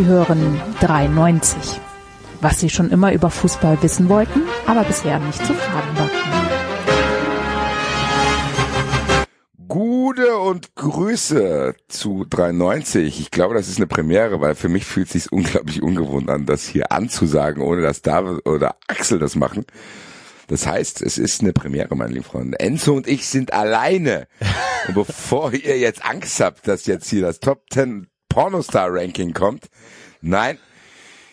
Sie hören 93. Was Sie schon immer über Fußball wissen wollten, aber bisher nicht zu fragen war. Gute und Grüße zu 93. Ich glaube, das ist eine Premiere, weil für mich fühlt es sich unglaublich ungewohnt an, das hier anzusagen, ohne dass David oder Axel das machen. Das heißt, es ist eine Premiere, meine lieben Freunde. Enzo und ich sind alleine. Und bevor ihr jetzt Angst habt, dass jetzt hier das Top 10 Pornostar Ranking kommt, nein,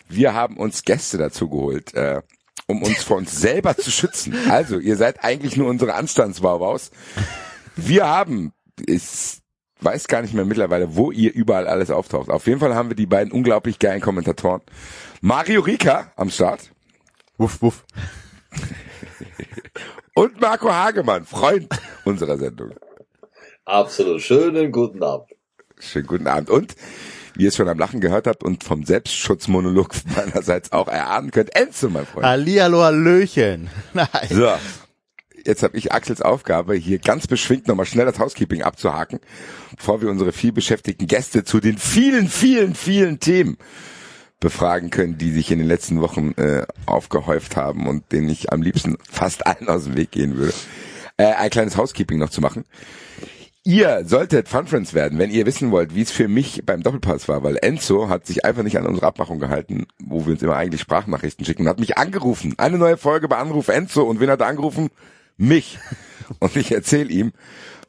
wir haben uns Gäste dazu geholt, äh, um uns vor uns selber zu schützen. Also, ihr seid eigentlich nur unsere Anstandsbaubaus. Wir haben, ich weiß gar nicht mehr mittlerweile, wo ihr überall alles auftaucht. Auf jeden Fall haben wir die beiden unglaublich geilen Kommentatoren. Mario Rika am Start. Wuff, wuff. Und Marco Hagemann, Freund unserer Sendung. Absolut. Schönen guten Abend. Schönen guten Abend. Und wie ihr es schon am Lachen gehört habt und vom Selbstschutzmonolog meinerseits auch erahnen könnt, Enzo, mein Freund. Hallihallo, Hallöchen. Nein. So. Jetzt habe ich Axels Aufgabe, hier ganz beschwingt nochmal schnell das Housekeeping abzuhaken, bevor wir unsere viel beschäftigten Gäste zu den vielen, vielen, vielen Themen befragen können, die sich in den letzten Wochen äh, aufgehäuft haben und denen ich am liebsten fast allen aus dem Weg gehen würde. Äh, ein kleines Housekeeping noch zu machen. Ihr solltet Fun Friends werden, wenn ihr wissen wollt, wie es für mich beim Doppelpass war, weil Enzo hat sich einfach nicht an unsere Abmachung gehalten, wo wir uns immer eigentlich Sprachnachrichten schicken, und hat mich angerufen. Eine neue Folge bei Anruf Enzo und wen hat er angerufen? Mich. Und ich erzähle ihm,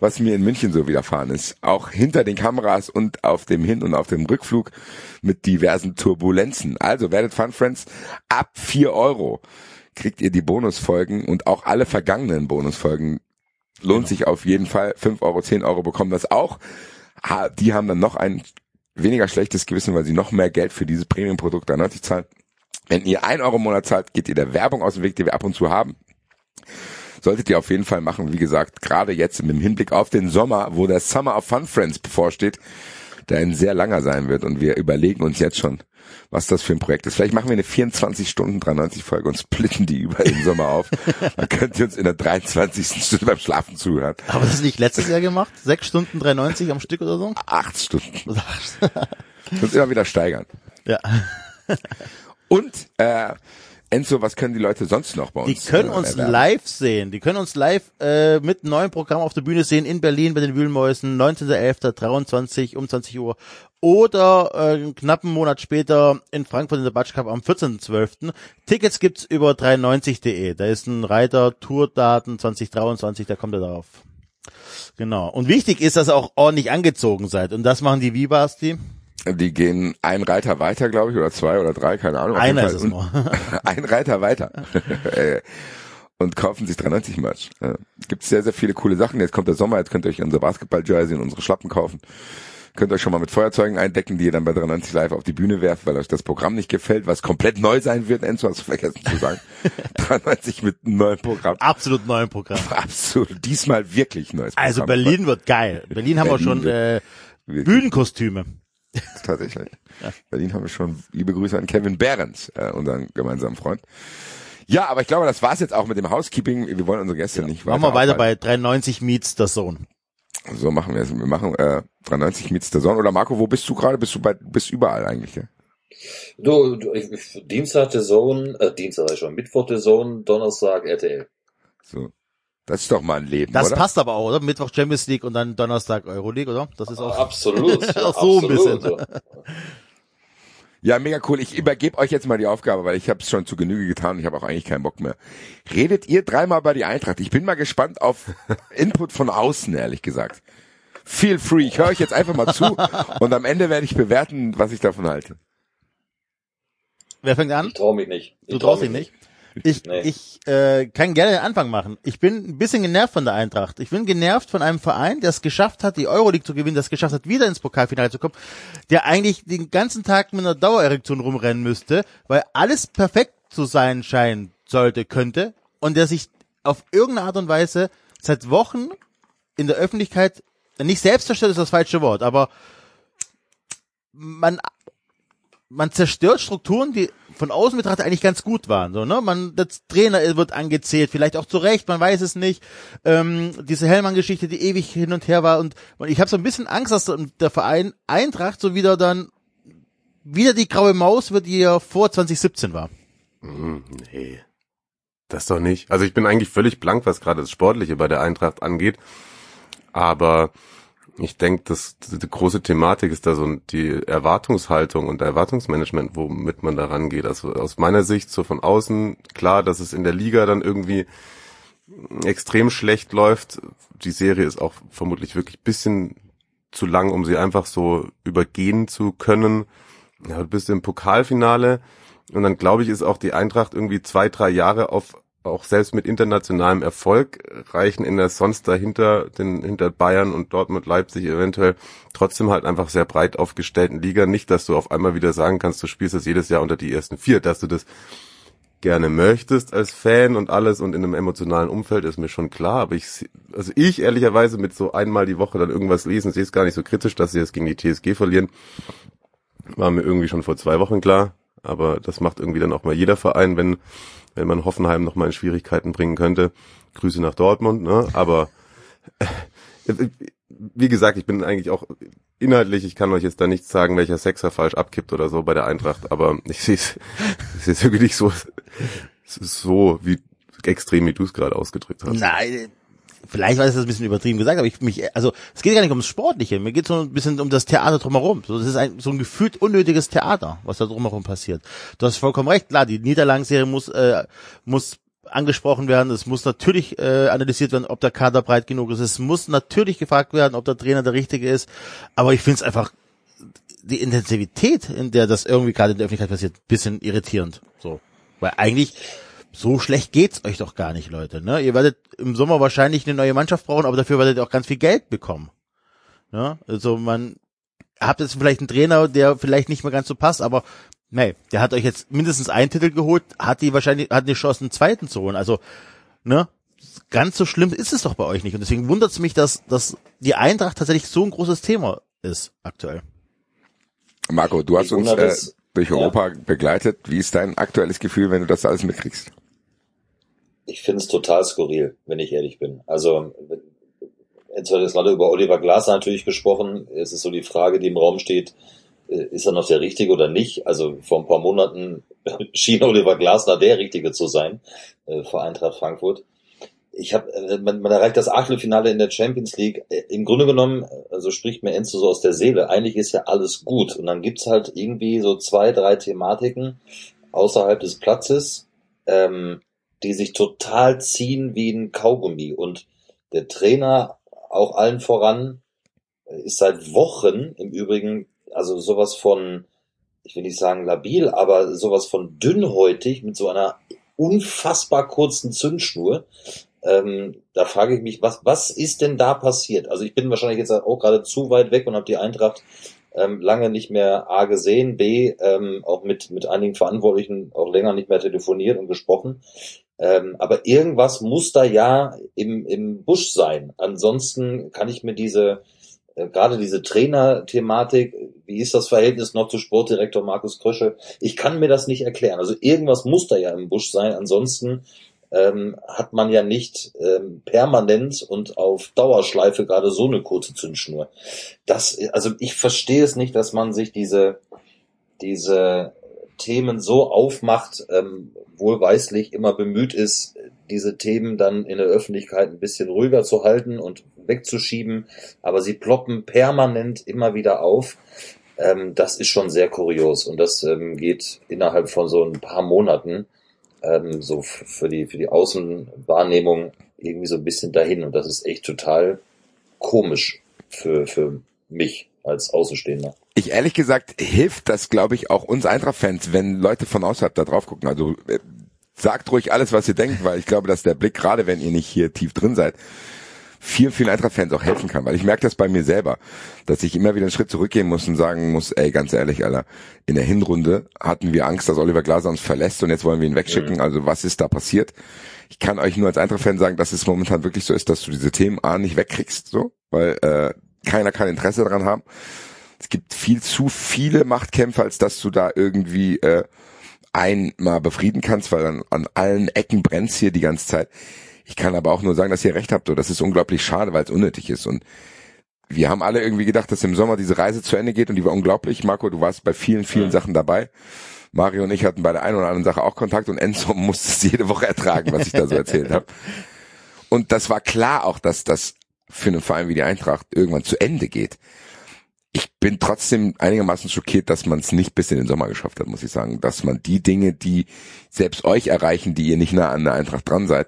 was mir in München so widerfahren ist. Auch hinter den Kameras und auf dem Hin- und auf dem Rückflug mit diversen Turbulenzen. Also werdet Fun Friends ab vier Euro kriegt ihr die Bonusfolgen und auch alle vergangenen Bonusfolgen. Lohnt sich auf jeden Fall. fünf Euro, zehn Euro bekommen das auch. Die haben dann noch ein weniger schlechtes Gewissen, weil sie noch mehr Geld für dieses Premium-Produkt an 90 zahlen. Wenn ihr ein Euro im Monat zahlt, geht ihr der Werbung aus dem Weg, die wir ab und zu haben solltet ihr auf jeden Fall machen. Wie gesagt, gerade jetzt dem Hinblick auf den Sommer, wo der Summer of Fun Friends bevorsteht, der ein sehr langer sein wird und wir überlegen uns jetzt schon, was das für ein Projekt ist. Vielleicht machen wir eine 24 Stunden 93 Folge und splitten die über den Sommer auf. Dann könnt ihr uns in der 23. Stunde beim Schlafen zuhören. Aber das ist nicht letztes Jahr gemacht? Sechs Stunden 93 am Stück oder so? Acht Stunden. Uns immer wieder steigern. ja. Und äh, Enzo, was können die Leute sonst noch bei Die uns? können äh, uns erwerben? live sehen. Die können uns live äh, mit neuen Programm auf der Bühne sehen in Berlin bei den Wühlmäusen, 19.11., 23 um 20 Uhr. Oder äh, einen knappen Monat später in Frankfurt in der Batsch Cup am 14.12. Tickets gibt's über 390.de. Da ist ein Reiter Tourdaten 2023, da kommt er darauf. Genau. Und wichtig ist, dass ihr auch ordentlich angezogen seid. Und das machen die wie, Basti? Die gehen ein Reiter weiter, glaube ich, oder zwei oder drei, keine Ahnung. Einer ist es nur. ein Reiter weiter. Äh, und kaufen sich 390 Merch. Äh, Gibt sehr, sehr viele coole Sachen. Jetzt kommt der Sommer, jetzt könnt ihr euch unser Basketball-Jersey und unsere Schlappen kaufen. Könnt euch schon mal mit Feuerzeugen eindecken, die ihr dann bei 390 live auf die Bühne werft, weil euch das Programm nicht gefällt, was komplett neu sein wird. Enzo, hast du vergessen zu sagen. 390 mit einem neuen Programm. Absolut neuen Programm. Absolut. Diesmal wirklich neues Programm. Also Berlin wird geil. Berlin haben wir Berlin schon äh. Bühnenkostüme. Tatsächlich. Berlin haben wir schon liebe Grüße an Kevin Behrens, äh, unseren gemeinsamen Freund. Ja, aber ich glaube, das war's jetzt auch mit dem Housekeeping. Wir wollen unsere Gäste nicht weiter Machen wir weiter bei 390 Meets der Sohn. So machen wir es. Wir machen äh, 93 Meets der Sonne. Oder Marco, wo bist du gerade? Bist du bei bist überall eigentlich? Ja? Du, du ich, ich- Dienstag der Sohn, äh, Dienstag schon, Mittwoch der Sohn, Donnerstag RTL. So. Das ist doch mal ein Leben, Das oder? passt aber auch, oder? Mittwoch Champions League und dann Donnerstag Euroleague, oder? Das ist auch. Absolut. Auch so ein absolut. bisschen. Ja, mega cool. Ich übergebe euch jetzt mal die Aufgabe, weil ich habe es schon zu Genüge getan. Ich habe auch eigentlich keinen Bock mehr. Redet ihr dreimal bei die Eintracht? Ich bin mal gespannt auf Input von außen, ehrlich gesagt. Feel free. Ich höre euch jetzt einfach mal zu und am Ende werde ich bewerten, was ich davon halte. Wer fängt an? Ich trau mich nicht. Ich Du trau traust mich dich nicht. Ich, Nee. ich äh, kann gerne den Anfang machen. Ich bin ein bisschen genervt von der Eintracht. Ich bin genervt von einem Verein, der es geschafft hat, die Euroleague zu gewinnen, der es geschafft hat, wieder ins Pokalfinale zu kommen, der eigentlich den ganzen Tag mit einer Dauererektion rumrennen müsste, weil alles perfekt zu sein scheinen sollte, könnte, und der sich auf irgendeine Art und Weise seit Wochen in der Öffentlichkeit, nicht selbst zerstört ist das falsche Wort, aber man man zerstört Strukturen, die von außen betrachtet eigentlich ganz gut waren. So, ne? Man, der Trainer wird angezählt, vielleicht auch zu Recht, man weiß es nicht. Ähm, diese Hellmann-Geschichte, die ewig hin und her war. Und, und ich habe so ein bisschen Angst, dass der Verein Eintracht so wieder dann wieder die graue Maus wird, die ja vor 2017 war. Hm, nee. Das doch nicht. Also ich bin eigentlich völlig blank, was gerade das Sportliche bei der Eintracht angeht. Aber ich denke, dass die große Thematik ist da so die Erwartungshaltung und Erwartungsmanagement, womit man da rangeht. Also aus meiner Sicht so von außen klar, dass es in der Liga dann irgendwie extrem schlecht läuft. Die Serie ist auch vermutlich wirklich bisschen zu lang, um sie einfach so übergehen zu können. Ja, du bist im Pokalfinale und dann glaube ich, ist auch die Eintracht irgendwie zwei, drei Jahre auf auch selbst mit internationalem Erfolg reichen in der sonst dahinter den hinter Bayern und Dortmund Leipzig eventuell trotzdem halt einfach sehr breit aufgestellten Liga. Nicht, dass du auf einmal wieder sagen kannst, du spielst das jedes Jahr unter die ersten vier, dass du das gerne möchtest als Fan und alles und in einem emotionalen Umfeld ist mir schon klar, aber ich also ich ehrlicherweise mit so einmal die Woche dann irgendwas lesen, sehe es gar nicht so kritisch, dass sie jetzt gegen die TSG verlieren. War mir irgendwie schon vor zwei Wochen klar, aber das macht irgendwie dann auch mal jeder Verein, wenn wenn man Hoffenheim noch mal in Schwierigkeiten bringen könnte. Grüße nach Dortmund, ne? Aber äh, wie gesagt, ich bin eigentlich auch inhaltlich, ich kann euch jetzt da nichts sagen, welcher Sechser falsch abkippt oder so bei der Eintracht, aber ich sehe es es wirklich so so wie extrem, wie du es gerade ausgedrückt hast. Nein, vielleicht war es ein bisschen übertrieben gesagt, aber ich mich, also es geht gar nicht ums Sportliche, mir geht so ein bisschen um das Theater drumherum. So, das ist ein, so ein gefühlt unnötiges Theater, was da drumherum passiert. Du hast vollkommen recht, klar, die Niederlagenserie muss, äh, muss angesprochen werden, es muss natürlich äh, analysiert werden, ob der Kader breit genug ist, es muss natürlich gefragt werden, ob der Trainer der richtige ist, aber ich finde es einfach die Intensivität, in der das irgendwie gerade in der Öffentlichkeit passiert, bisschen irritierend. So, weil eigentlich so schlecht geht's euch doch gar nicht, Leute. Ne? Ihr werdet im Sommer wahrscheinlich eine neue Mannschaft brauchen, aber dafür werdet ihr auch ganz viel Geld bekommen. Ne? Also man habt jetzt vielleicht einen Trainer, der vielleicht nicht mehr ganz so passt, aber nee, der hat euch jetzt mindestens einen Titel geholt, hat die wahrscheinlich, hat eine Chance, einen zweiten zu holen. Also, ne, ganz so schlimm ist es doch bei euch nicht. Und deswegen wundert es mich, dass, dass die Eintracht tatsächlich so ein großes Thema ist aktuell. Marco, du hast uns äh, durch Europa ja. begleitet. Wie ist dein aktuelles Gefühl, wenn du das alles mitkriegst? Ich finde es total skurril, wenn ich ehrlich bin. Also, jetzt wird jetzt gerade über Oliver Glasner natürlich gesprochen. Es ist so die Frage, die im Raum steht, äh, ist er noch der Richtige oder nicht? Also vor ein paar Monaten schien Oliver Glasner der Richtige zu sein äh, vor Eintracht Frankfurt. Ich habe, äh, man, man erreicht das Achtelfinale in der Champions League. Im Grunde genommen, also spricht mir Enzo so aus der Seele. Eigentlich ist ja alles gut und dann gibt's halt irgendwie so zwei, drei Thematiken außerhalb des Platzes. Ähm, die sich total ziehen wie ein Kaugummi. Und der Trainer, auch allen voran, ist seit Wochen im Übrigen, also sowas von, ich will nicht sagen labil, aber sowas von dünnhäutig mit so einer unfassbar kurzen Zündschnur. Ähm, da frage ich mich, was, was ist denn da passiert? Also ich bin wahrscheinlich jetzt auch gerade zu weit weg und habe die Eintracht ähm, lange nicht mehr A gesehen, B ähm, auch mit, mit einigen Verantwortlichen auch länger nicht mehr telefoniert und gesprochen. Ähm, aber irgendwas muss da ja im, im Busch sein. Ansonsten kann ich mir diese, äh, gerade diese Trainer-Thematik, wie ist das Verhältnis noch zu Sportdirektor Markus Krösche? Ich kann mir das nicht erklären. Also irgendwas muss da ja im Busch sein. Ansonsten ähm, hat man ja nicht ähm, permanent und auf Dauerschleife gerade so eine kurze Zündschnur. Das, also ich verstehe es nicht, dass man sich diese, diese Themen so aufmacht, ähm, wohlweislich immer bemüht ist, diese Themen dann in der Öffentlichkeit ein bisschen ruhiger zu halten und wegzuschieben, aber sie ploppen permanent immer wieder auf. Ähm, das ist schon sehr kurios und das ähm, geht innerhalb von so ein paar Monaten ähm, so für die für die Außenwahrnehmung irgendwie so ein bisschen dahin und das ist echt total komisch für für mich als Außenstehender. Ich ehrlich gesagt hilft das, glaube ich, auch uns Eintracht-Fans, wenn Leute von außerhalb da drauf gucken. Also äh, sagt ruhig alles, was ihr denkt, weil ich glaube, dass der Blick, gerade wenn ihr nicht hier tief drin seid, vielen, vielen Eintracht-Fans auch helfen kann. Weil ich merke das bei mir selber, dass ich immer wieder einen Schritt zurückgehen muss und sagen muss, ey, ganz ehrlich, Alter, in der Hinrunde hatten wir Angst, dass Oliver Glaser uns verlässt und jetzt wollen wir ihn wegschicken. Mhm. Also was ist da passiert? Ich kann euch nur als Eintracht-Fan sagen, dass es momentan wirklich so ist, dass du diese Themen A nicht wegkriegst, so, weil äh, keiner kann Interesse daran haben. Es gibt viel zu viele Machtkämpfe, als dass du da irgendwie äh, einmal befrieden kannst, weil dann an allen Ecken brennt's hier die ganze Zeit. Ich kann aber auch nur sagen, dass ihr recht habt. So, das ist unglaublich schade, weil es unnötig ist. Und wir haben alle irgendwie gedacht, dass im Sommer diese Reise zu Ende geht und die war unglaublich. Marco, du warst bei vielen, vielen Mhm. Sachen dabei. Mario und ich hatten bei der einen oder anderen Sache auch Kontakt und Enzo musste es jede Woche ertragen, was ich da so erzählt habe. Und das war klar auch, dass das für einen Verein wie die Eintracht irgendwann zu Ende geht. Ich bin trotzdem einigermaßen schockiert, dass man es nicht bis in den Sommer geschafft hat, muss ich sagen. Dass man die Dinge, die selbst euch erreichen, die ihr nicht nah an der Eintracht dran seid,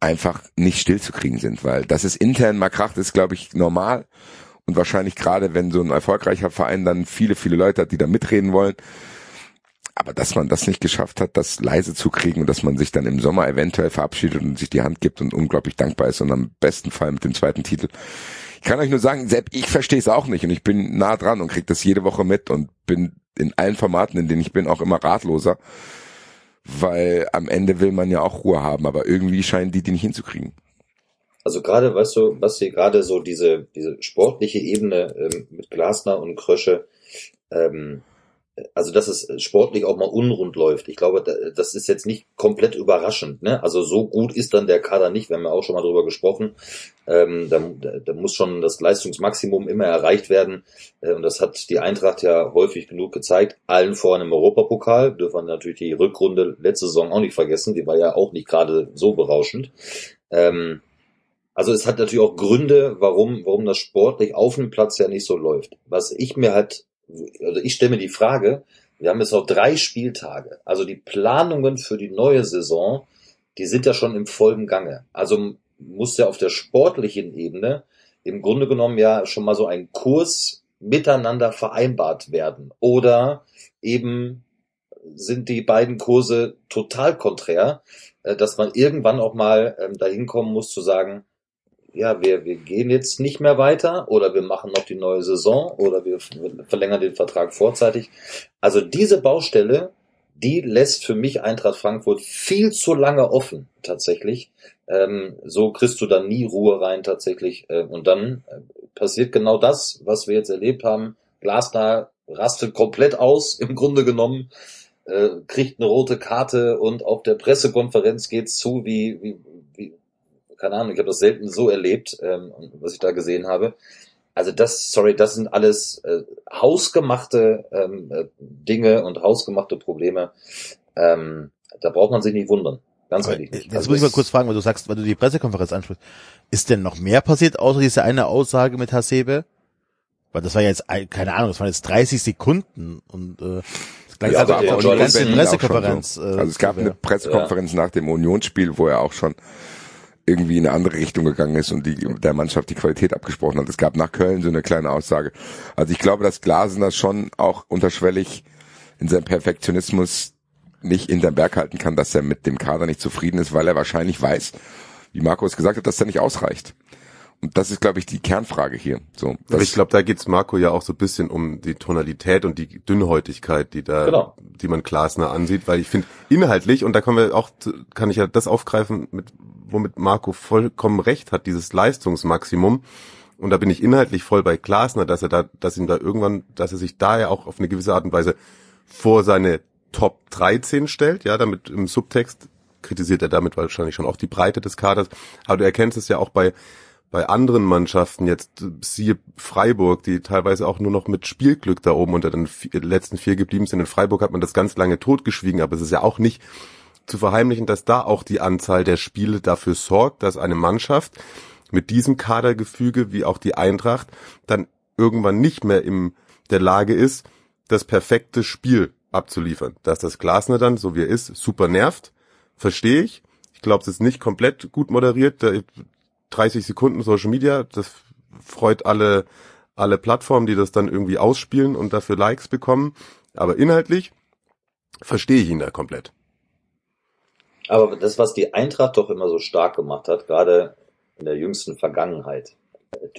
einfach nicht stillzukriegen sind, weil das ist intern mal Kracht, ist glaube ich normal und wahrscheinlich gerade, wenn so ein erfolgreicher Verein dann viele, viele Leute hat, die da mitreden wollen, aber dass man das nicht geschafft hat, das leise zu kriegen und dass man sich dann im Sommer eventuell verabschiedet und sich die Hand gibt und unglaublich dankbar ist und am besten Fall mit dem zweiten Titel. Ich kann euch nur sagen, selbst ich verstehe es auch nicht und ich bin nah dran und kriege das jede Woche mit und bin in allen Formaten, in denen ich bin, auch immer ratloser, weil am Ende will man ja auch Ruhe haben, aber irgendwie scheinen die die nicht hinzukriegen. Also gerade, weißt du, was hier gerade so diese, diese sportliche Ebene ähm, mit Glasner und Krösche, ähm, also dass es sportlich auch mal unrund läuft. Ich glaube, da- das ist jetzt nicht komplett überraschend. Ne? Also so gut ist dann der Kader nicht. Wir haben ja auch schon mal drüber gesprochen. Ähm, da, da, da muss schon das Leistungsmaximum immer erreicht werden. Äh, und das hat die Eintracht ja häufig genug gezeigt. Allen voran im Europapokal. Dürfen wir natürlich die Rückrunde letzte Saison auch nicht vergessen. Die war ja auch nicht gerade so berauschend. Ähm, also es hat natürlich auch Gründe, warum, warum das sportlich auf dem Platz ja nicht so läuft. Was ich mir halt, also ich stelle mir die Frage, wir haben jetzt noch drei Spieltage. Also die Planungen für die neue Saison, die sind ja schon im vollen Gange. Also muss ja auf der sportlichen Ebene im Grunde genommen ja schon mal so ein Kurs miteinander vereinbart werden. Oder eben sind die beiden Kurse total konträr, äh, dass man irgendwann auch mal ähm, dahin kommen muss zu sagen, ja, wir, wir gehen jetzt nicht mehr weiter oder wir machen noch die neue Saison oder wir verlängern den Vertrag vorzeitig. Also diese Baustelle, die lässt für mich Eintracht Frankfurt viel zu lange offen, tatsächlich. Ähm, so kriegst du dann nie Ruhe rein, tatsächlich. Äh, und dann äh, passiert genau das, was wir jetzt erlebt haben. Glasner rastet komplett aus, im Grunde genommen, äh, kriegt eine rote Karte und auf der Pressekonferenz geht's zu wie, wie keine Ahnung, ich habe das selten so erlebt, ähm, was ich da gesehen habe. Also das, sorry, das sind alles äh, hausgemachte ähm, äh, Dinge und hausgemachte Probleme. Ähm, da braucht man sich nicht wundern. Ganz Aber ehrlich nicht. Jetzt Also muss ich mal kurz fragen, weil du sagst, weil du die Pressekonferenz ansprichst. Ist denn noch mehr passiert, außer diese eine Aussage mit Hasebe? Weil das war ja jetzt, ein- keine Ahnung, das waren jetzt 30 Sekunden und äh, das klang Ja, also aber auch die ganze Pressekonferenz. So. äh, Also es gab eine Pressekonferenz nach dem Unionsspiel, wo er auch schon irgendwie in eine andere Richtung gegangen ist und die, der Mannschaft die Qualität abgesprochen hat. Es gab nach Köln so eine kleine Aussage. Also ich glaube, dass Glasner schon auch unterschwellig in seinem Perfektionismus nicht hinterm Berg halten kann, dass er mit dem Kader nicht zufrieden ist, weil er wahrscheinlich weiß, wie Markus gesagt hat, dass er nicht ausreicht. Und das ist, glaube ich, die Kernfrage hier. So, Aber ich glaube, da geht's Marco ja auch so ein bisschen um die Tonalität und die Dünnhäutigkeit, die da, Genau. die man Glasner ansieht, weil ich finde inhaltlich und da kommen wir auch, zu- kann ich ja das aufgreifen, mit womit Marco vollkommen recht hat, dieses Leistungsmaximum. Und da bin ich inhaltlich voll bei Glasner, dass er da, dass ihm da irgendwann, dass er sich da ja auch auf eine gewisse Art und Weise vor seine Top 13 stellt, ja, damit im Subtext kritisiert er damit wahrscheinlich schon auch die Breite des Kaders, aber du erkennst es ja auch bei bei anderen Mannschaften jetzt, äh, siehe Freiburg, die teilweise auch nur noch mit Spielglück da oben unter den letzten vier geblieben sind. In Freiburg hat man das ganz lange totgeschwiegen, aber es ist ja auch nicht zu verheimlichen, dass da auch die Anzahl der Spiele dafür sorgt, dass eine Mannschaft mit diesem Kadergefüge wie auch die Eintracht dann irgendwann nicht mehr in der Lage ist, das perfekte Spiel abzuliefern. Dass das Glasner dann, so wie er ist, super nervt, verstehe ich. Ich glaube, es ist nicht komplett gut moderiert. Da 30 Sekunden Social Media, das freut alle, alle Plattformen, die das dann irgendwie ausspielen und dafür Likes bekommen. Aber inhaltlich verstehe ich ihn da komplett. Aber das, was die Eintracht doch immer so stark gemacht hat, gerade in der jüngsten Vergangenheit,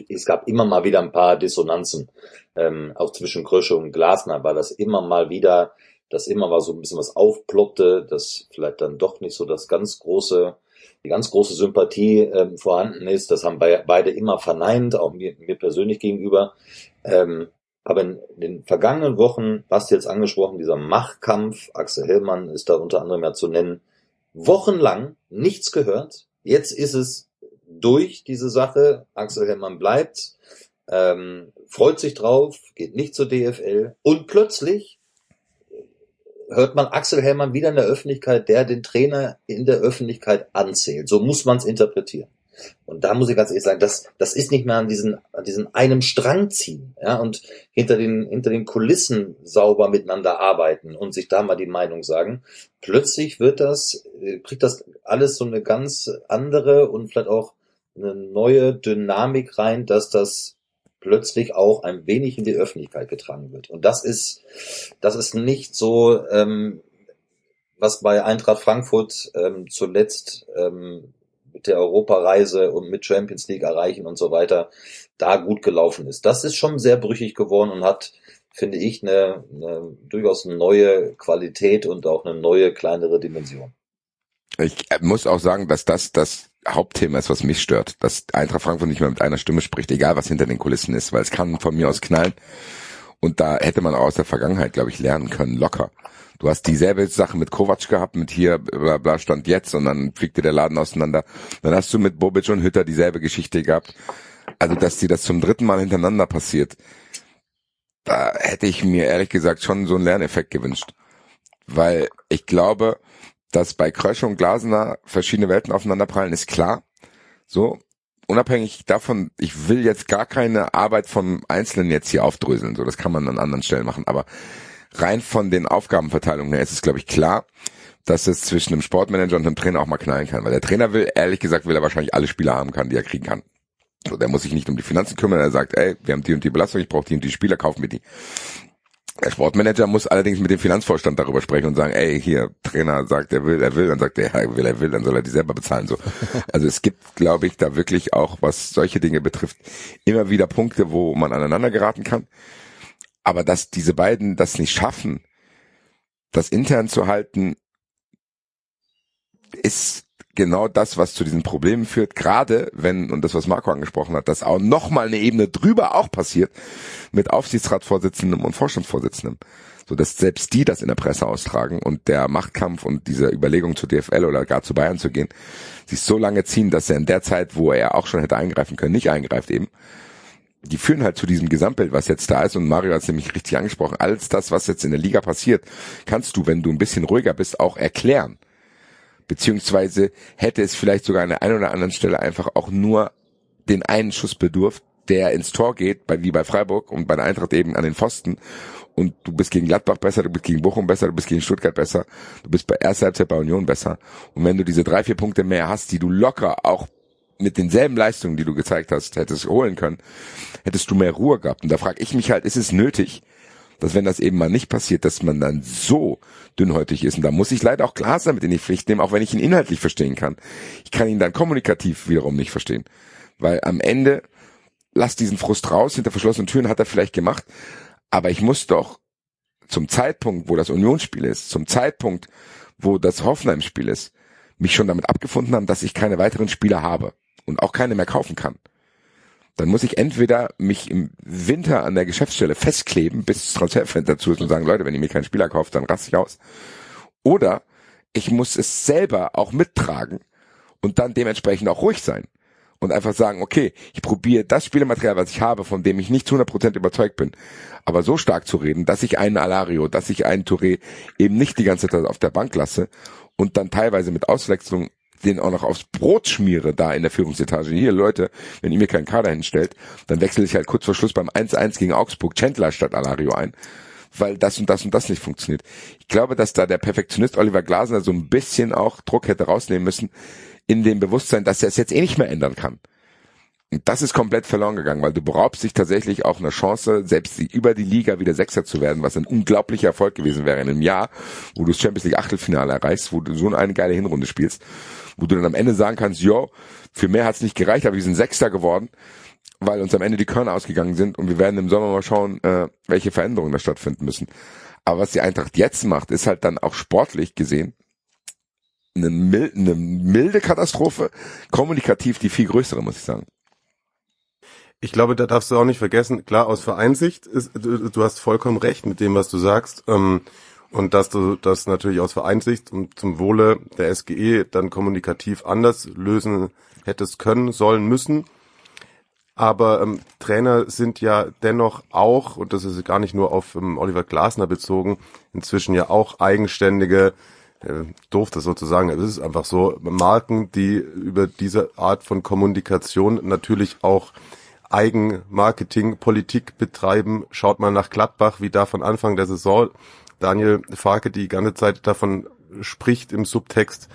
es gab immer mal wieder ein paar Dissonanzen, ähm, auch zwischen Krösche und Glasner war das immer mal wieder, dass immer mal so ein bisschen was aufploppte, dass vielleicht dann doch nicht so das ganz große, die ganz große Sympathie ähm, vorhanden ist. Das haben bei, beide immer verneint, auch mir, mir persönlich gegenüber. Ähm, aber in den vergangenen Wochen, was jetzt angesprochen, dieser Machtkampf, Axel Hellmann ist da unter anderem ja zu nennen, wochenlang nichts gehört. Jetzt ist es durch diese Sache. Axel Hellmann bleibt. ähm, freut sich drauf, geht nicht zur DFL und plötzlich hört man Axel Hellmann wieder in der Öffentlichkeit, der den Trainer in der Öffentlichkeit anzählt. So muss man es interpretieren. Und da muss ich ganz ehrlich sagen, das, das ist nicht mehr an diesen, an diesen einem Strang ziehen, ja, und hinter den, hinter den Kulissen sauber miteinander arbeiten und sich da mal die Meinung sagen. Plötzlich wird das, äh, kriegt das alles so eine ganz andere und vielleicht auch eine neue Dynamik rein, dass das plötzlich auch ein wenig in die Öffentlichkeit getragen wird. Und das ist, das ist nicht so, ähm, was bei Eintracht Frankfurt ähm, zuletzt ähm, der Europareise und mit Champions League erreichen und so weiter da gut gelaufen ist. Das ist schon sehr brüchig geworden und hat, finde ich, eine, eine durchaus neue Qualität und auch eine neue kleinere Dimension. Ich muss auch sagen, dass das das Hauptthema ist, was mich stört, dass Eintracht Frankfurt nicht mehr mit einer Stimme spricht, egal was hinter den Kulissen ist, weil es kann von mir aus knallen. Und da hätte man auch aus der Vergangenheit, glaube ich, lernen können, locker. Du hast dieselbe Sache mit Kovac gehabt, mit hier, bla, bla, stand jetzt und dann fliegte der Laden auseinander. Dann hast du mit Bobic und Hütter dieselbe Geschichte gehabt. Also, dass dir das zum dritten Mal hintereinander passiert, da hätte ich mir ehrlich gesagt schon so einen Lerneffekt gewünscht. Weil ich glaube, dass bei Krösche und Glasner verschiedene Welten aufeinanderprallen, ist klar. So, unabhängig davon, ich will jetzt gar keine Arbeit vom Einzelnen jetzt hier aufdröseln, so, das kann man an anderen Stellen machen, aber rein von den Aufgabenverteilungen her ist es, glaube ich, klar, dass es zwischen einem Sportmanager und einem Trainer auch mal knallen kann. Weil der Trainer will, ehrlich gesagt, will er wahrscheinlich alle Spieler haben kann, die er kriegen kann. So, der muss sich nicht um die Finanzen kümmern, er sagt, ey, wir haben die und die Belastung, ich brauche die und die Spieler, kaufen wir die. Der Sportmanager muss allerdings mit dem Finanzvorstand darüber sprechen und sagen, ey, hier, Trainer sagt, er will, er will, dann sagt er, er will, er will, dann soll er die selber bezahlen, so. Also es gibt, glaube ich, da wirklich auch, was solche Dinge betrifft, immer wieder Punkte, wo man aneinander geraten kann. Aber dass diese beiden das nicht schaffen, das intern zu halten, ist genau das, was zu diesen Problemen führt. Gerade wenn, und das, was Marco angesprochen hat, dass auch nochmal eine Ebene drüber auch passiert mit Aufsichtsratsvorsitzendem und Vorstandsvorsitzendem. So dass selbst die das in der Presse austragen und der Machtkampf und diese Überlegung zur DFL oder gar zu Bayern zu gehen, sich so lange ziehen, dass er in der Zeit, wo er auch schon hätte eingreifen können, nicht eingreift eben die führen halt zu diesem Gesamtbild, was jetzt da ist. Und Mario hat es nämlich richtig angesprochen. Alles das, was jetzt in der Liga passiert, kannst du, wenn du ein bisschen ruhiger bist, auch erklären. Beziehungsweise hätte es vielleicht sogar an der einen oder anderen Stelle einfach auch nur den einen Schuss bedurft, der ins Tor geht, bei, wie bei Freiburg und bei der Eintracht eben an den Pfosten. Und du bist gegen Gladbach besser, du bist gegen Bochum besser, du bist gegen Stuttgart besser, du bist bei erster Halbzeit bei Union besser. Und wenn du diese drei, vier Punkte mehr hast, die du locker auch mit denselben Leistungen, die du gezeigt hast, hättest holen können, hättest du mehr Ruhe gehabt. Und da frage ich mich halt, ist es nötig, dass wenn das eben mal nicht passiert, dass man dann so dünnhäutig ist. Und da muss ich leider auch Glas damit in die Pflicht nehmen, auch wenn ich ihn inhaltlich verstehen kann. Ich kann ihn dann kommunikativ wiederum nicht verstehen. Weil am Ende, lass diesen Frust raus, hinter verschlossenen Türen hat er vielleicht gemacht, aber ich muss doch zum Zeitpunkt, wo das Unionsspiel ist, zum Zeitpunkt, wo das Hoffenheim-Spiel ist, mich schon damit abgefunden haben, dass ich keine weiteren Spieler habe und auch keine mehr kaufen kann, dann muss ich entweder mich im Winter an der Geschäftsstelle festkleben, bis das Transferfenster dazu ist und sagen, Leute, wenn ihr mir keinen Spieler kauft, dann raste ich aus. Oder ich muss es selber auch mittragen und dann dementsprechend auch ruhig sein und einfach sagen, okay, ich probiere das Spielematerial, was ich habe, von dem ich nicht zu 100% überzeugt bin, aber so stark zu reden, dass ich einen Alario, dass ich einen Touré eben nicht die ganze Zeit auf der Bank lasse und dann teilweise mit Auswechslung den auch noch aufs Brot schmiere da in der Führungsetage. Hier, Leute, wenn ihr mir keinen Kader hinstellt, dann wechsle ich halt kurz vor Schluss beim 1-1 gegen Augsburg Chandler statt Alario ein. Weil das und das und das nicht funktioniert. Ich glaube, dass da der Perfektionist Oliver Glasner so ein bisschen auch Druck hätte rausnehmen müssen, in dem Bewusstsein, dass er es jetzt eh nicht mehr ändern kann. Und das ist komplett verloren gegangen, weil du beraubst dich tatsächlich auch eine Chance, selbst über die Liga wieder Sechser zu werden, was ein unglaublicher Erfolg gewesen wäre in einem Jahr, wo du das Champions League Achtelfinale erreichst, wo du so eine geile Hinrunde spielst wo du dann am Ende sagen kannst, jo, für mehr hat's nicht gereicht, aber wir sind Sechster geworden, weil uns am Ende die Körner ausgegangen sind und wir werden im Sommer mal schauen, äh, welche Veränderungen da stattfinden müssen. Aber was die Eintracht jetzt macht, ist halt dann auch sportlich gesehen eine, milde, eine milde Katastrophe, kommunikativ die viel größere, muss ich sagen. Ich glaube, da darfst du auch nicht vergessen, klar, aus Vereinsicht, ist, du, du hast vollkommen recht mit dem, was du sagst. Ähm, und dass du das natürlich aus Vereinsicht und zum Wohle der SGE dann kommunikativ anders lösen hättest können, sollen, müssen. aber ähm, Trainer sind ja dennoch auch, und das ist gar nicht nur auf ähm, Oliver Glasner bezogen, inzwischen ja auch eigenständige, äh, doof sozusagen, es ist einfach so, Marken, die über diese Art von Kommunikation natürlich auch Eigenmarketing, Politik betreiben. Schaut mal nach Gladbach, wie da von Anfang der Saison Daniel Farke die ganze Zeit davon spricht im Subtext,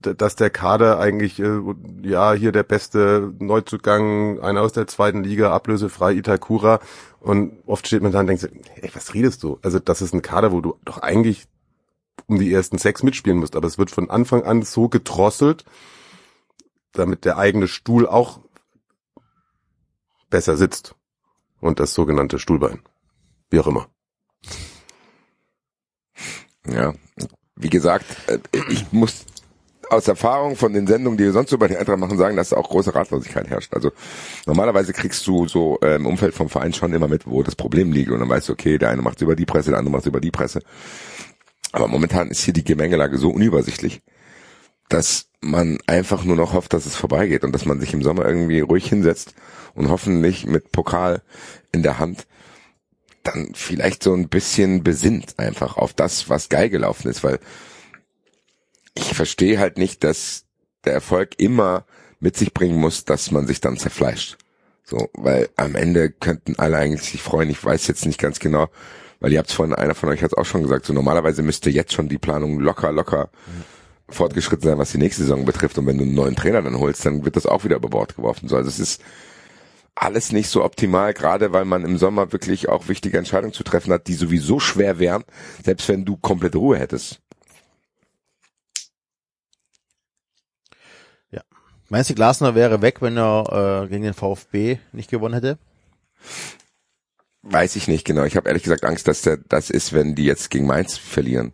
dass der Kader eigentlich, äh, ja, hier der beste Neuzugang, einer aus der zweiten Liga, ablösefrei Itakura. Und oft steht man da und denkt, ey, was redest du? Also das ist ein Kader, wo du doch eigentlich um die ersten sechs mitspielen musst. Aber es wird von Anfang an so gedrosselt, damit der eigene Stuhl auch besser sitzt. Und das sogenannte Stuhlbein. Wie auch immer. Ja, wie gesagt, äh, ich muss aus Erfahrung von den Sendungen, die wir sonst so bei den Eintracht machen, sagen, dass da auch große Ratlosigkeit herrscht. Also normalerweise kriegst du so äh, im Umfeld vom Verein schon immer mit, wo das Problem liegt und dann weißt du, okay, der eine macht über die Presse, der andere macht über die Presse. Aber momentan ist hier die Gemengelage so unübersichtlich, dass man einfach nur noch hofft, dass es vorbeigeht und dass man sich im Sommer irgendwie ruhig hinsetzt und hoffentlich mit Pokal in der Hand dann vielleicht so ein bisschen besinnt einfach auf das, was geil gelaufen ist, weil ich verstehe halt nicht, dass der Erfolg immer mit sich bringen muss, dass man sich dann zerfleischt. So, weil am Ende könnten alle eigentlich sich freuen. Ich weiß jetzt nicht ganz genau, weil ihr habt es vorhin, einer von euch hat es auch schon gesagt, so normalerweise müsste jetzt schon die Planung locker, locker fortgeschritten sein, was die nächste Saison betrifft. Und wenn du einen neuen Trainer dann holst, dann wird das auch wieder über Bord geworfen. So, also es ist alles nicht so optimal, gerade weil man im Sommer wirklich auch wichtige Entscheidungen zu treffen hat, die sowieso schwer wären, selbst wenn du komplett Ruhe hättest. Meinst du, Glasner wäre weg, wenn er äh, gegen den VfB nicht gewonnen hätte? Weiß ich nicht genau. Ich habe ehrlich gesagt Angst, dass der das ist, wenn die jetzt gegen Mainz verlieren.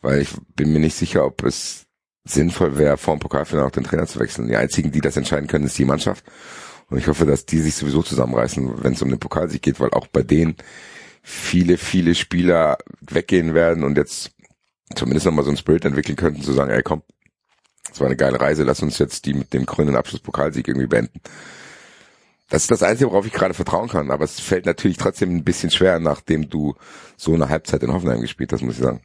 Weil ich bin mir nicht sicher, ob es sinnvoll wäre, vor dem Pokalfinale auch den Trainer zu wechseln. Die einzigen, die das entscheiden können, ist die Mannschaft. Und ich hoffe, dass die sich sowieso zusammenreißen, wenn es um den Pokalsieg geht, weil auch bei denen viele, viele Spieler weggehen werden und jetzt zumindest nochmal so einen Spirit entwickeln könnten, zu sagen, ey komm, es war eine geile Reise, lass uns jetzt die mit dem grünen Abschlusspokalsieg irgendwie beenden. Das ist das Einzige, worauf ich gerade vertrauen kann, aber es fällt natürlich trotzdem ein bisschen schwer, nachdem du so eine Halbzeit in Hoffenheim gespielt hast, muss ich sagen.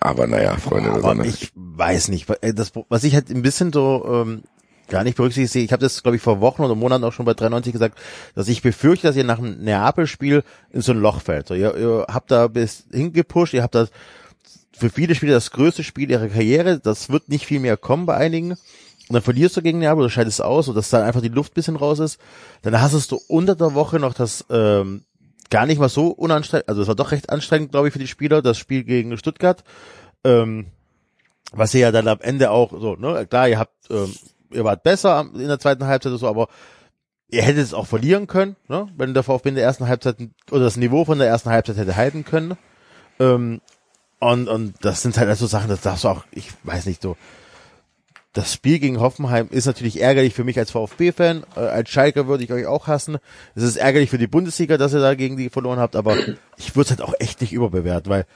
Aber naja, Freunde der Sonne. Ich weiß nicht, äh, das, was ich halt ein bisschen so ähm, gar nicht berücksichtigt ich habe das, glaube ich, vor Wochen oder Monaten auch schon bei 93 gesagt, dass ich befürchte, dass ihr nach einem Neapel-Spiel in so ein Loch fällt. So, ihr, ihr habt da bis hingepusht, ihr habt das für viele Spieler das größte Spiel ihrer Karriere. Das wird nicht viel mehr kommen bei einigen. Und dann verlierst du gegen Neapel, du scheidest aus, so dass dann einfach die Luft bisschen raus ist. Dann hast du unter der Woche noch das ähm, gar nicht mal so unanstrengend, also es war doch recht anstrengend, glaube ich, für die Spieler, das Spiel gegen Stuttgart. Ähm, was ihr ja dann am Ende auch so, ne, klar, ihr habt, ähm, ihr wart besser in der zweiten Halbzeit oder so, aber ihr hättet es auch verlieren können, ne, wenn der VfB in der ersten Halbzeit oder das Niveau von der ersten Halbzeit hätte halten können. Ähm, und, und das sind halt also Sachen, das darfst du auch, ich weiß nicht so. Das Spiel gegen Hoffenheim ist natürlich ärgerlich für mich als VfB-Fan. Äh, als Schalker würde ich euch auch hassen. Es ist ärgerlich für die Bundesliga, dass ihr da gegen die verloren habt, aber ich würde es halt auch echt nicht überbewerten, weil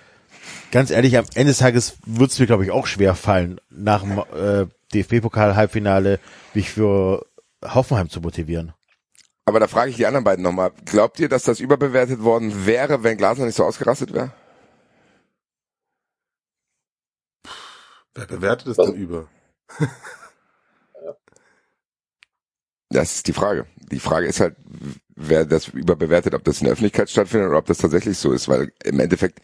ganz ehrlich, am Ende des Tages wird es mir, glaube ich, auch schwer fallen, nach dem äh, DFB-Pokal-Halbfinale mich für Hoffenheim zu motivieren. Aber da frage ich die anderen beiden nochmal. Glaubt ihr, dass das überbewertet worden wäre, wenn Glasner nicht so ausgerastet wäre? Wer bewertet es denn über? Das ist die Frage. Die Frage ist halt, wer das überbewertet, ob das in der Öffentlichkeit stattfindet oder ob das tatsächlich so ist, weil im Endeffekt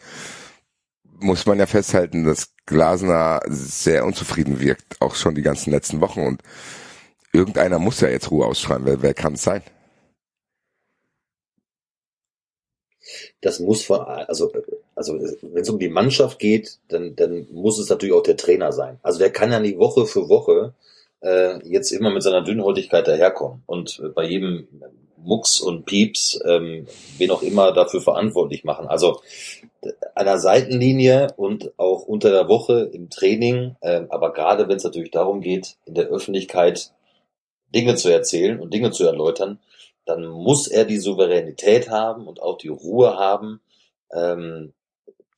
muss man ja festhalten, dass Glasner sehr unzufrieden wirkt, auch schon die ganzen letzten Wochen und irgendeiner muss ja jetzt Ruhe ausschreiben. Wer, wer kann es sein? Das muss von, also also wenn es um die Mannschaft geht, dann, dann muss es natürlich auch der Trainer sein. Also der kann ja nicht Woche für Woche äh, jetzt immer mit seiner Dünnhäutigkeit daherkommen und bei jedem Mucks und Pieps, ähm, wen auch immer dafür verantwortlich machen. Also an der Seitenlinie und auch unter der Woche im Training, äh, aber gerade wenn es natürlich darum geht, in der Öffentlichkeit Dinge zu erzählen und Dinge zu erläutern, dann muss er die Souveränität haben und auch die Ruhe haben, ähm,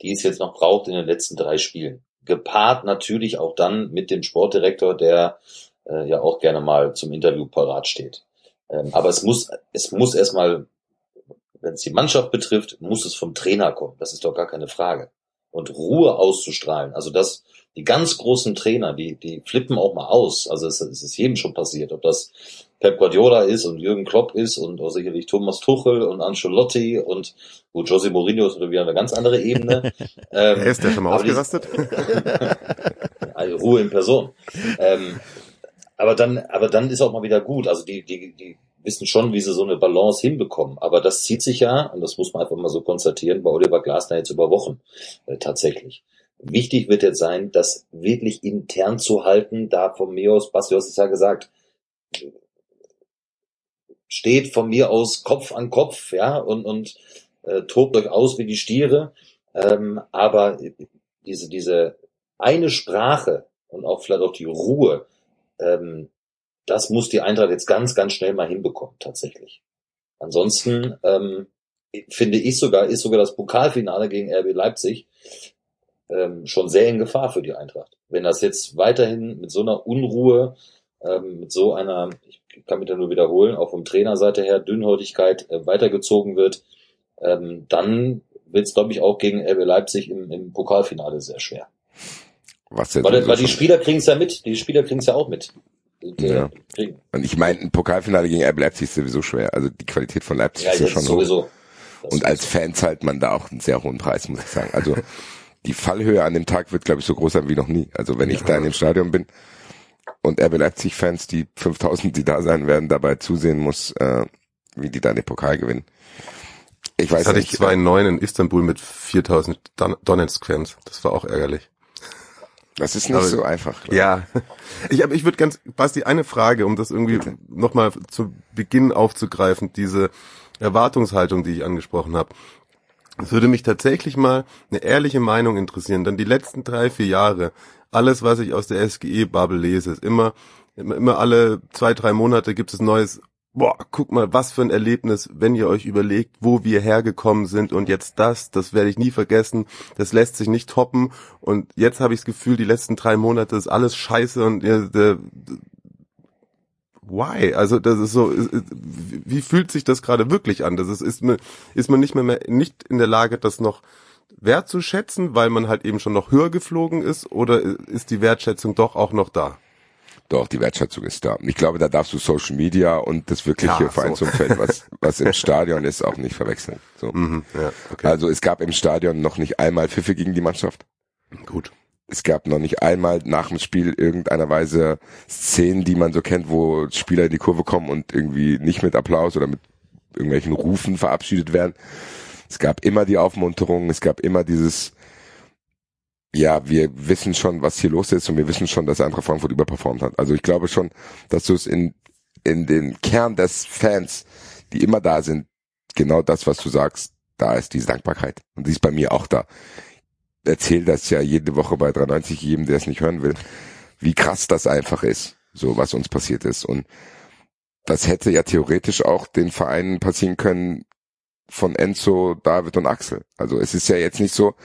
die es jetzt noch braucht in den letzten drei Spielen. Gepaart natürlich auch dann mit dem Sportdirektor, der äh, ja auch gerne mal zum Interview parat steht. Ähm, aber es muss, es muss erstmal, wenn es die Mannschaft betrifft, muss es vom Trainer kommen. Das ist doch gar keine Frage. Und Ruhe auszustrahlen. Also das, die ganz großen Trainer, die, die flippen auch mal aus. Also es, es ist jedem schon passiert, ob das Pep Guardiola ist und Jürgen Klopp ist und auch sicherlich Thomas Tuchel und Ancelotti und gut, Jose Mourinho ist wieder eine ganz andere Ebene. ähm, er ist der schon mal ausgerastet? also Ruhe in Person. Ähm, aber dann, aber dann ist auch mal wieder gut. Also die, die, die wissen schon, wie sie so eine Balance hinbekommen. Aber das zieht sich ja, und das muss man einfach mal so konstatieren, bei Oliver Glasner jetzt über Wochen äh, tatsächlich. Wichtig wird jetzt sein, das wirklich intern zu halten. Da von mir aus, Basti, du hast es ja gesagt, steht von mir aus Kopf an Kopf, ja, und, und äh, tobt euch aus wie die Stiere. Ähm, aber diese, diese eine Sprache und auch vielleicht auch die Ruhe, ähm, das muss die Eintracht jetzt ganz, ganz schnell mal hinbekommen, tatsächlich. Ansonsten ähm, finde ich sogar, ist sogar das Pokalfinale gegen RB Leipzig ähm, schon sehr in Gefahr für die Eintracht. Wenn das jetzt weiterhin mit so einer Unruhe, ähm, mit so einer, ich kann mich da nur wiederholen, auch vom Trainerseite her Dünnhäutigkeit äh, weitergezogen wird, ähm, dann wird es, glaube ich, auch gegen RB Leipzig im, im Pokalfinale sehr schwer. Was weil, weil die Spieler kriegen es ja mit, die Spieler kriegen es ja auch mit. Ja. Und ich meine, ein Pokalfinale gegen RB Leipzig ist sowieso schwer. Also die Qualität von Leipzig ja, ist ja schon sowieso. Und als Fan zahlt man da auch einen sehr hohen Preis, muss ich sagen. Also die Fallhöhe an dem Tag wird, glaube ich, so groß sein wie noch nie. Also wenn ich da in dem Stadion bin und RB Leipzig-Fans, die 5000, die da sein werden, dabei zusehen muss, äh, wie die da den Pokal gewinnen. Ich weiß das hatte nicht, ich 2-9 in Istanbul mit 4000 Donetsk-Fans. Das war auch ärgerlich. Das ist nicht Aber, so einfach. Ja. Ich, ich würde ganz, Basti, eine Frage, um das irgendwie nochmal zu Beginn aufzugreifen, diese Erwartungshaltung, die ich angesprochen habe. Es würde mich tatsächlich mal eine ehrliche Meinung interessieren. Dann die letzten drei, vier Jahre, alles, was ich aus der SGE-Bubble lese, ist immer, immer, immer alle zwei, drei Monate gibt es neues boah, guck mal, was für ein Erlebnis, wenn ihr euch überlegt, wo wir hergekommen sind und jetzt das, das werde ich nie vergessen, das lässt sich nicht toppen und jetzt habe ich das Gefühl, die letzten drei Monate ist alles scheiße und ja, der, why? Also das ist so, wie fühlt sich das gerade wirklich an? Das ist, ist man, ist man nicht mehr nicht in der Lage, das noch wertzuschätzen, weil man halt eben schon noch höher geflogen ist oder ist die Wertschätzung doch auch noch da? Doch, die Wertschätzung ist da. Ich glaube, da darfst du Social Media und das wirkliche ja, Vereinsumfeld, so. was, was im Stadion ist, auch nicht verwechseln. So. Mhm, ja, okay. Also es gab im Stadion noch nicht einmal Pfiffe gegen die Mannschaft. Gut. Es gab noch nicht einmal nach dem Spiel irgendeiner Weise Szenen, die man so kennt, wo Spieler in die Kurve kommen und irgendwie nicht mit Applaus oder mit irgendwelchen Rufen verabschiedet werden. Es gab immer die Aufmunterung, es gab immer dieses, ja, wir wissen schon, was hier los ist und wir wissen schon, dass Eintracht Frankfurt überperformt hat. Also ich glaube schon, dass du es in, in den Kern des Fans, die immer da sind, genau das, was du sagst, da ist diese Dankbarkeit. Und die ist bei mir auch da. Erzähl das ja jede Woche bei 93 jedem, der es nicht hören will, wie krass das einfach ist, so was uns passiert ist. Und das hätte ja theoretisch auch den Vereinen passieren können von Enzo, David und Axel. Also es ist ja jetzt nicht so,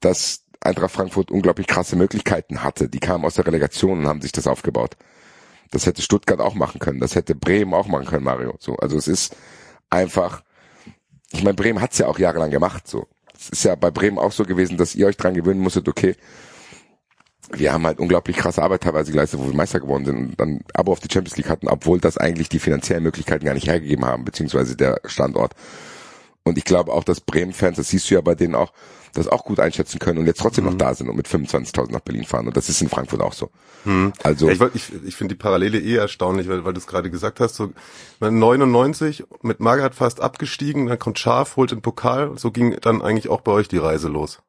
dass Eintracht Frankfurt unglaublich krasse Möglichkeiten hatte. Die kamen aus der Relegation und haben sich das aufgebaut. Das hätte Stuttgart auch machen können. Das hätte Bremen auch machen können, Mario. So, also es ist einfach, ich meine, Bremen hat's ja auch jahrelang gemacht. So, es ist ja bei Bremen auch so gewesen, dass ihr euch dran gewöhnen musstet. Okay, wir haben halt unglaublich krasse Arbeit teilweise geleistet, wo wir Meister geworden sind und dann Abo auf die Champions League hatten, obwohl das eigentlich die finanziellen Möglichkeiten gar nicht hergegeben haben, beziehungsweise der Standort. Und ich glaube auch, dass Bremen-Fans, das siehst du ja bei denen auch, das auch gut einschätzen können und jetzt trotzdem mhm. noch da sind und mit 25.000 nach Berlin fahren. Und das ist in Frankfurt auch so. Mhm. Also ja, ich, ich, ich finde die Parallele eh erstaunlich, weil, weil du es gerade gesagt hast. So 99 mit Magath fast abgestiegen, dann kommt Schaf, holt den Pokal. So ging dann eigentlich auch bei euch die Reise los.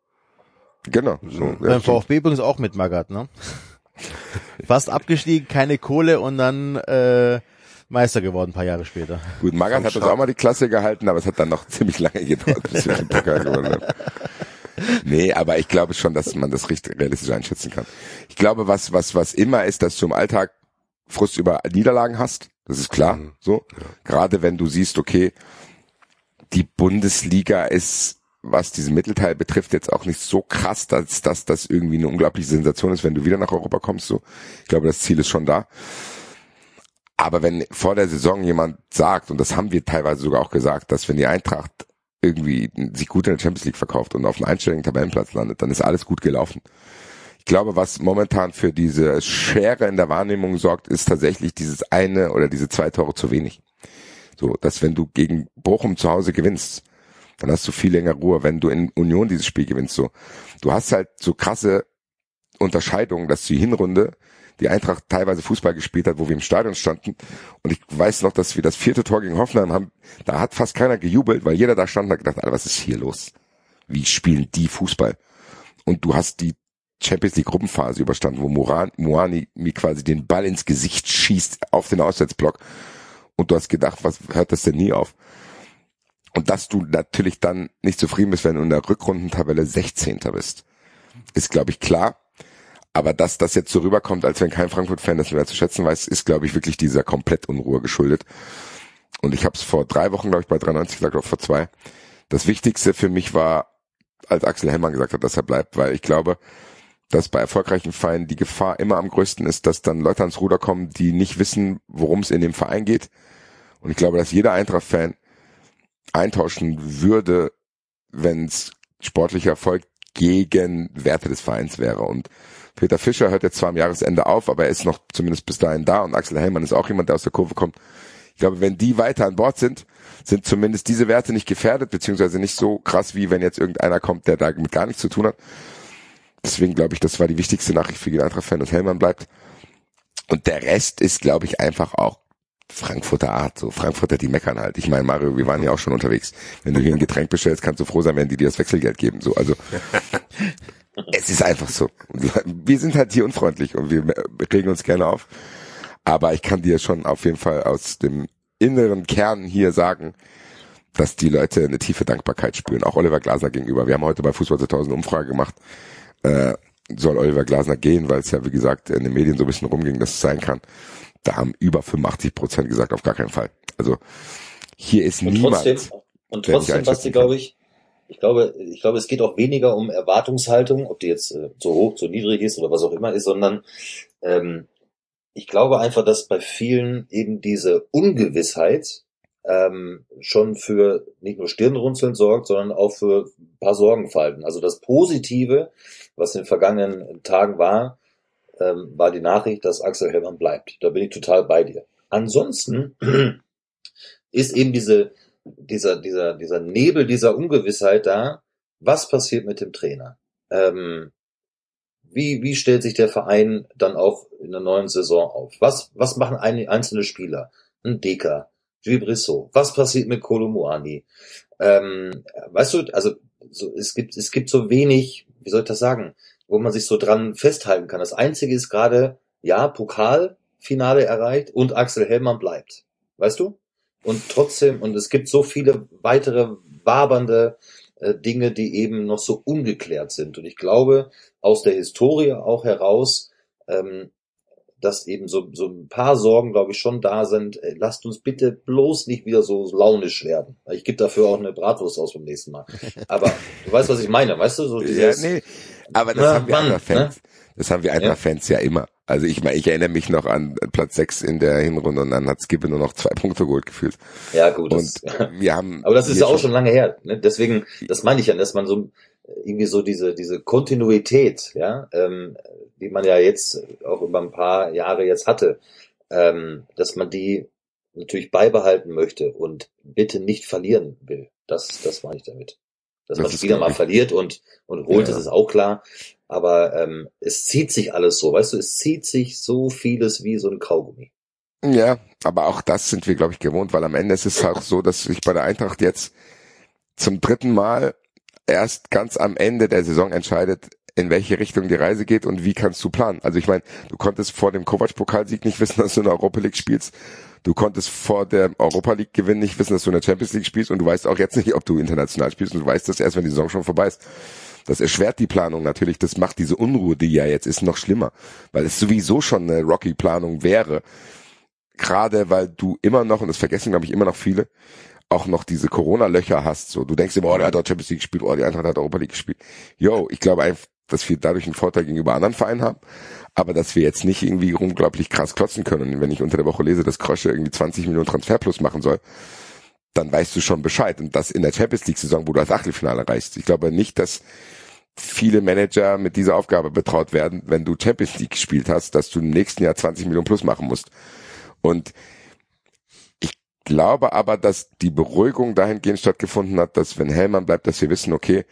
Genau. So, ja, Beim VfB übrigens auch mit Magath, ne? fast abgestiegen, keine Kohle und dann äh, Meister geworden, ein paar Jahre später. Gut, Magath hat uns auch mal die Klasse gehalten, aber es hat dann noch ziemlich lange gedauert, bis wir den Pokal gewonnen haben. Nee, aber ich glaube schon, dass man das richtig realistisch einschätzen kann. Ich glaube, was, was, was immer ist, dass du im Alltag Frust über Niederlagen hast. Das ist klar, mhm. so. Ja. Gerade wenn du siehst, okay, die Bundesliga ist was diesen Mittelteil betrifft, jetzt auch nicht so krass, dass, dass das irgendwie eine unglaubliche Sensation ist, wenn du wieder nach Europa kommst. So, ich glaube, das Ziel ist schon da. Aber wenn vor der Saison jemand sagt, und das haben wir teilweise sogar auch gesagt, dass wenn die Eintracht irgendwie sich gut in der Champions League verkauft und auf einem einstelligen Tabellenplatz landet, dann ist alles gut gelaufen. Ich glaube, was momentan für diese Schere in der Wahrnehmung sorgt, ist tatsächlich dieses eine oder diese zwei Tore zu wenig. So, dass wenn du gegen Bochum zu Hause gewinnst, dann hast du viel länger Ruhe, wenn du in Union dieses Spiel gewinnst. So, du hast halt so krasse Unterscheidungen, dass die Hinrunde die Eintracht teilweise Fußball gespielt hat, wo wir im Stadion standen. Und ich weiß noch, dass wir das vierte Tor gegen Hoffenheim haben. Da hat fast keiner gejubelt, weil jeder da stand und hat gedacht, Alter, was ist hier los? Wie spielen die Fußball? Und du hast die Champions League Gruppenphase überstanden, wo Moani mir quasi den Ball ins Gesicht schießt auf den Auswärtsblock. Und du hast gedacht, was hört das denn nie auf? Und dass du natürlich dann nicht zufrieden bist, wenn du in der Rückrundentabelle 16. bist, ist, glaube ich, klar. Aber dass das jetzt so rüberkommt, als wenn kein Frankfurt-Fan das mehr zu schätzen weiß, ist, glaube ich, wirklich dieser Komplettunruhe geschuldet. Und ich habe es vor drei Wochen, glaube ich, bei 93 gesagt, oder vor zwei. Das Wichtigste für mich war, als Axel Hellmann gesagt hat, dass er bleibt, weil ich glaube, dass bei erfolgreichen Vereinen die Gefahr immer am größten ist, dass dann Leute ans Ruder kommen, die nicht wissen, worum es in dem Verein geht. Und ich glaube, dass jeder Eintracht-Fan eintauschen würde, wenn es sportlicher Erfolg gegen Werte des Vereins wäre. Und Peter Fischer hört jetzt zwar am Jahresende auf, aber er ist noch zumindest bis dahin da und Axel Hellmann ist auch jemand, der aus der Kurve kommt. Ich glaube, wenn die weiter an Bord sind, sind zumindest diese Werte nicht gefährdet, beziehungsweise nicht so krass, wie wenn jetzt irgendeiner kommt, der damit gar nichts zu tun hat. Deswegen glaube ich, das war die wichtigste Nachricht für jeden Eintracht-Fan, dass Hellmann bleibt. Und der Rest ist, glaube ich, einfach auch Frankfurter Art, so Frankfurter, die meckern halt. Ich meine, Mario, wir waren ja auch schon unterwegs. Wenn du hier ein Getränk bestellst, kannst du froh sein, wenn die dir das Wechselgeld geben. So, also es ist einfach so. Wir sind halt hier unfreundlich und wir regen uns gerne auf. Aber ich kann dir schon auf jeden Fall aus dem inneren Kern hier sagen, dass die Leute eine tiefe Dankbarkeit spüren, auch Oliver Glasner gegenüber. Wir haben heute bei Fußball 2000 Umfrage gemacht, äh, soll Oliver Glasner gehen, weil es ja, wie gesagt, in den Medien so ein bisschen rumging, dass es sein kann. Da haben über 85 Prozent gesagt, auf gar keinen Fall. Also hier ist und niemand. Trotzdem, und trotzdem, Basti, glaube ich, ich glaube, ich glaube, es geht auch weniger um Erwartungshaltung, ob die jetzt äh, so hoch, so niedrig ist oder was auch immer ist, sondern ähm, ich glaube einfach, dass bei vielen eben diese Ungewissheit ähm, schon für nicht nur Stirnrunzeln sorgt, sondern auch für ein paar Sorgenfalten. Also das Positive, was in den vergangenen Tagen war, ähm, war die Nachricht, dass Axel Hellmann bleibt. Da bin ich total bei dir. Ansonsten ist eben diese, dieser, dieser, dieser Nebel dieser Ungewissheit da. Was passiert mit dem Trainer? Ähm, wie, wie stellt sich der Verein dann auch in der neuen Saison auf? Was, was machen einzelne Spieler? Ein Deka, Gibrissot. Was passiert mit Kolomuani? Ähm, weißt du, also so, es gibt es gibt so wenig, wie soll ich das sagen? wo man sich so dran festhalten kann. Das Einzige ist gerade, ja, Pokalfinale erreicht und Axel Hellmann bleibt. Weißt du? Und trotzdem, und es gibt so viele weitere wabernde äh, Dinge, die eben noch so ungeklärt sind. Und ich glaube, aus der Historie auch heraus, ähm, dass eben so, so ein paar Sorgen, glaube ich, schon da sind. Ey, lasst uns bitte bloß nicht wieder so launisch werden. Ich gebe dafür auch eine Bratwurst aus beim nächsten Mal. Aber du weißt, was ich meine, weißt du? So dieses, ja, nee. Aber das Na, haben wir Mann, einfach Fans. ne? Das haben wir einfach Ja. Fans ja immer. Also ich meine, ich erinnere mich noch an Platz 6 in der Hinrunde und dann hat Skippe nur noch zwei Punkte geholt gefühlt. Ja, gut. Und Das, wir haben. aber das ist ja auch schon lange her. Ne? Deswegen, das meine ich ja, dass man so irgendwie so diese diese Kontinuität, ja, ähm, die man ja jetzt auch über ein paar Jahre jetzt hatte, ähm, dass man die natürlich beibehalten möchte und bitte nicht verlieren will. Das, das meine ich damit. Dass Das man Spieler glaub mal verliert und und holt, Ja. das ist auch klar. Aber ähm, es zieht sich alles so, weißt du, es zieht sich so vieles wie so ein Kaugummi. Ja, aber auch das sind wir, glaube ich, gewohnt, weil am Ende ist es auch so, dass sich bei der Eintracht jetzt zum dritten Mal erst ganz am Ende der Saison entscheidet, in welche Richtung die Reise geht und wie kannst du planen. Also ich meine, du konntest vor dem Kovac-Pokalsieg nicht wissen, dass du in der Europa League spielst. Du konntest vor der Europa League Gewinn nicht wissen, dass du in der Champions League spielst und du weißt auch jetzt nicht, ob du international spielst und du weißt das erst, wenn die Saison schon vorbei ist. Das erschwert die Planung natürlich, das macht diese Unruhe, die ja jetzt ist, noch schlimmer, weil es sowieso schon eine Rocky-Planung wäre, gerade weil du immer noch, und das vergessen glaube ich immer noch viele, auch noch diese Corona-Löcher hast. So, du denkst immer, oh, der hat auch Champions League gespielt, oh, die Eintracht hat Europa League gespielt. Yo, ich glaube einfach, dass wir dadurch einen Vorteil gegenüber anderen Vereinen haben, aber dass wir jetzt nicht irgendwie unglaublich krass klotzen können. Und wenn ich unter der Woche lese, dass Krosche irgendwie 20 Millionen Transfer plus machen soll, dann weißt du schon Bescheid. Und das in der Champions League-Saison, wo du das Achtelfinale erreichst. Ich glaube nicht, dass viele Manager mit dieser Aufgabe betraut werden, wenn du Champions League gespielt hast, dass du im nächsten Jahr 20 Millionen plus machen musst. Und ich glaube aber, dass die Beruhigung dahingehend stattgefunden hat, dass wenn Hellmann bleibt, dass wir wissen, okay,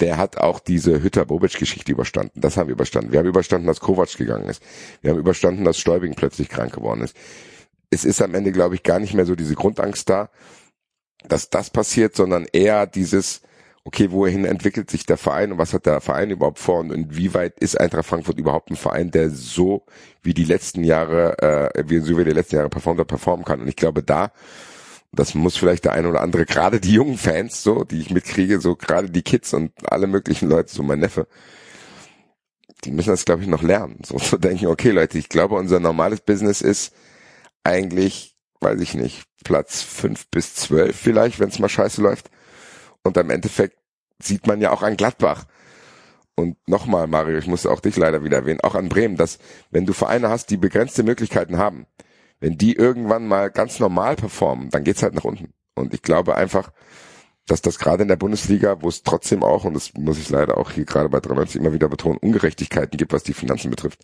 der hat auch diese Hütter-Bobic-Geschichte überstanden. Das haben wir überstanden. Wir haben überstanden, dass Kovac gegangen ist. Wir haben überstanden, dass Stäubing plötzlich krank geworden ist. Es ist am Ende, glaube ich, gar nicht mehr so diese Grundangst da, dass das passiert, sondern eher dieses, okay, wohin entwickelt sich der Verein und was hat der Verein überhaupt vor und inwieweit ist Eintracht Frankfurt überhaupt ein Verein, der so wie die letzten Jahre, äh, wie so wie die letzten Jahre performt hat, performen kann. Und ich glaube, da das muss vielleicht der eine oder andere, gerade die jungen Fans, so, die ich mitkriege, so gerade die Kids und alle möglichen Leute, so mein Neffe, die müssen das, glaube ich, noch lernen. So zu denken, okay, Leute, ich glaube, unser normales Business ist eigentlich, weiß ich nicht, Platz fünf bis zwölf vielleicht, wenn es mal scheiße läuft. Und im Endeffekt sieht man ja auch an Gladbach. Und nochmal, Mario, ich muss auch dich leider wieder erwähnen, auch an Bremen, dass wenn du Vereine hast, die begrenzte Möglichkeiten haben, wenn die irgendwann mal ganz normal performen, dann geht's halt nach unten. Und ich glaube einfach, dass das gerade in der Bundesliga, wo es trotzdem auch, und das muss ich leider auch hier gerade bei 93 immer wieder betonen, Ungerechtigkeiten gibt, was die Finanzen betrifft,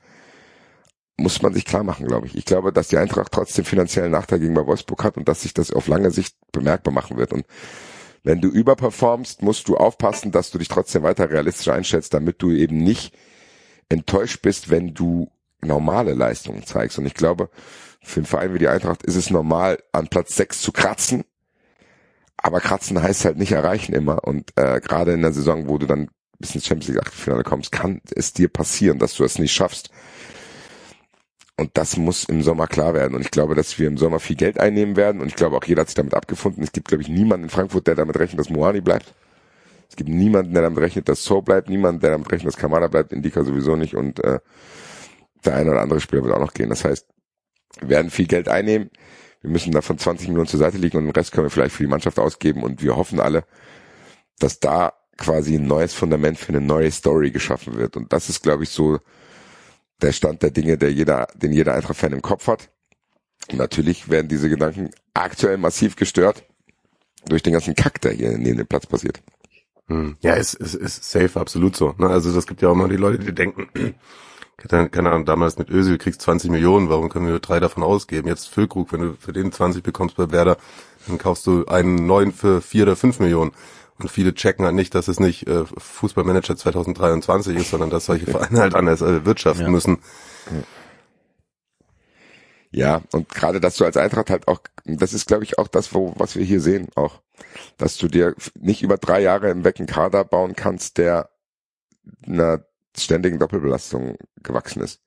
muss man sich klar machen, glaube ich. Ich glaube, dass die Eintracht trotzdem finanziellen Nachteil gegenüber Wolfsburg hat und dass sich das auf lange Sicht bemerkbar machen wird. Und wenn du überperformst, musst du aufpassen, dass du dich trotzdem weiter realistisch einschätzt, damit du eben nicht enttäuscht bist, wenn du normale Leistungen zeigst. Und ich glaube, für einen Verein wie die Eintracht ist es normal, an Platz 6 zu kratzen. Aber kratzen heißt halt nicht erreichen immer. Und äh, gerade in der Saison, wo du dann bis ins Champions League Achtelfinale kommst, kann es dir passieren, dass du es nicht schaffst. Und das muss im Sommer klar werden. Und ich glaube, dass wir im Sommer viel Geld einnehmen werden. Und ich glaube, auch jeder hat sich damit abgefunden. Es gibt, glaube ich, niemanden in Frankfurt, der damit rechnet, dass Moani bleibt. Es gibt niemanden, der damit rechnet, dass So bleibt. Niemanden, der damit rechnet, dass Kamada bleibt. Indika sowieso nicht. Und äh, der eine oder andere Spieler wird auch noch gehen. Das heißt, wir werden viel Geld einnehmen. Wir müssen davon 20 Millionen zur Seite liegen und den Rest können wir vielleicht für die Mannschaft ausgeben. Und wir hoffen alle, dass da quasi ein neues Fundament für eine neue Story geschaffen wird. Und das ist, glaube ich, so der Stand der Dinge, der jeder, den jeder Eintracht-Fan im Kopf hat. Und natürlich werden diese Gedanken aktuell massiv gestört durch den ganzen Kack, der hier neben dem Platz passiert. Hm. Ja, es ist, ist safe, absolut so. Ne? Also das gibt ja auch mal die Leute, die denken, keine Ahnung, damals mit Özil kriegst 20 Millionen, warum können wir drei davon ausgeben? Jetzt Füllkrug, wenn du für den 20 bekommst bei Werder, dann kaufst du einen neuen für vier oder fünf Millionen. Und viele checken halt nicht, dass es nicht äh, Fußballmanager 2023 ist, sondern dass solche Vereine halt anders äh, wirtschaften ja. müssen. Ja, und gerade, dass du als Eintracht halt auch, das ist, glaube ich, auch das, wo, was wir hier sehen, auch, dass du dir nicht über drei Jahre im Weg einen Kader bauen kannst, der einer ständigen Doppelbelastung gewachsen ist.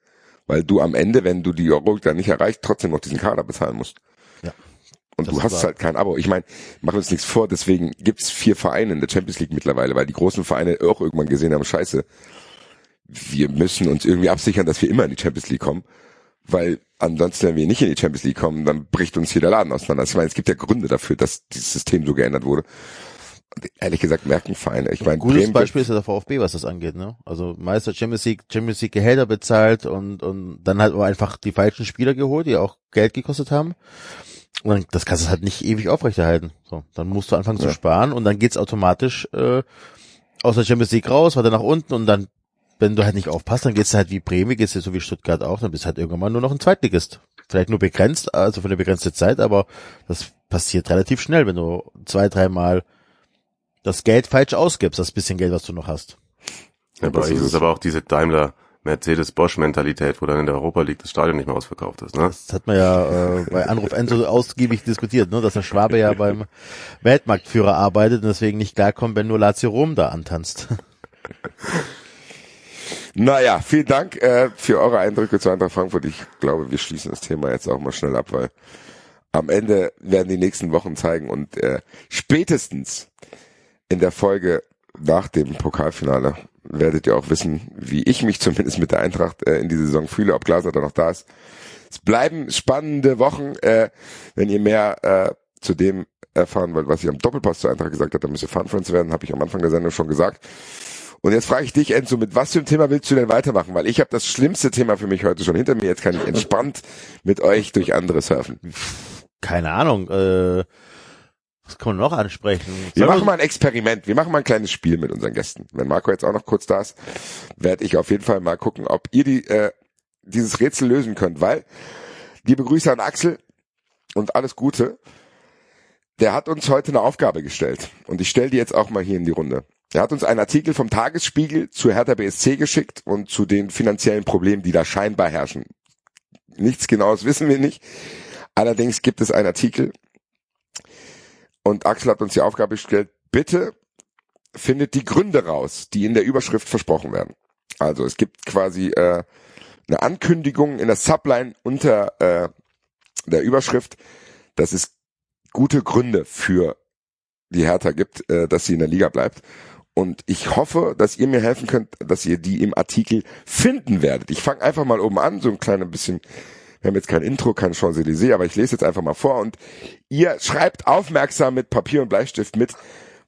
Weil du am Ende, wenn du die Euro dann nicht erreicht, trotzdem noch diesen Kader bezahlen musst. Ja. Und das du hast halt kein Abo. Ich meine, machen uns nichts vor, deswegen gibt's vier Vereine in der Champions League mittlerweile, weil die großen Vereine auch irgendwann gesehen haben, scheiße, wir müssen uns irgendwie absichern, dass wir immer in die Champions League kommen. Weil ansonsten, wenn wir nicht in die Champions League kommen, dann bricht uns hier der Laden auseinander. Ich meine, es gibt ja Gründe dafür, dass dieses System so geändert wurde ehrlich gesagt merken Vereine. Ich meine, gutes Bremen Beispiel ist ja der VfB, was das angeht, ne? Also Meister Champions League, Champions League Gehälter bezahlt und und dann halt einfach die falschen Spieler geholt, die auch Geld gekostet haben. Und dann, das kannst du halt nicht ewig aufrechterhalten. So, dann musst du anfangen ja. zu sparen und dann geht's automatisch äh, aus der Champions League raus, weiter nach unten und dann, wenn du halt nicht aufpasst, dann geht's halt wie Bremen, geht's dir so wie Stuttgart auch, dann bist du halt irgendwann mal nur noch ein Zweitligist. Vielleicht nur begrenzt, also für eine begrenzte Zeit, aber das passiert relativ schnell, wenn du zwei, dreimal das Geld falsch ausgibst, das bisschen Geld, was du noch hast. Ja, bei euch ist es aber auch diese Daimler Mercedes-Bosch-Mentalität, wo dann in der Europa League das Stadion nicht mehr ausverkauft ist. Ne? Das hat man ja äh, bei Anruf Enzo ausgiebig diskutiert, ne? dass der Schwabe ja beim Weltmarktführer arbeitet und deswegen nicht klarkommt, wenn nur Lazio Rom da antanzt. Naja, vielen Dank äh, für eure Eindrücke zu Eintracht Frankfurt. Ich glaube, wir schließen das Thema jetzt auch mal schnell ab, weil am Ende werden die nächsten Wochen zeigen und äh, spätestens in der Folge nach dem Pokalfinale werdet ihr auch wissen, wie ich mich zumindest mit der Eintracht äh, in dieser Saison fühle, ob Glaser da noch da ist. Es bleiben spannende Wochen. Äh, wenn ihr mehr äh, zu dem erfahren wollt, was ich am Doppelpass zu Eintracht gesagt habe, dann müsst ihr Fun Friends werden, habe ich am Anfang der Sendung schon gesagt. Und jetzt frage ich dich, Enzo, mit was für einem Thema willst du denn weitermachen? Weil ich habe das schlimmste Thema für mich heute schon hinter mir. Jetzt kann ich entspannt mit euch durch andere surfen. Keine Ahnung, äh, was kann man noch ansprechen? Wir machen mal ein Experiment. Wir machen mal ein kleines Spiel mit unseren Gästen. Wenn Marco jetzt auch noch kurz da ist, werde ich auf jeden Fall mal gucken, ob ihr die, äh, dieses Rätsel lösen könnt. Weil, liebe Grüße an Axel und alles Gute. Der hat uns heute eine Aufgabe gestellt. Und ich stelle die jetzt auch mal hier in die Runde. Er hat uns einen Artikel vom Tagesspiegel zu Hertha BSC geschickt und zu den finanziellen Problemen, die da scheinbar herrschen. Nichts Genaues wissen wir nicht. Allerdings gibt es einen Artikel und Axel hat uns die Aufgabe gestellt, bitte findet die Gründe raus, die in der Überschrift versprochen werden. Also es gibt quasi äh, eine Ankündigung in der Subline unter äh, der Überschrift, dass es gute Gründe für die Hertha gibt, äh, dass sie in der Liga bleibt. Und ich hoffe, dass ihr mir helfen könnt, dass ihr die im Artikel finden werdet. Ich fange einfach mal oben an, so ein kleines bisschen, wir haben jetzt kein Intro, kein Champs-Élysées, aber ich lese jetzt einfach mal vor und ihr schreibt aufmerksam mit Papier und Bleistift mit,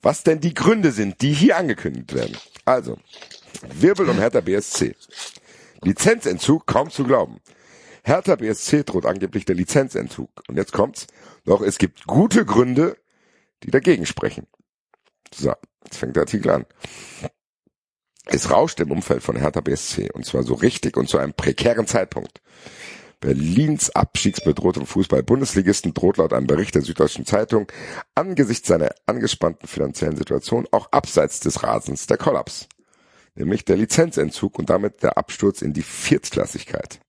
was denn die Gründe sind, die hier angekündigt werden. Also, Wirbel um Hertha BSC. Lizenzentzug kaum zu glauben. Hertha BSC droht angeblich der Lizenzentzug. Und jetzt kommt's. Doch es gibt gute Gründe, die dagegen sprechen. So, jetzt fängt der Artikel an. Es rauscht im Umfeld von Hertha BSC und zwar so richtig und zu einem prekären Zeitpunkt. Berlins abstiegsbedrohtem Fußball-Bundesligisten droht laut einem Bericht der Süddeutschen Zeitung angesichts seiner angespannten finanziellen Situation auch abseits des Rasens der Kollaps. Nämlich der Lizenzentzug und damit der Absturz in die Viertklassigkeit.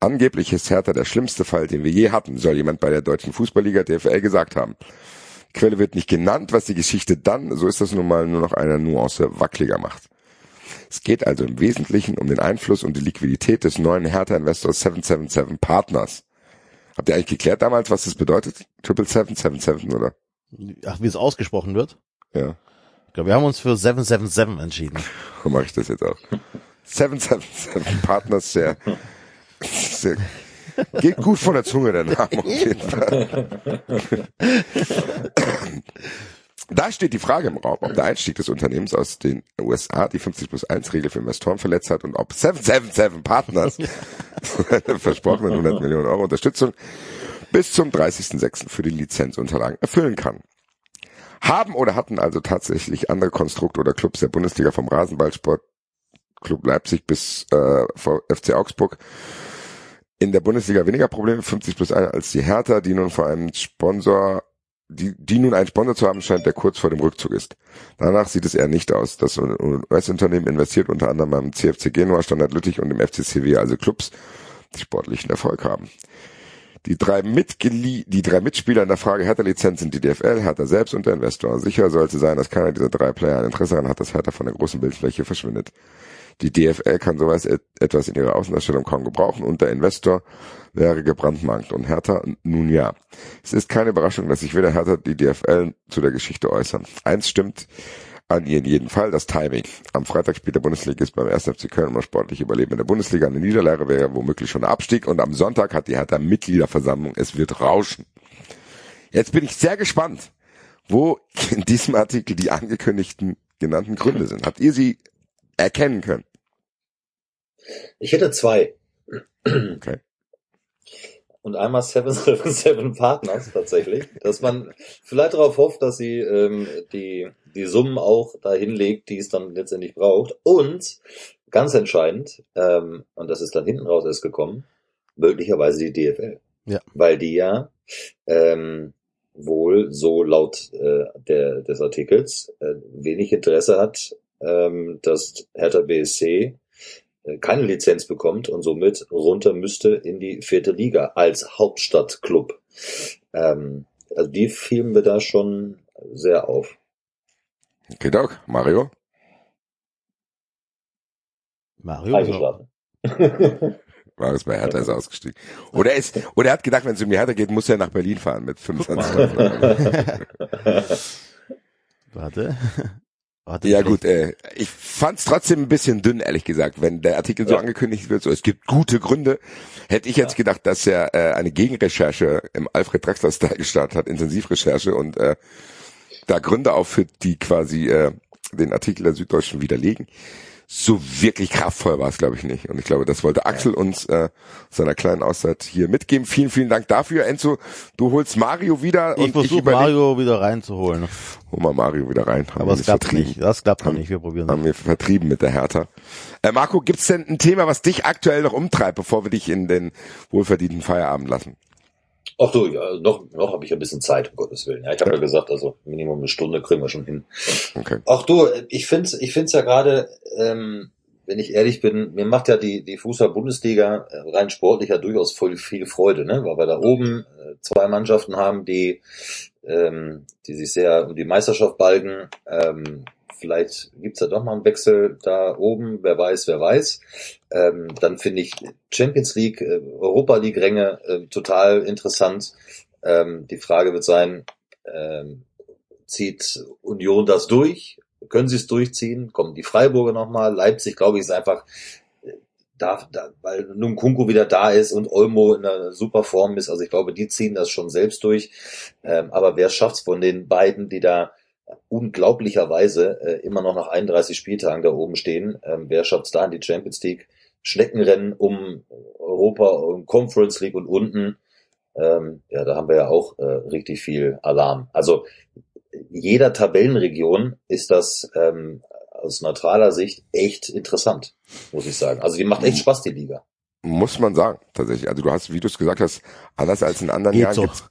Angeblich ist Hertha der schlimmste Fall, den wir je hatten, soll jemand bei der deutschen Fußballliga DFL gesagt haben. Quelle wird nicht genannt, was die Geschichte dann, so ist das nun mal, nur noch eine Nuance wackeliger macht. Es geht also im Wesentlichen um den Einfluss und die Liquidität des neuen Hertha-Investors 777 Partners. Habt ihr eigentlich geklärt damals, was das bedeutet? Triple Seven, Seven Seven, oder? Ach, wie es ausgesprochen wird? Ja. Ich glaube, wir haben uns für 777 entschieden. So mache ich das jetzt auch. 777 Partners, sehr, sehr, geht gut von der Zunge, der Name auf jeden Fall. Da steht die Frage im Raum, ob der Einstieg des Unternehmens aus den USA die 50 plus 1 Regel für Investoren verletzt hat und ob 777 Partners seine versprochenen 100 Millionen Euro Unterstützung bis zum 30.06. für die Lizenzunterlagen erfüllen kann. Haben oder hatten also tatsächlich andere Konstrukte oder Clubs der Bundesliga vom Rasenballsport Club Leipzig bis äh, FC Augsburg in der Bundesliga weniger Probleme, 50 plus 1 als die Hertha, die nun vor einem Sponsor die, die nun einen Sponsor zu haben scheint, der kurz vor dem Rückzug ist. Danach sieht es eher nicht aus. Das US-Unternehmen investiert unter anderem beim CFC Genua, Standard Lüttich und dem FCCW, also Clubs, die sportlichen Erfolg haben. Die drei, Mitgeli die drei Mitspieler in der Frage Hertha-Lizenz sind die DFL, Hertha selbst und der Investor. Sicher sollte sein, dass keiner dieser drei Player ein Interesse daran hat, dass Hertha von der großen Bildfläche verschwindet. Die DFL kann sowas et etwas in ihrer Außendarstellung kaum gebrauchen und der Investor wäre gebrandmarkt und Hertha nun ja. Es ist keine Überraschung, dass sich weder Hertha die DFL zu der Geschichte äußern. Eins stimmt an in jedem Fall, das Timing. Am Freitag spielt der Bundesliga ist beim 1. FC Köln immer sportlich überleben in der Bundesliga. Eine Niederlage wäre womöglich schon ein Abstieg und am Sonntag hat die Hertha Mitgliederversammlung. Es wird rauschen. Jetzt bin ich sehr gespannt, wo in diesem Artikel die angekündigten genannten Gründe sind. Habt ihr sie erkennen können? Ich hätte zwei. Okay. Und einmal 777 Partners tatsächlich, dass man vielleicht darauf hofft, dass sie ähm, die, die Summen auch dahin legt, die es dann letztendlich braucht. Und ganz entscheidend, ähm, und das ist dann hinten raus erst gekommen, möglicherweise die DFL. Ja. Weil die ja ähm, wohl so laut äh, der, des Artikels äh, wenig Interesse hat, ähm, dass Hertha BSC keine Lizenz bekommt und somit runter müsste in die vierte Liga als Hauptstadtclub. Ähm, also die fielen mir da schon sehr auf. Okay, Doc. Mario? Mario? Eingeschlafen. War es bei Hertha ist er ausgestiegen. Oder er ist, oder er hat gedacht, wenn es um die Hertha geht, muss er nach Berlin fahren mit 25 Warte. Hatte Ja gut, äh, ich fand's trotzdem ein bisschen dünn, ehrlich gesagt, wenn der Artikel so Ja. angekündigt wird, so es gibt gute Gründe, hätte ich jetzt gedacht, dass er äh, eine Gegenrecherche im Alfred Draxler Style gestartet hat, Intensivrecherche und äh, da Gründe aufführt, die quasi äh, den Artikel der Süddeutschen widerlegen. So wirklich kraftvoll war es, glaube ich, nicht. Und ich glaube, das wollte Axel uns äh, seiner kleinen Auszeit hier mitgeben. Vielen, vielen Dank dafür. Enzo, du holst Mario wieder Ich und ich versuche Mario wieder reinzuholen. hol mal Mario wieder rein. Haben Aber es klappt vertrieben. nicht. Das klappt noch nicht. Wir probieren Haben wir vertrieben mit der Hertha. Äh, Marco, gibt's denn ein Thema, was dich aktuell noch umtreibt, bevor wir dich in den wohlverdienten Feierabend lassen? Ach du, ja, noch, noch habe ich ein bisschen Zeit, um Gottes Willen. Ja, ich habe ja. gesagt, also Minimum eine Stunde kriegen wir schon hin. Okay. Ach du, ich finde ich find's ja gerade, ähm, wenn ich ehrlich bin, mir macht ja die, die Fußball-Bundesliga äh, rein sportlich ja durchaus voll viel Freude, ne? weil wir da oben äh, zwei Mannschaften haben, die, ähm, die sich sehr um die Meisterschaft balgen. Ähm, vielleicht gibt's da doch mal einen Wechsel da oben, wer weiß, wer weiß. Ähm, dann finde ich Champions League, äh, Europa League Ränge äh, total interessant. Ähm, die Frage wird sein, ähm, zieht Union das durch? Können sie es durchziehen? Kommen die Freiburger nochmal? Leipzig, glaube ich, ist einfach äh, da, da, weil nun Kunko wieder da ist und Olmo in einer super Form ist. Also ich glaube, die ziehen das schon selbst durch. Ähm, aber wer schafft's von den beiden, die da unglaublicherweise äh, immer noch nach 31 Spieltagen da oben stehen, ähm, wer schafft's da in die Champions League? Schneckenrennen um Europa, um Conference League und unten. Ähm, ja, da haben wir ja auch äh, richtig viel Alarm. Also jeder Tabellenregion ist das ähm, aus neutraler Sicht echt interessant, muss ich sagen. Also die macht echt Spaß, die Liga. Muss man sagen, tatsächlich. Also du hast, wie du es gesagt hast, anders als in anderen Geht Jahren so. gibt's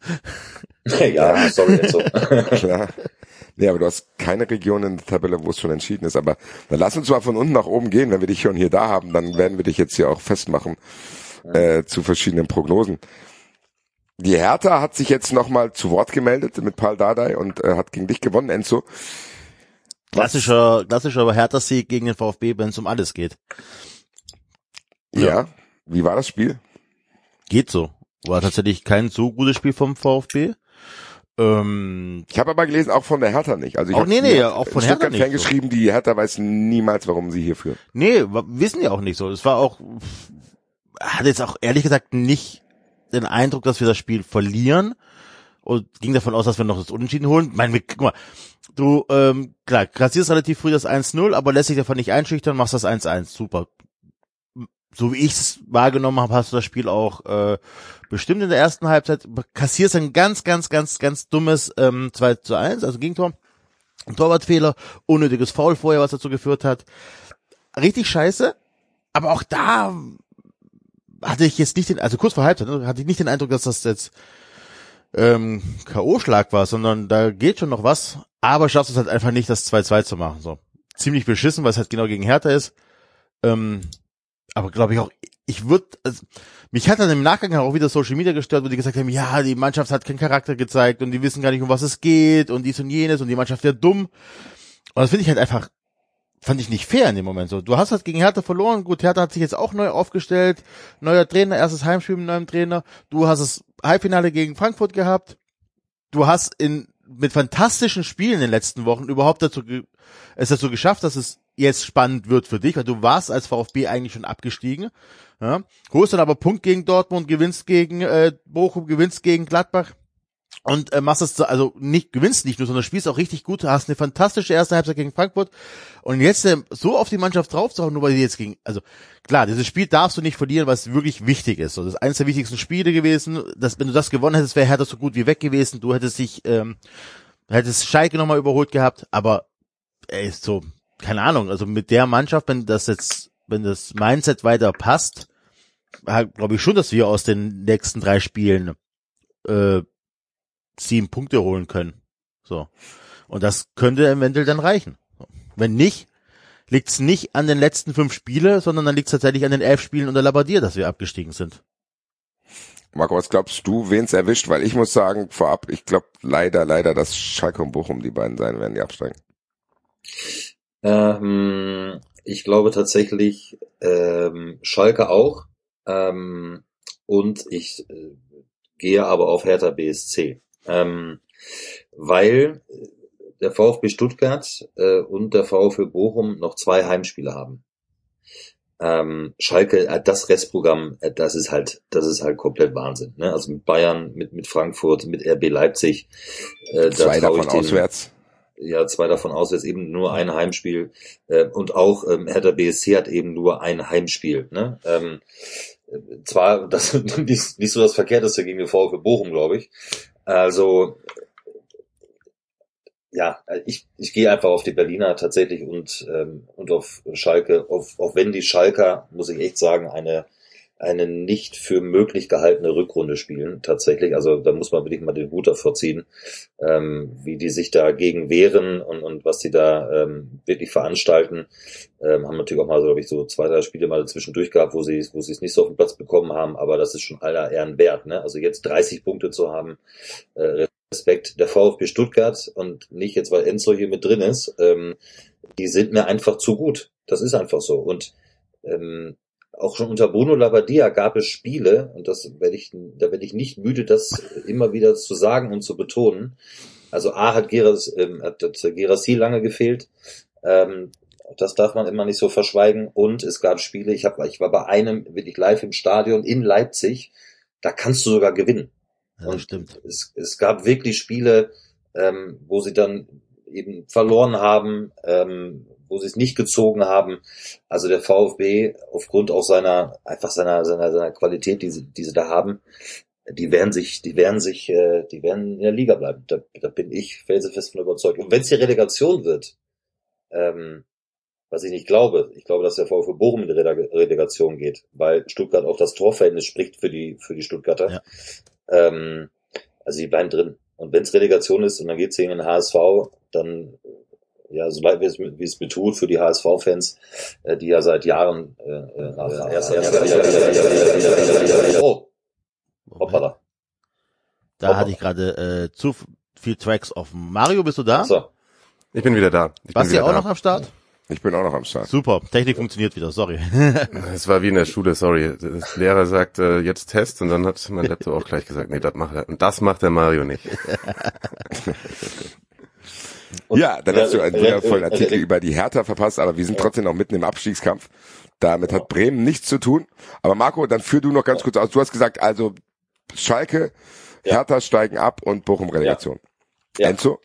ja, sorry, Enzo. klar. Nee, aber du hast keine Region in der Tabelle, wo es schon entschieden ist. Aber dann lass uns mal von unten nach oben gehen. Wenn wir dich schon hier da haben, dann werden wir dich jetzt hier auch festmachen äh, zu verschiedenen Prognosen. Die Hertha hat sich jetzt nochmal zu Wort gemeldet mit Paul Dardai und äh, hat gegen dich gewonnen, Enzo. Klassischer, klassischer Hertha-Sieg gegen den VfB, wenn es um alles geht. Ja. Wie war das Spiel? Geht so. War tatsächlich kein so gutes Spiel vom VfB. Ähm, Ich habe aber gelesen, auch von der Hertha nicht. Also ich Auch- nee, nee, auch von Hertha nicht Fan so. geschrieben, die Hertha weiß niemals, warum sie hier führt. nee, wissen ja auch nicht so. Es war auch, hatte jetzt auch ehrlich gesagt nicht den Eindruck, dass wir das Spiel verlieren und ging davon aus, dass wir noch das Unentschieden holen. Mein, guck mal, du, ähm, klar, kassierst relativ früh das 1-0, aber lässt sich davon nicht einschüchtern, machst das 1-1, super. So wie ich es wahrgenommen habe, hast du das Spiel auch äh, bestimmt in der ersten Halbzeit, kassierst ein ganz, ganz, ganz, ganz dummes ähm, 2 zu 1, also Gegentor, ein Torwartfehler, unnötiges Foul vorher, was dazu geführt hat. Richtig scheiße, aber auch da hatte ich jetzt nicht den, also kurz vor Halbzeit, ne, hatte ich nicht den Eindruck, dass das jetzt ähm, K.O.-Schlag war, sondern da geht schon noch was, aber schaffst es halt einfach nicht, das 2-2 zu machen. So. Ziemlich beschissen, weil es halt genau gegen Hertha ist. Ähm, aber glaube ich auch, ich würde, also, mich hat dann im Nachgang auch wieder Social Media gestört, wo die gesagt haben, ja, die Mannschaft hat keinen Charakter gezeigt und die wissen gar nicht, um was es geht und dies und jenes und die Mannschaft wäre dumm. Und das finde ich halt einfach, fand ich nicht fair in dem Moment so. Du hast halt gegen Hertha verloren, gut, Hertha hat sich jetzt auch neu aufgestellt, neuer Trainer, erstes Heimspiel mit neuem Trainer, du hast das Halbfinale gegen Frankfurt gehabt, du hast in, mit fantastischen Spielen in den letzten Wochen überhaupt dazu, es dazu geschafft, dass es jetzt spannend wird für dich, weil du warst als VfB eigentlich schon abgestiegen, ja, holst dann aber Punkt gegen Dortmund, gewinnst gegen äh, Bochum, gewinnst gegen Gladbach und äh, machst es so- also nicht gewinnst nicht nur, sondern spielst auch richtig gut, hast eine fantastische erste Halbzeit gegen Frankfurt und jetzt äh, so auf die Mannschaft draufzuhauen, nur weil die jetzt gegen, also klar, dieses Spiel darfst du nicht verlieren, es wirklich wichtig ist. So, das ist eines der wichtigsten Spiele gewesen. Das, wenn du das gewonnen hättest, wäre Hertha so gut wie weg gewesen. Du hättest dich, ähm, hättest Schalke nochmal überholt gehabt, aber ey, ist so, keine Ahnung, also mit der Mannschaft, wenn das jetzt, wenn das Mindset weiter passt, glaube ich schon, dass wir aus den nächsten drei Spielen äh, sieben Punkte holen können. So. Und das könnte eventuell dann reichen. Wenn nicht, liegt's nicht an den letzten fünf Spiele, sondern dann liegt's tatsächlich an den elf Spielen unter Labadier, dass wir abgestiegen sind. Marco, was glaubst du, wen's erwischt? Weil ich muss sagen, vorab, ich glaube leider, leider, dass Schalke und Bochum die beiden sein werden, die absteigen. Ähm, ich glaube tatsächlich ähm, Schalke auch. Ähm, und ich äh, gehe aber auf Hertha BSC. Ähm, weil äh, der VfB Stuttgart äh, und der VfB Bochum noch zwei Heimspiele haben. Ähm, Schalke, äh, das Restprogramm, äh, das ist halt, das ist halt komplett Wahnsinn. Ne? Also mit Bayern, mit mit Frankfurt, mit RB Leipzig. Äh, zwei davon den, auswärts. Ja, zwei davon auswärts, eben nur ein Heimspiel. Äh, und auch ähm, Hertha BSC hat eben nur ein Heimspiel. Ne? Ähm, zwar das nicht, nicht so das Verkehrteste gegen den VfB Bochum, glaube ich. Also ja, ich, ich gehe einfach auf die Berliner tatsächlich und, ähm, und auf Schalke, auf, auch wenn die Schalker, muss ich echt sagen, eine, eine nicht für möglich gehaltene Rückrunde spielen, tatsächlich. Also da muss man wirklich mal den Hut davor ziehen, ähm, wie die sich dagegen wehren und, und was die da ähm, wirklich veranstalten. Ähm, haben natürlich auch mal, so, glaube ich, so zwei, drei Spiele mal zwischendurch gehabt, wo sie wo sie es nicht so auf den Platz bekommen haben, aber das ist schon aller Ehren wert. Ne? Also jetzt 30 Punkte zu haben, äh, Respekt, der VfB Stuttgart und nicht jetzt, weil Enzo hier mit drin ist, ähm, die sind mir einfach zu gut. Das ist einfach so. Und ähm, auch schon unter Bruno Labbadia gab es Spiele, und das werde ich, da werde ich nicht müde, das immer wieder zu sagen und zu betonen. Also A hat Geras, ähm, hat, Gerassi lange gefehlt. Ähm, das darf man immer nicht so verschweigen. Und es gab Spiele, ich, hab, ich war bei einem wirklich live im Stadion in Leipzig, da kannst du sogar gewinnen. Ja, und stimmt. Es, es gab wirklich Spiele, ähm, wo sie dann eben verloren haben, ähm, wo sie es nicht gezogen haben. Also der VfB aufgrund auch seiner einfach seiner seiner, seiner Qualität, die sie, die sie da haben, die werden sich, die werden sich, äh, die werden in der Liga bleiben. Da, da bin ich felsenfest von überzeugt. Und wenn es die Relegation wird, ähm, was ich nicht glaube, ich glaube, dass der VfB Bochum in die Relegation geht, weil Stuttgart auch das Torverhältnis spricht für die für die Stuttgarter. Ja. Ähm, also die bleiben drin. Und wenn es Relegation ist und dann geht's gegen den HSV, dann ja, so leid wie es, wie es mir tut für die HSV-Fans, äh, die ja seit Jahren äh, äh, äh erst, erst, erst, oh, hoppala. Da Hoppala. hatte ich gerade äh, zu viel Tracks offen. Mario, bist du da? So. Ich bin wieder da. Ich Basti auch da. noch am Start? Ich bin auch noch am Start. Super, Technik funktioniert wieder, sorry. Es war wie in der Schule, sorry. Der Lehrer sagt äh, jetzt Test und dann hat mein Laptop auch gleich gesagt, nee, das macht er. Und das macht der Mario nicht. Ja, dann hast du einen wundervollen Artikel über die Hertha verpasst, aber wir sind trotzdem noch mitten im Abstiegskampf. Damit hat Bremen nichts zu tun. Aber Marco, dann führ du noch ganz kurz aus. Du hast gesagt, also Schalke, Hertha steigen ab und Bochum Relegation. Ja. Enzo?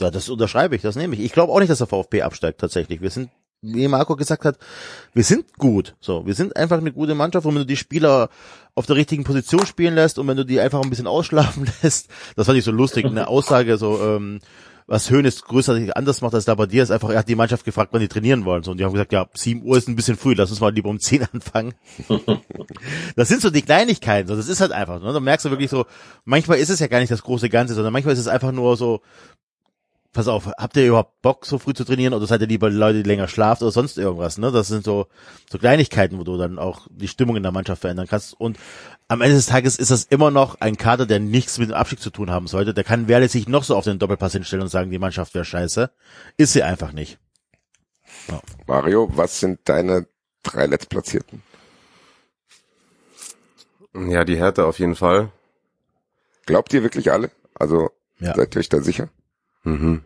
Ja, das unterschreibe ich, das nehme ich. Ich glaube auch nicht, dass der VfB absteigt tatsächlich. Wir sind, wie Marco gesagt hat, wir sind gut. So, wir sind einfach eine gute Mannschaft und wenn du die Spieler auf der richtigen Position spielen lässt und wenn du die einfach ein bisschen ausschlafen lässt, das fand ich so lustig, eine Aussage so, ähm, was Hönes größer anders macht als da bei dir, ist einfach, er hat die Mannschaft gefragt, wann die trainieren wollen. So, und die haben gesagt, ja, 7 Uhr ist ein bisschen früh, lass uns mal lieber um 10 anfangen. das sind so die Kleinigkeiten, so, das ist halt einfach, ne? da merkst du wirklich so, manchmal ist es ja gar nicht das große Ganze, sondern manchmal ist es einfach nur so, pass auf, habt ihr überhaupt Bock, so früh zu trainieren oder seid ihr lieber Leute, die länger schlaft oder sonst irgendwas, ne? Das sind so, so Kleinigkeiten, wo du dann auch die Stimmung in der Mannschaft verändern kannst. Und am Ende des Tages ist das immer noch ein Kader, der nichts mit dem Abstieg zu tun haben sollte. Der kann Werle sich noch so auf den Doppelpass hinstellen und sagen, die Mannschaft wäre scheiße. Ist sie einfach nicht. Ja. Mario, was sind deine drei Letztplatzierten? Ja, die Härte auf jeden Fall. Glaubt ihr wirklich alle? Also ja. seid ihr euch da sicher? Mhm.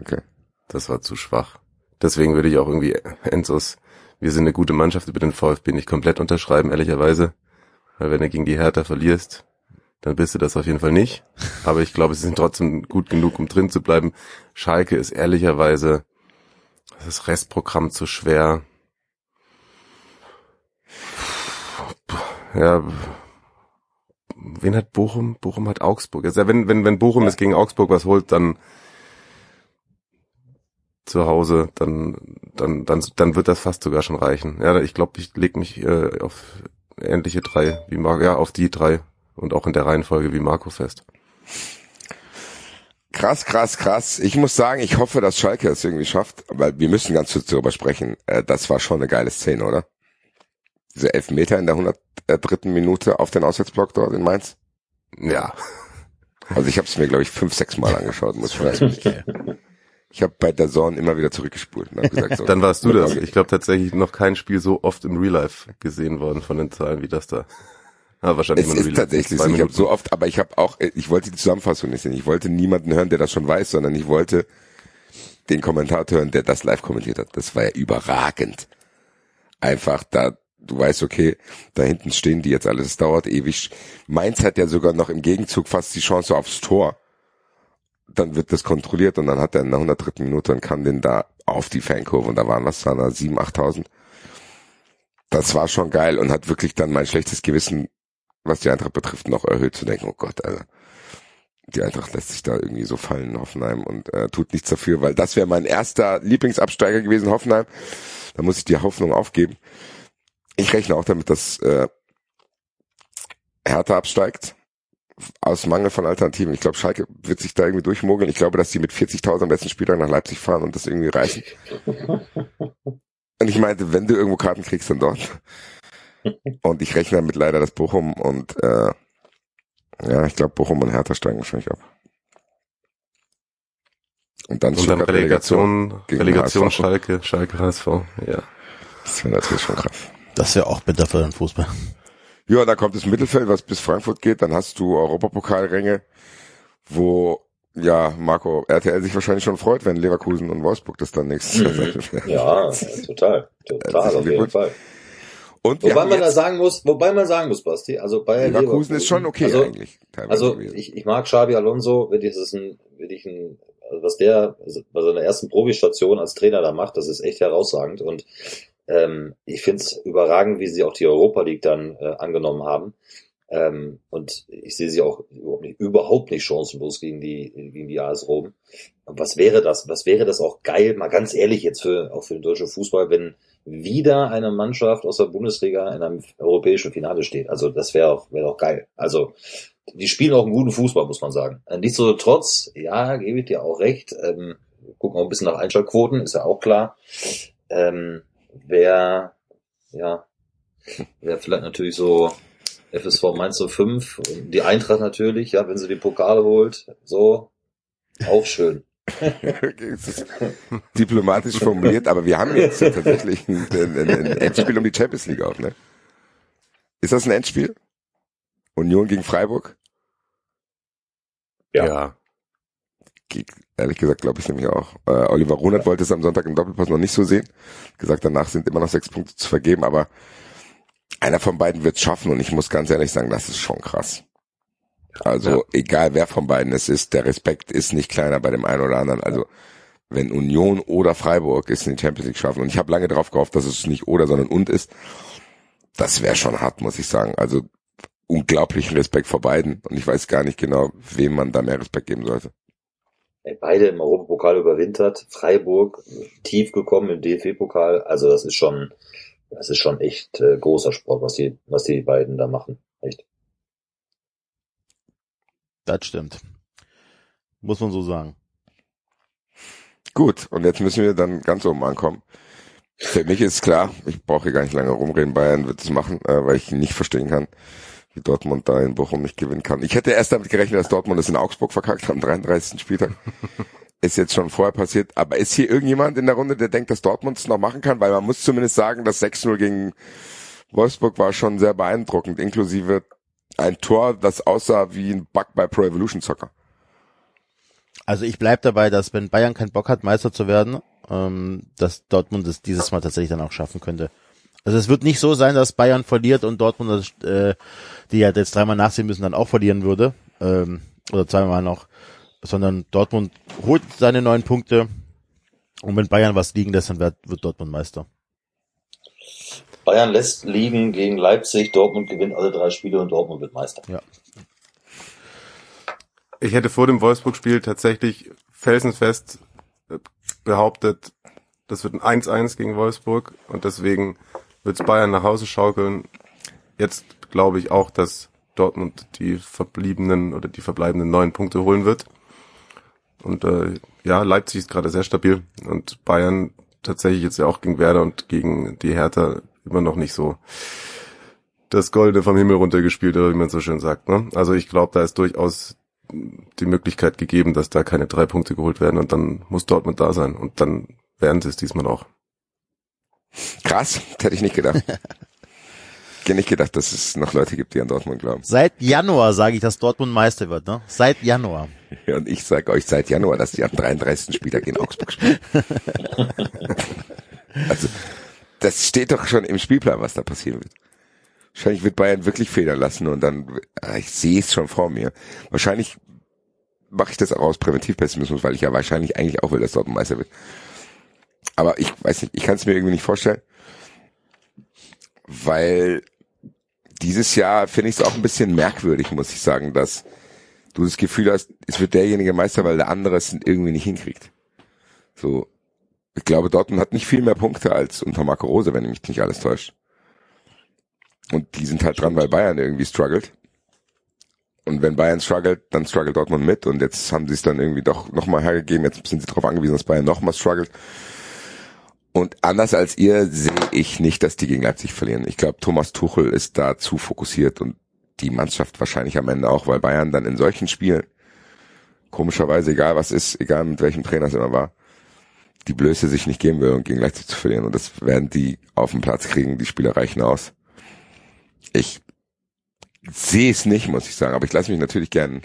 Okay. Das war zu schwach. Deswegen würde ich auch irgendwie Enzos, wir sind eine gute Mannschaft über den VfB nicht komplett unterschreiben, ehrlicherweise. Weil wenn du gegen die Hertha verlierst, dann bist du das auf jeden Fall nicht. Aber ich glaube, sie sind trotzdem gut genug, um drin zu bleiben. Schalke ist ehrlicherweise das Restprogramm zu schwer. Ja, wen hat Bochum? Bochum hat Augsburg. Also wenn, wenn, wenn Bochum ja. es gegen Augsburg was holt, dann zu Hause, dann, dann, dann, dann wird das fast sogar schon reichen. Ja, ich glaube, ich leg mich äh, auf ähnliche drei wie Marco, ja, auf die drei und auch in der Reihenfolge wie Marco fest. Krass, krass, krass. Ich muss sagen, ich hoffe, dass Schalke es irgendwie schafft, weil wir müssen ganz kurz darüber sprechen. Äh, das war schon eine geile Szene, oder? Diese Elfmeter in der 103. Minute auf den Auswärtsblock dort in Mainz. Ja. Also ich habe es mir, glaube ich, fünf, sechs Mal angeschaut, muss ich sagen. Ich habe bei der Zone immer wieder zurückgespult und hab gesagt, so, Dann warst du das. Ich glaube tatsächlich noch kein Spiel so oft im Real Life gesehen worden von den Zahlen wie das da. Ja, wahrscheinlich Es ist die tatsächlich so. Ich habe so oft, aber ich habe auch, ich wollte die Zusammenfassung nicht sehen. Ich wollte niemanden hören, der das schon weiß, sondern ich wollte den Kommentator hören, der das live kommentiert hat. Das war ja überragend. Einfach da, du weißt, okay, da hinten stehen die jetzt alles. Es dauert ewig. Mainz hat ja sogar noch im Gegenzug fast die Chance aufs Tor. Dann wird das kontrolliert und dann hat er in der 103. Minute und kann den da auf die Fankurve und da waren was, waren da 7.000, 8.000. Das war schon geil und hat wirklich dann mein schlechtes Gewissen was die Eintracht betrifft, noch erhöht zu denken, oh Gott, Alter. Die Eintracht lässt sich da irgendwie so fallen in Hoffenheim und äh, tut nichts dafür, weil das wäre mein erster Lieblingsabsteiger gewesen, Hoffenheim. Da muss ich die Hoffnung aufgeben. Ich rechne auch damit, dass äh, Hertha absteigt. Aus Mangel von Alternativen. Ich glaube, Schalke wird sich da irgendwie durchmogeln. Ich glaube, dass die mit 40.000 am letzten Spieltag nach Leipzig fahren und das irgendwie reißen. Und ich meinte, wenn du irgendwo Karten kriegst, dann dort. Und ich rechne damit leider, dass Bochum und äh, ja, ich glaube Bochum und Hertha steigen wahrscheinlich ab. Und dann Und dann Relegation, gegen Relegation. Schalke, Schalke HSV, ja. Das wäre natürlich schon krass. Das ist ja auch bitter für den Fußball. Ja, da kommt das Mittelfeld, was bis Frankfurt geht. Dann hast du Europapokalränge, wo ja Marco RTL sich wahrscheinlich schon freut, wenn Leverkusen und Wolfsburg das dann nächstes Jahr Mhm. Ja, total. Total, auf jeden. Fall. Und Wobei man da sagen muss, wobei man sagen muss, Basti, also Bayer Leverkusen ist schon okay also, eigentlich. Also ich, ich mag Xabi Alonso, wirklich, das ist ein, wirklich ein, also was der bei seiner ersten Profi-Station als Trainer da macht, das ist echt herausragend und ähm, ich find's überragend, wie sie auch die Europa League dann äh, angenommen haben. Ähm, und ich sehe sie auch überhaupt nicht, überhaupt nicht chancenlos gegen die gegen die AS Rom. Was wäre das? Was wäre das auch geil, mal ganz ehrlich jetzt für auch für den deutschen Fußball, wenn wieder eine Mannschaft aus der Bundesliga in einem europäischen Finale steht. Also das wäre auch wäre auch geil. Also die spielen auch einen guten Fußball, muss man sagen. Äh, Nichtsdestotrotz, ja, gebe ich dir auch recht. Ähm, gucken auch ein bisschen nach Einschaltquoten, ist ja auch klar. Ähm, wer, ja, wer vielleicht natürlich so FSV Mainz 05, und die Eintracht natürlich, ja, wenn sie die Pokale holt, so, auch schön. Diplomatisch formuliert, aber wir haben jetzt tatsächlich ein, ein, ein Endspiel um die Champions League auch, ne? Ist das ein Endspiel? Union gegen Freiburg? Ja. ja. Ehrlich gesagt glaube ich nämlich auch. Äh, Oliver Runert wollte es am Sonntag im Doppelpass noch nicht so sehen. Gesagt, danach sind immer noch sechs Punkte zu vergeben, aber einer von beiden wird es schaffen und ich muss ganz ehrlich sagen, das ist schon krass. Also Ja. egal wer von beiden es ist, der Respekt ist nicht kleiner bei dem einen oder anderen. Also wenn Union oder Freiburg es in die Champions League schaffen und ich habe lange darauf gehofft, dass es nicht oder, sondern und ist, das wäre schon hart, muss ich sagen. Also unglaublichen Respekt vor beiden und ich weiß gar nicht genau, wem man da mehr Respekt geben sollte. Ey, beide im Europapokal überwintert, Freiburg tief gekommen im DFB-Pokal. Also das ist schon, das ist schon echt äh, großer Sport, was die, was die beiden da machen. Echt. Das stimmt. Muss man so sagen. Gut, und jetzt müssen wir dann ganz oben ankommen. Für mich ist klar, ich brauche hier gar nicht lange rumreden, Bayern wird es machen, äh, weil ich nicht verstehen kann, wie Dortmund da in Bochum nicht gewinnen kann. Ich hätte erst damit gerechnet, dass Dortmund es in Augsburg verkackt hat am 33. Spieltag. ist jetzt schon vorher passiert. Aber ist hier irgendjemand in der Runde, der denkt, dass Dortmund es noch machen kann? Weil man muss zumindest sagen, das 6-0 gegen Wolfsburg war schon sehr beeindruckend, inklusive ein Tor, das aussah wie ein Bug bei Pro Evolution Soccer. Also ich bleib dabei, dass wenn Bayern keinen Bock hat, Meister zu werden, ähm, dass Dortmund es dieses Mal tatsächlich dann auch schaffen könnte. Also es wird nicht so sein, dass Bayern verliert und Dortmund, äh, die ja jetzt dreimal nachsehen müssen, dann auch verlieren würde. Ähm, oder zweimal noch. Sondern Dortmund holt seine neun Punkte und wenn Bayern was liegen lässt, dann wird, wird Dortmund Meister. Bayern lässt liegen gegen Leipzig, Dortmund gewinnt alle drei Spiele und Dortmund wird Meister. Ja. Ich hätte vor dem Wolfsburg-Spiel tatsächlich felsenfest äh, behauptet, das wird ein 1-1 gegen Wolfsburg und deswegen wird's Bayern nach Hause schaukeln. Jetzt glaube ich auch, dass Dortmund die verbliebenen oder die verbleibenden neun Punkte holen wird. Und äh, ja, Leipzig ist gerade sehr stabil und Bayern tatsächlich jetzt ja auch gegen Werder und gegen die Hertha immer noch nicht so das Goldene vom Himmel runtergespielt, oder wie man so schön sagt. Ne? Also ich glaube, da ist durchaus die Möglichkeit gegeben, dass da keine drei Punkte geholt werden und dann muss Dortmund da sein und dann werden sie es diesmal auch. Krass, das hätte ich nicht gedacht. nicht gedacht, dass es noch Leute gibt, die an Dortmund glauben. Seit Januar sage ich, dass Dortmund Meister wird, ne? Seit Januar. Ja, und ich sage euch seit Januar, dass die am 33. Spieltag in Augsburg spielen. also, das steht doch schon im Spielplan, was da passieren wird. Wahrscheinlich wird Bayern wirklich federn lassen und dann, ah, ich sehe es schon vor mir. Wahrscheinlich mache ich das auch aus Präventivpessimismus, weil ich ja wahrscheinlich eigentlich auch will, dass Dortmund Meister wird. Aber ich weiß nicht, ich kann es mir irgendwie nicht vorstellen, weil dieses Jahr finde ich es auch ein bisschen merkwürdig, muss ich sagen, dass du das Gefühl hast, es wird derjenige Meister, weil der andere es irgendwie nicht hinkriegt. So, ich glaube, Dortmund hat nicht viel mehr Punkte als unter Marco Rose, wenn mich nicht alles täuscht. Und die sind halt dran, weil Bayern irgendwie struggelt. Und wenn Bayern struggelt, dann struggelt Dortmund mit. Und jetzt haben sie es dann irgendwie doch nochmal hergegeben. Jetzt sind sie darauf angewiesen, dass Bayern nochmal struggelt. Und anders als ihr sehe ich nicht, dass die gegen Leipzig verlieren. Ich glaube, Thomas Tuchel ist da zu fokussiert und die Mannschaft wahrscheinlich am Ende auch, weil Bayern dann in solchen Spielen, komischerweise, egal was ist, egal mit welchem Trainer es immer war, die Blöße sich nicht geben will und gegen Leipzig zu verlieren. Und das werden die auf den Platz kriegen. Die Spieler reichen aus. Ich sehe es nicht, muss ich sagen, aber ich lasse mich natürlich gern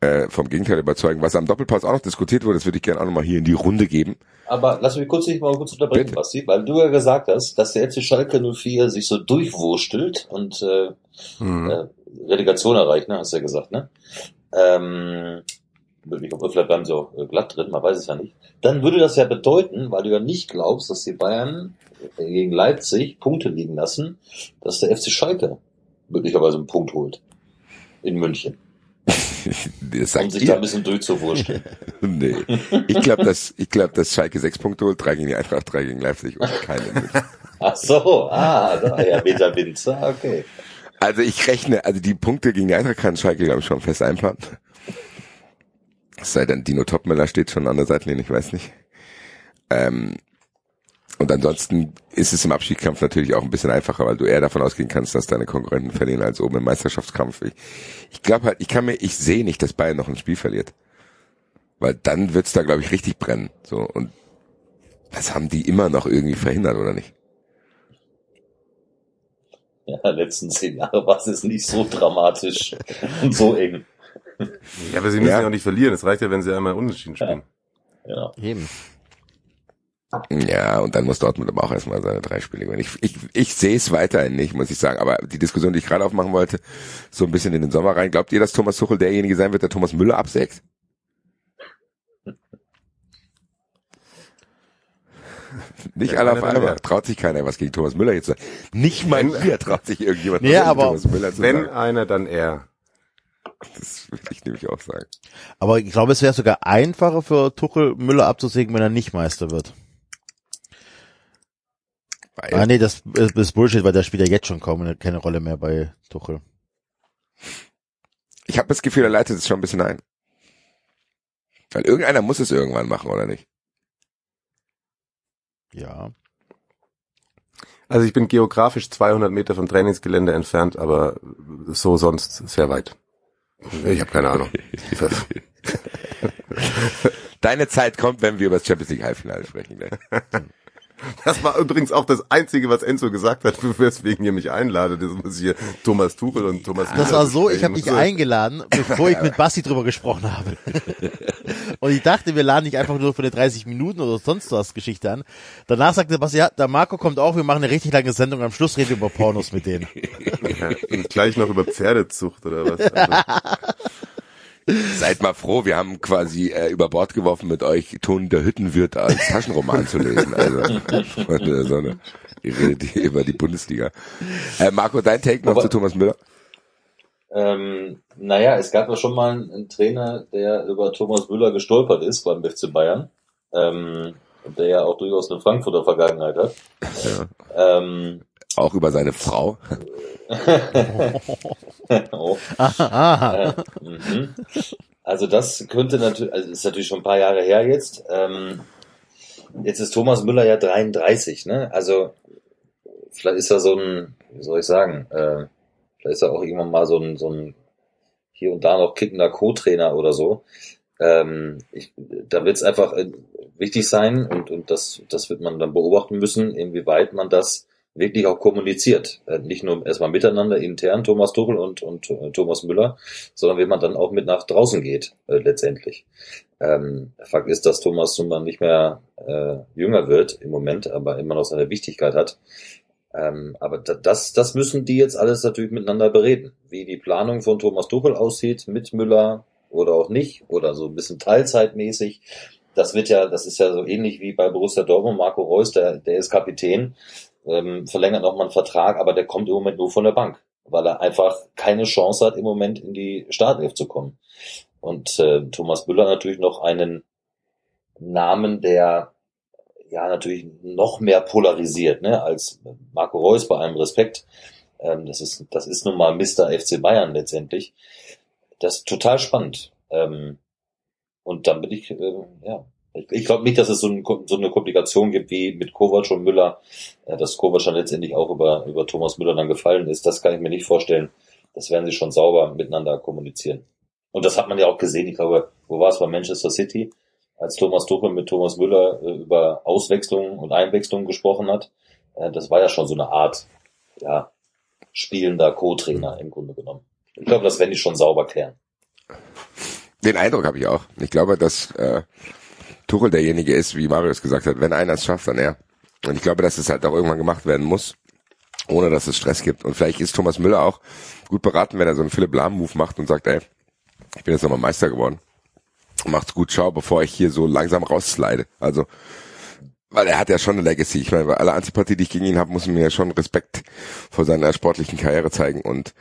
äh, vom Gegenteil überzeugen. Was am Doppelpass auch noch diskutiert wurde, das würde ich gerne auch nochmal hier in die Runde geben. Aber lass mich kurz dich mal kurz unterbrechen, Bitte. Basti, weil du ja gesagt hast, dass der FC Schalke 04 sich so durchwurstelt und äh, Hm. äh, Relegation erreicht, ne? Hast du ja gesagt, ne? Ähm, ich glaube, vielleicht bleiben sie auch äh, glatt drin, man weiß es ja nicht. Dann würde das ja bedeuten, weil du ja nicht glaubst, dass die Bayern äh, gegen Leipzig Punkte liegen lassen, dass der FC Schalke möglicherweise einen Punkt holt. In München. Um sich da ein ihr. bisschen durchzuwurschteln. Nee. Ich glaube, dass, ich glaube, dass Schalke sechs Punkte holt, drei gegen die Eintracht, drei gegen Leipzig und keine München. Ach so, ah, da, ja, Meter Wind. Ah, okay. Also ich rechne, also die Punkte gegen die Eintracht kann Schalke, glaube ich, schon fest einplanen. Es sei denn, Dino Topmüller steht schon an der Seitenlinie, ich weiß nicht. Ähm, und ansonsten ist es im Abschiedskampf natürlich auch ein bisschen einfacher, weil du eher davon ausgehen kannst, dass deine Konkurrenten verlieren als oben im Meisterschaftskampf. Ich, ich glaube halt, ich kann mir, ich sehe nicht, dass Bayern noch ein Spiel verliert. Weil dann wird's da, glaube ich, richtig brennen. So, und das haben die immer noch irgendwie verhindert, oder nicht? Ja, letzten zehn Jahre war es nicht so dramatisch und so eng. Ja, aber sie müssen Ja. ja auch nicht verlieren. Es reicht ja, wenn sie einmal unentschieden spielen. Ja. Eben. Ja, und dann muss Dortmund aber auch erstmal seine drei Spiele gewinnen. Ich, ich, ich sehe es weiterhin nicht, muss ich sagen. Aber die Diskussion, die ich gerade aufmachen wollte, so ein bisschen in den Sommer rein. Glaubt ihr, dass Thomas Tuchel derjenige sein wird, der Thomas Müller absägt? Nicht alle auf einmal. Traut sich keiner was gegen Thomas Müller jetzt zu sagen. Nicht mal hier traut sich irgendjemand Nee, was gegen aber Thomas Müller zu Wenn sagen. einer, dann er. Das würde ich nämlich auch sagen. Aber ich glaube, es wäre sogar einfacher für Tuchel Müller abzusägen, wenn er nicht Meister wird. Weil, Ah nee, das ist Bullshit, weil der spielt ja jetzt schon kaum eine, keine Rolle mehr bei Tuchel. ich habe das Gefühl, er leitet es schon ein bisschen ein. Weil irgendeiner muss es irgendwann machen, oder nicht? Ja. Also ich bin geografisch 200 Meter vom Trainingsgelände entfernt, aber so sonst sehr weit. Ich habe keine Ahnung. Deine Zeit kommt, wenn wir über das Champions League Halbfinale sprechen. Ne? Das war übrigens auch das Einzige, was Enzo gesagt hat, weswegen ihr mich einladet. Das muss hier Thomas Tuchel und Thomas Das war so, ich habe dich eingeladen, bevor ich mit Basti drüber gesprochen habe. Und ich dachte, wir laden dich einfach nur für eine 30 Minuten oder sonst was Geschichte an. Danach sagte Basti, ja, der Marco kommt auch, wir machen eine richtig lange Sendung, am Schluss reden wir über Pornos mit denen. Ja, und gleich noch über Pferdezucht oder was. Also, Seid mal froh, wir haben quasi äh, über Bord geworfen mit euch Ton der Hüttenwirt als Taschenroman zu lesen. Also von der Sonne. Ihr redet hier über die Bundesliga. Äh, Marco, dein Take noch Aber- zu Thomas Müller? Ähm, naja, es gab ja schon mal einen, Trainer, der über Thomas Müller gestolpert ist beim FC Bayern, ähm, der ja auch durchaus eine Frankfurter Vergangenheit hat. Ähm, Auch über seine Frau. oh, Aha. äh, mhm. Also das könnte natürlich, also ist natürlich schon ein paar Jahre her jetzt. Ähm, jetzt ist Thomas Müller ja 33, ne? Also vielleicht ist er so ein, wie soll ich sagen, äh, vielleicht ist er auch irgendwann mal so ein, so ein hier und da noch kickender Co-Trainer oder so. Ähm, ich, da wird es einfach äh, wichtig sein und, und das, das wird man dann beobachten müssen, inwieweit man das wirklich auch kommuniziert. Äh, nicht nur erstmal miteinander intern, Thomas Tuchel und, und äh, Thomas Müller, sondern wie man dann auch mit nach draußen geht, äh, letztendlich. Ähm, Fakt ist, dass Thomas nun mal nicht mehr äh, jünger wird im Moment, aber immer noch seine Wichtigkeit hat. Ähm, aber das, das müssen die jetzt alles natürlich miteinander bereden. Wie die Planung von Thomas Tuchel aussieht, mit Müller oder auch nicht, oder so ein bisschen teilzeitmäßig. Das wird ja, das ist ja so ähnlich wie bei Borussia Dortmund, Marco Reus, der, der ist Kapitän ähm, verlängert nochmal einen Vertrag, aber der kommt im Moment nur von der Bank, weil er einfach keine Chance hat, im Moment in die Startelf zu kommen. Und äh, Thomas Müller natürlich noch einen Namen, der ja natürlich noch mehr polarisiert, ne, als Marco Reus bei allem Respekt. Ähm, das ist, das ist nun mal Mr. FC Bayern letztendlich. Das ist total spannend. Ähm, und dann bin ich, äh, ja, ich, glaube nicht, dass es so, ein, so, eine Komplikation gibt wie mit Kovac und Müller, äh, dass Kovac dann letztendlich auch über, über Thomas Müller dann gefallen ist. Das kann ich mir nicht vorstellen. Das werden sie schon sauber miteinander kommunizieren. Und das hat man ja auch gesehen. Ich glaube, wo war es bei Manchester City, als Thomas Tuchel mit Thomas Müller äh, über Auswechslungen und Einwechslungen gesprochen hat. Äh, das war ja schon so eine Art, ja, spielender Co-Trainer im Grunde genommen. Ich glaube, das werden die schon sauber klären. Den Eindruck habe ich auch. Ich glaube, dass äh, Tuchel derjenige ist, wie Marius gesagt hat, wenn einer es schafft, dann er. Und ich glaube, dass es halt auch irgendwann gemacht werden muss, ohne dass es Stress gibt. Und vielleicht ist Thomas Müller auch gut beraten, wenn er so einen Philipp Lahm-Move macht und sagt, ey, ich bin jetzt nochmal Meister geworden. Macht's gut, ciao, bevor ich hier so langsam rausslide. Also, weil er hat ja schon eine Legacy. Ich meine, bei aller Antipathie, die ich gegen ihn habe, muss man mir ja schon Respekt vor seiner sportlichen Karriere zeigen. Und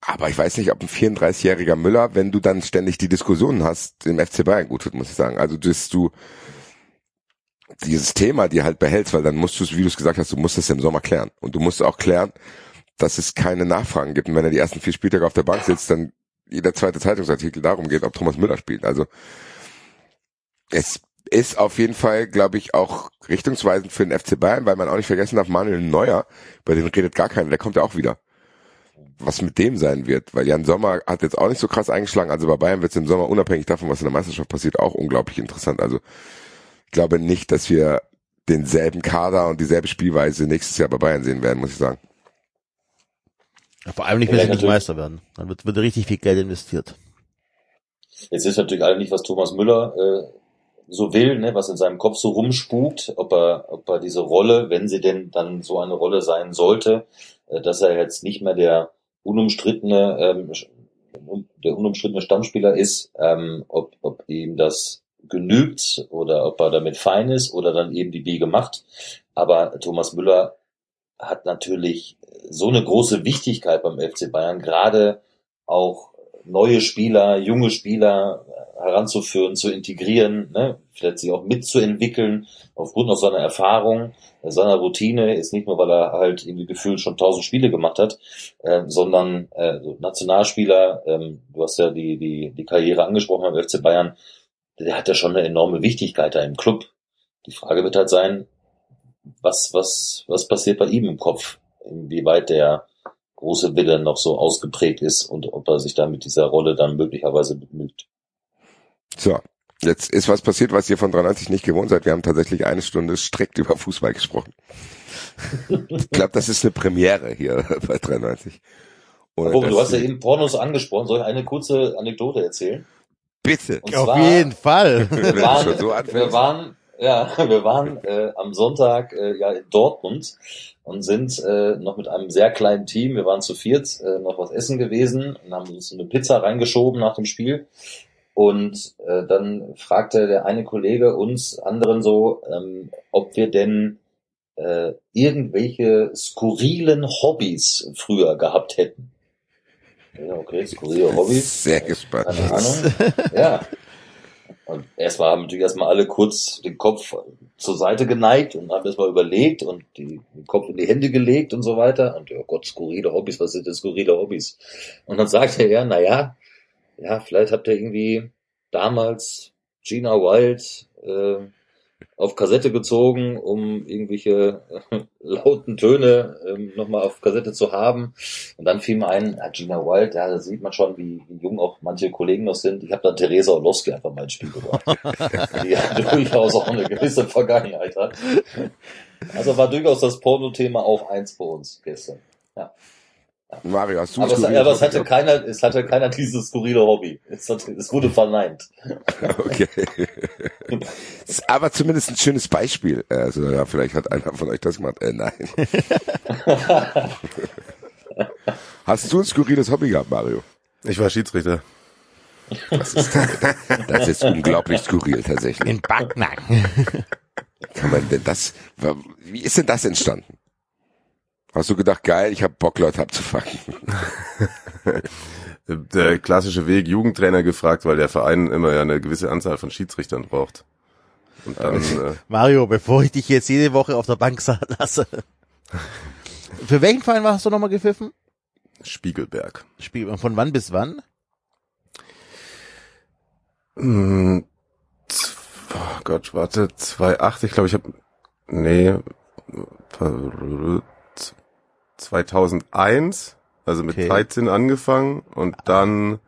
aber ich weiß nicht, ob ein 34-jähriger Müller, wenn du dann ständig die Diskussionen hast, im FC Bayern gut tut, muss ich sagen. Also, dass du dieses Thema dir halt behältst, weil dann musst du es, wie du es gesagt hast, du musst es im Sommer klären. Und du musst auch klären, dass es keine Nachfragen gibt. Und wenn er die ersten vier Spieltage auf der Bank sitzt, dann jeder zweite Zeitungsartikel darum geht, ob Thomas Müller spielt. Also es ist auf jeden Fall, glaube ich, auch richtungsweisend für den FC Bayern, weil man auch nicht vergessen darf, Manuel Neuer, bei dem redet gar keiner, der kommt ja auch wieder was mit dem sein wird, weil Jan Sommer hat jetzt auch nicht so krass eingeschlagen, also bei Bayern wird es im Sommer unabhängig davon, was in der Meisterschaft passiert, auch unglaublich interessant. Also ich glaube nicht, dass wir denselben Kader und dieselbe Spielweise nächstes Jahr bei Bayern sehen werden, muss ich sagen. Ja, vor allem nicht, wenn sie nicht Meister werden. Dann wird, wird richtig viel Geld investiert. Jetzt ist natürlich alle nicht, was Thomas Müller äh, so will, ne, was in seinem Kopf so rumspukt, ob er, ob er diese Rolle, wenn sie denn dann so eine Rolle sein sollte, dass er jetzt nicht mehr der unumstrittene, ähm, der unumstrittene Stammspieler ist, ähm, ob, ob ihm das genügt oder ob er damit fein ist oder dann eben die Biege macht. Aber Thomas Müller hat natürlich so eine große Wichtigkeit beim FC Bayern, gerade auch neue Spieler, junge Spieler heranzuführen, zu integrieren, ne? Vielleicht sich auch mitzuentwickeln, aufgrund aus seiner Erfahrung, seiner Routine, ist nicht nur, weil er halt irgendwie gefühlt schon tausend Spiele gemacht hat, äh, sondern äh, Nationalspieler, ähm, du hast ja die, die, die Karriere angesprochen beim FC Bayern, der hat ja schon eine enorme Wichtigkeit da im Club. Die Frage wird halt sein, was, was, was passiert bei ihm im Kopf? Inwieweit der große Wille noch so ausgeprägt ist und ob er sich dann mit dieser Rolle dann möglicherweise begnügt. So, jetzt ist was passiert, was ihr von 93 nicht gewohnt seid. Wir haben tatsächlich eine Stunde strikt über Fußball gesprochen. ich glaube, das ist eine Premiere hier bei 93. Ohne du hast ja eben Pornos angesprochen. Soll ich eine kurze Anekdote erzählen? Bitte. Und Auf zwar, jeden Fall. Wir waren, so wir waren, ja, wir waren äh, am Sonntag äh, ja in Dortmund und sind äh, noch mit einem sehr kleinen Team, wir waren zu viert, äh, noch was essen gewesen und haben uns eine Pizza reingeschoben nach dem Spiel. Und äh, dann fragte der eine Kollege uns anderen so, ähm, ob wir denn äh, irgendwelche skurrilen Hobbys früher gehabt hätten. Ja, okay, skurrile Hobbys. Sehr gespannt. Keine Ahnung. Ja. Und erstmal haben natürlich erstmal alle kurz den Kopf zur Seite geneigt und haben erstmal überlegt und die, den Kopf in die Hände gelegt und so weiter. Und oh Gott, skurrile Hobbys, was sind denn skurrile Hobbys? Und dann sagte er, na ja, vielleicht habt ihr irgendwie damals Gina Wild äh, auf Kassette gezogen, um irgendwelche äh, lauten Töne ähm, nochmal auf Kassette zu haben. Und dann fiel mir ein, ja, Gina Wild, ja, da sieht man schon, wie, wie jung auch manche Kollegen noch sind. Ich habe dann Theresa Orlowski einfach mal ins Spiel gebracht, die ja durchaus auch eine gewisse Vergangenheit hat. Also war durchaus das Porno-Thema auch eins bei uns gestern. Ja. Mario, hast du Aber, es, aber es Hobby hatte keiner, es hatte keiner dieses skurrile Hobby. Es, hatte, es wurde verneint. Okay. Aber zumindest ein schönes Beispiel. Also ja, vielleicht hat einer von euch das gemacht. Äh, nein. Hast du ein skurriles Hobby gehabt, Mario? Ich war Schiedsrichter. Das ist, das ist unglaublich skurril tatsächlich. In Backnacken. Kann man denn das? Wie ist denn das entstanden? Hast du gedacht, geil, ich habe Bock, Leute abzufangen? Der klassische Weg, Jugendtrainer gefragt, weil der Verein immer ja eine gewisse Anzahl von Schiedsrichtern braucht. Und dann, äh, Mario, bevor ich dich jetzt jede Woche auf der Bank lasse. Für welchen Verein hast du nochmal gepfiffen? Spiegelberg. Spiel, von wann bis wann? Hm, Oh Gott, warte, 2,8, ich glaube, ich habe, nee, 2001, also mit Okay. 13 angefangen und dann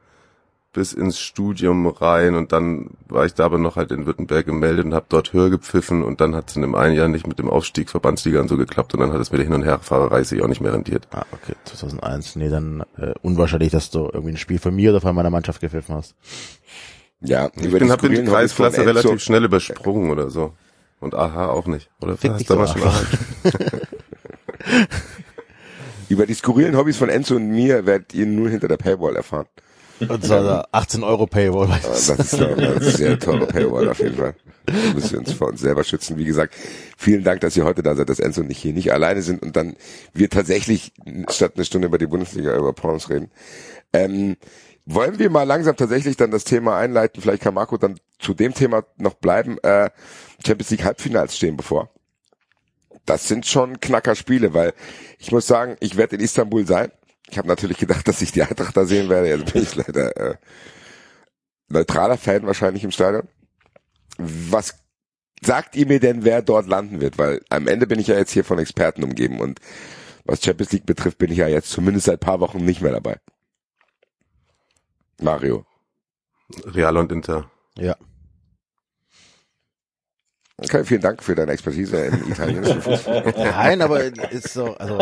bis ins Studium rein und dann war ich da aber noch halt in Württemberg gemeldet und habe dort höher gepfiffen und dann hat es in dem einen Jahr nicht mit dem Aufstieg Verbandsliga und so geklappt und dann hat es mit der Hin- und Herfahrerei sich auch nicht mehr rentiert. Ah, okay, 2001. Nee, dann äh, unwahrscheinlich, dass du irgendwie ein Spiel von mir oder von meiner Mannschaft gepfiffen hast. Ja, Ich bin, die hab bin die Kreisklasse relativ schnell übersprungen oder so. Und aha auch nicht. Oder Fick hast dich du doch damals schon? Über die skurrilen Hobbys von Enzo und mir werdet ihr nur hinter der Paywall erfahren. Und zwar der 18 Euro Paywall. Aber Das ist ja eine sehr teure Paywall auf jeden Fall. Da müssen wir uns vor uns selber schützen. Wie gesagt, vielen Dank, dass ihr heute da seid, dass Enzo und ich hier nicht alleine sind und dann wir tatsächlich statt eine Stunde über die Bundesliga über Pornos reden. Ähm, wollen wir mal langsam tatsächlich dann das Thema einleiten? Vielleicht kann Marco dann zu dem Thema noch bleiben. Äh, Champions League Halbfinals stehen bevor. Das sind schon Knackerspiele, weil ich muss sagen, ich werde in Istanbul sein. Ich habe natürlich gedacht, dass ich die Eintracht da sehen werde. Jetzt bin ich leider äh, neutraler Fan wahrscheinlich im Stadion. Was sagt ihr mir denn, wer dort landen wird? Weil am Ende bin ich ja jetzt hier von Experten umgeben und was Champions League betrifft, bin ich ja jetzt zumindest seit paar Wochen nicht mehr dabei. Mario. Real und Inter. Ja. Okay, vielen Dank für deine Expertise im italienischen Fußball. Nein, aber ist so, also.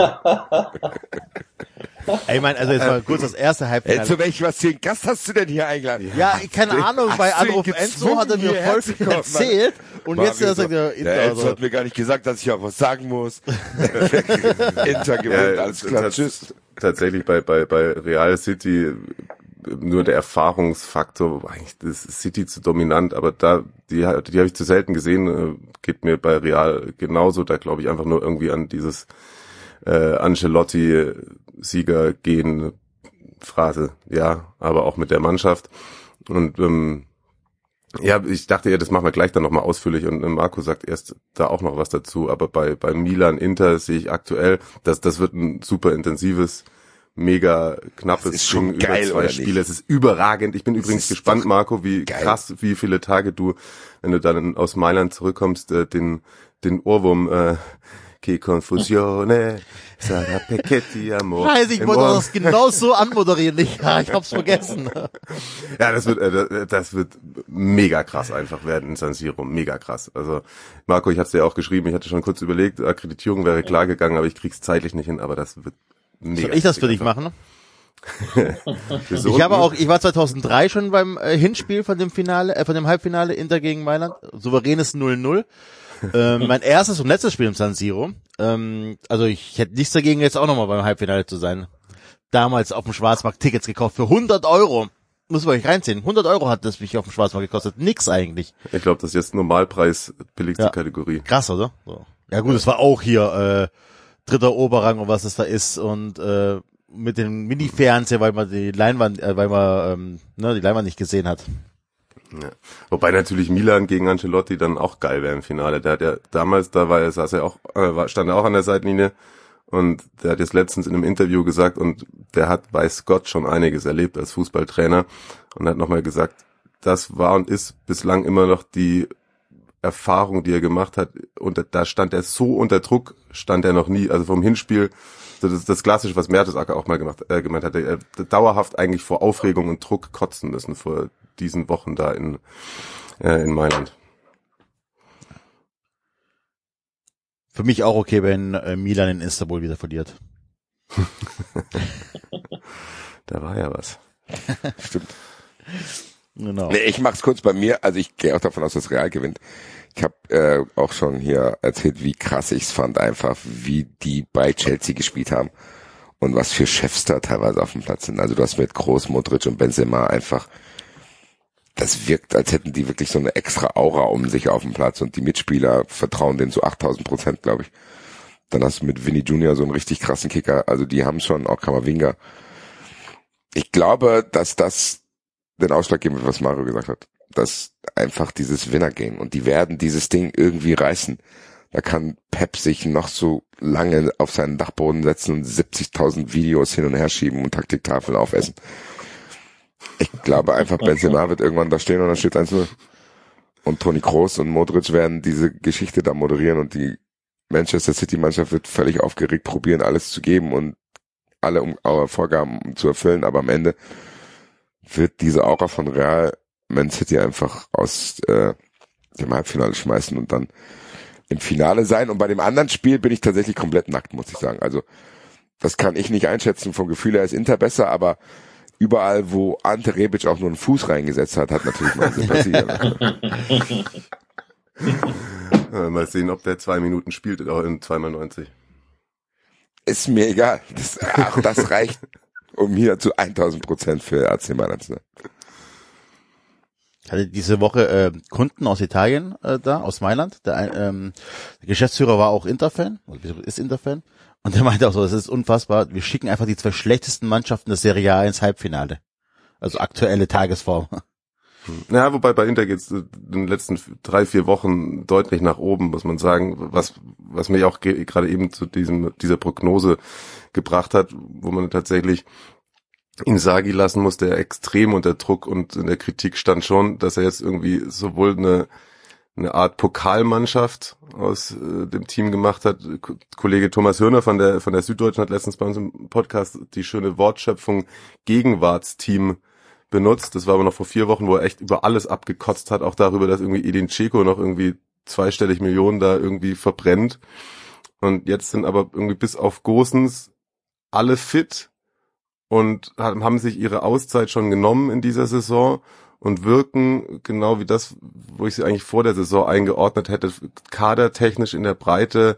Ey, ich meine, also jetzt mal kurz das erste Äh, Halbfinale. zu welchem was für einen Gast hast du denn hier eingeladen? Ja, keine Ahnung, bei Anruf Enzo hat er mir voll viel erzählt und Mario jetzt er sagt er Der Inter. Enzo Also. hat mir gar nicht gesagt, dass ich auch was sagen muss. Inter gewinnt, alles klar, tschüss. Tatsächlich bei, bei, bei Real City nur der Erfahrungsfaktor, eigentlich das ist City zu dominant, aber da, die, die habe ich zu selten gesehen, äh, geht mir bei Real genauso, da glaube ich einfach nur irgendwie an dieses äh, Ancelotti Sieger gehen Phrase, ja, aber auch mit der Mannschaft. Und ähm, ja, ich dachte ja, das machen wir gleich dann nochmal ausführlich und äh, Marco sagt erst da auch noch was dazu, aber bei, bei Milan Inter sehe ich aktuell, dass das wird ein super intensives, mega knappes Das ist schon Ding geil, über zwei? Spiele. Es ist überragend. Ich bin übrigens ist gespannt, Marco, wie geil. krass, wie viele Tage du, wenn du dann aus Mailand zurückkommst, äh, den, den Ohrwurm äh, Che confusione, sarà Pecchetti amor. Scheiße, ich wollte das genau so anmoderieren. Ich, ja, ich hab's vergessen. Ja, das wird, äh, das wird mega krass einfach werden in San Siro. Mega krass. Also, Marco, ich hatte dir auch geschrieben, ich hatte schon kurz überlegt, Akkreditierung wäre klar gegangen, aber ich krieg's zeitlich nicht hin, aber das wird mega. Soll ich das für dich machen? Ich habe auch, ich war 2003 schon beim äh, Hinspiel von dem Finale, äh, von dem Halbfinale Inter gegen Mailand. Souveränes 0-0. ähm, mein erstes und letztes Spiel im San Siro. Ähm, also ich hätte nichts dagegen, jetzt auch nochmal beim Halbfinale zu sein. Damals auf dem Schwarzmarkt Tickets gekauft für 100 Euro. Muss man euch reinziehen. 100 Euro hat das mich auf dem Schwarzmarkt gekostet. Nix eigentlich. Ich glaube, das ist jetzt Normalpreis, billigste Ja. Kategorie. Krass, oder? So. Ja gut, es war auch hier äh, dritter Oberrang und was es da ist und äh, mit dem Mini-Fernseher, weil man die Leinwand, äh, weil man ähm, ne, die Leinwand nicht gesehen hat. Ja. Wobei natürlich Milan gegen Ancelotti dann auch geil wäre im Finale. Der hat ja damals, da war er, saß er auch, äh, stand er auch an der Seitenlinie und der hat jetzt letztens in einem Interview gesagt und der hat, weiß Gott, schon einiges erlebt als Fußballtrainer und hat nochmal gesagt, das war und ist bislang immer noch die Erfahrung, die er gemacht hat, und da stand er so unter Druck, stand er noch nie. Also vom Hinspiel, so das, das Klassische, was Mertesacker auch mal gemacht, äh, gemeint hat, er dauerhaft eigentlich vor Aufregung und Druck kotzen müssen vor diesen Wochen da in, äh, in Mailand. Für mich auch okay, wenn äh, Milan in Istanbul wieder verliert. da war ja was. Stimmt. Genau. Nee, ich mach's kurz bei mir. Also ich gehe auch davon aus, dass Real gewinnt. Ich habe äh, auch schon hier erzählt, wie krass ich's fand, einfach wie die bei Chelsea gespielt haben und was für Chefs da teilweise auf dem Platz sind. Also du hast mit Groß, Modric und Benzema einfach, das wirkt, als hätten die wirklich so eine extra Aura um sich auf dem Platz und die Mitspieler vertrauen denen zu 8000 Prozent, glaube ich. Dann hast du mit Vinny Junior so einen richtig krassen Kicker. Also die haben schon auch Kamavinga. Ich glaube, dass das den Ausschlag geben was Mario gesagt hat. Das einfach dieses Winner-Game und die werden dieses Ding irgendwie reißen. Da kann Pep sich noch so lange auf seinen Dachboden setzen und 70.000 Videos hin und her schieben und Taktiktafeln aufessen. Ich glaube einfach, Benzema wird irgendwann da stehen und dann steht 1-0. Und Toni Kroos und Modric werden diese Geschichte da moderieren und die Manchester City Mannschaft wird völlig aufgeregt probieren, alles zu geben und alle um, Vorgaben zu erfüllen, aber am Ende wird diese Aura von Real Man City einfach aus äh, dem Halbfinale schmeißen und dann im Finale sein. Und bei dem anderen Spiel bin ich tatsächlich komplett nackt, muss ich sagen. Also das kann ich nicht einschätzen. Vom Gefühl her ist Inter besser, aber überall, wo Ante Rebic auch nur einen Fuß reingesetzt hat, hat natürlich meine Sympathie. Mal sehen, ob der zwei Minuten spielt oder in zweimal 90. Ist mir egal. Das, ach, das reicht um hier zu 1000 Prozent für AC Mailand zu sein. Ich hatte diese Woche äh, Kunden aus Italien äh, da, aus Mailand. Der, ähm, der Geschäftsführer war auch Interfan, ist Interfan. Und der meinte auch so, es ist unfassbar, wir schicken einfach die zwei schlechtesten Mannschaften der Serie A ins Halbfinale. Also aktuelle Tagesform. Ja, wobei bei Inter geht's in den letzten drei, vier Wochen deutlich nach oben, muss man sagen, was, was mich auch gerade eben zu diesem, dieser Prognose gebracht hat, wo man tatsächlich Insagi lassen muss, der extrem unter Druck und in der Kritik stand schon, dass er jetzt irgendwie sowohl eine, eine Art Pokalmannschaft aus äh, dem Team gemacht hat. K Kollege Thomas Hörner von der, von der Süddeutschen hat letztens bei uns im Podcast die schöne Wortschöpfung Gegenwartsteam benutzt. Das war aber noch vor vier Wochen, wo er echt über alles abgekotzt hat, auch darüber, dass irgendwie Edin Dzeko noch irgendwie zweistellig Millionen da irgendwie verbrennt. Und jetzt sind aber irgendwie bis auf Gosens alle fit und haben sich ihre Auszeit schon genommen in dieser Saison und wirken genau wie das, wo ich sie eigentlich vor der Saison eingeordnet hätte, kadertechnisch in der Breite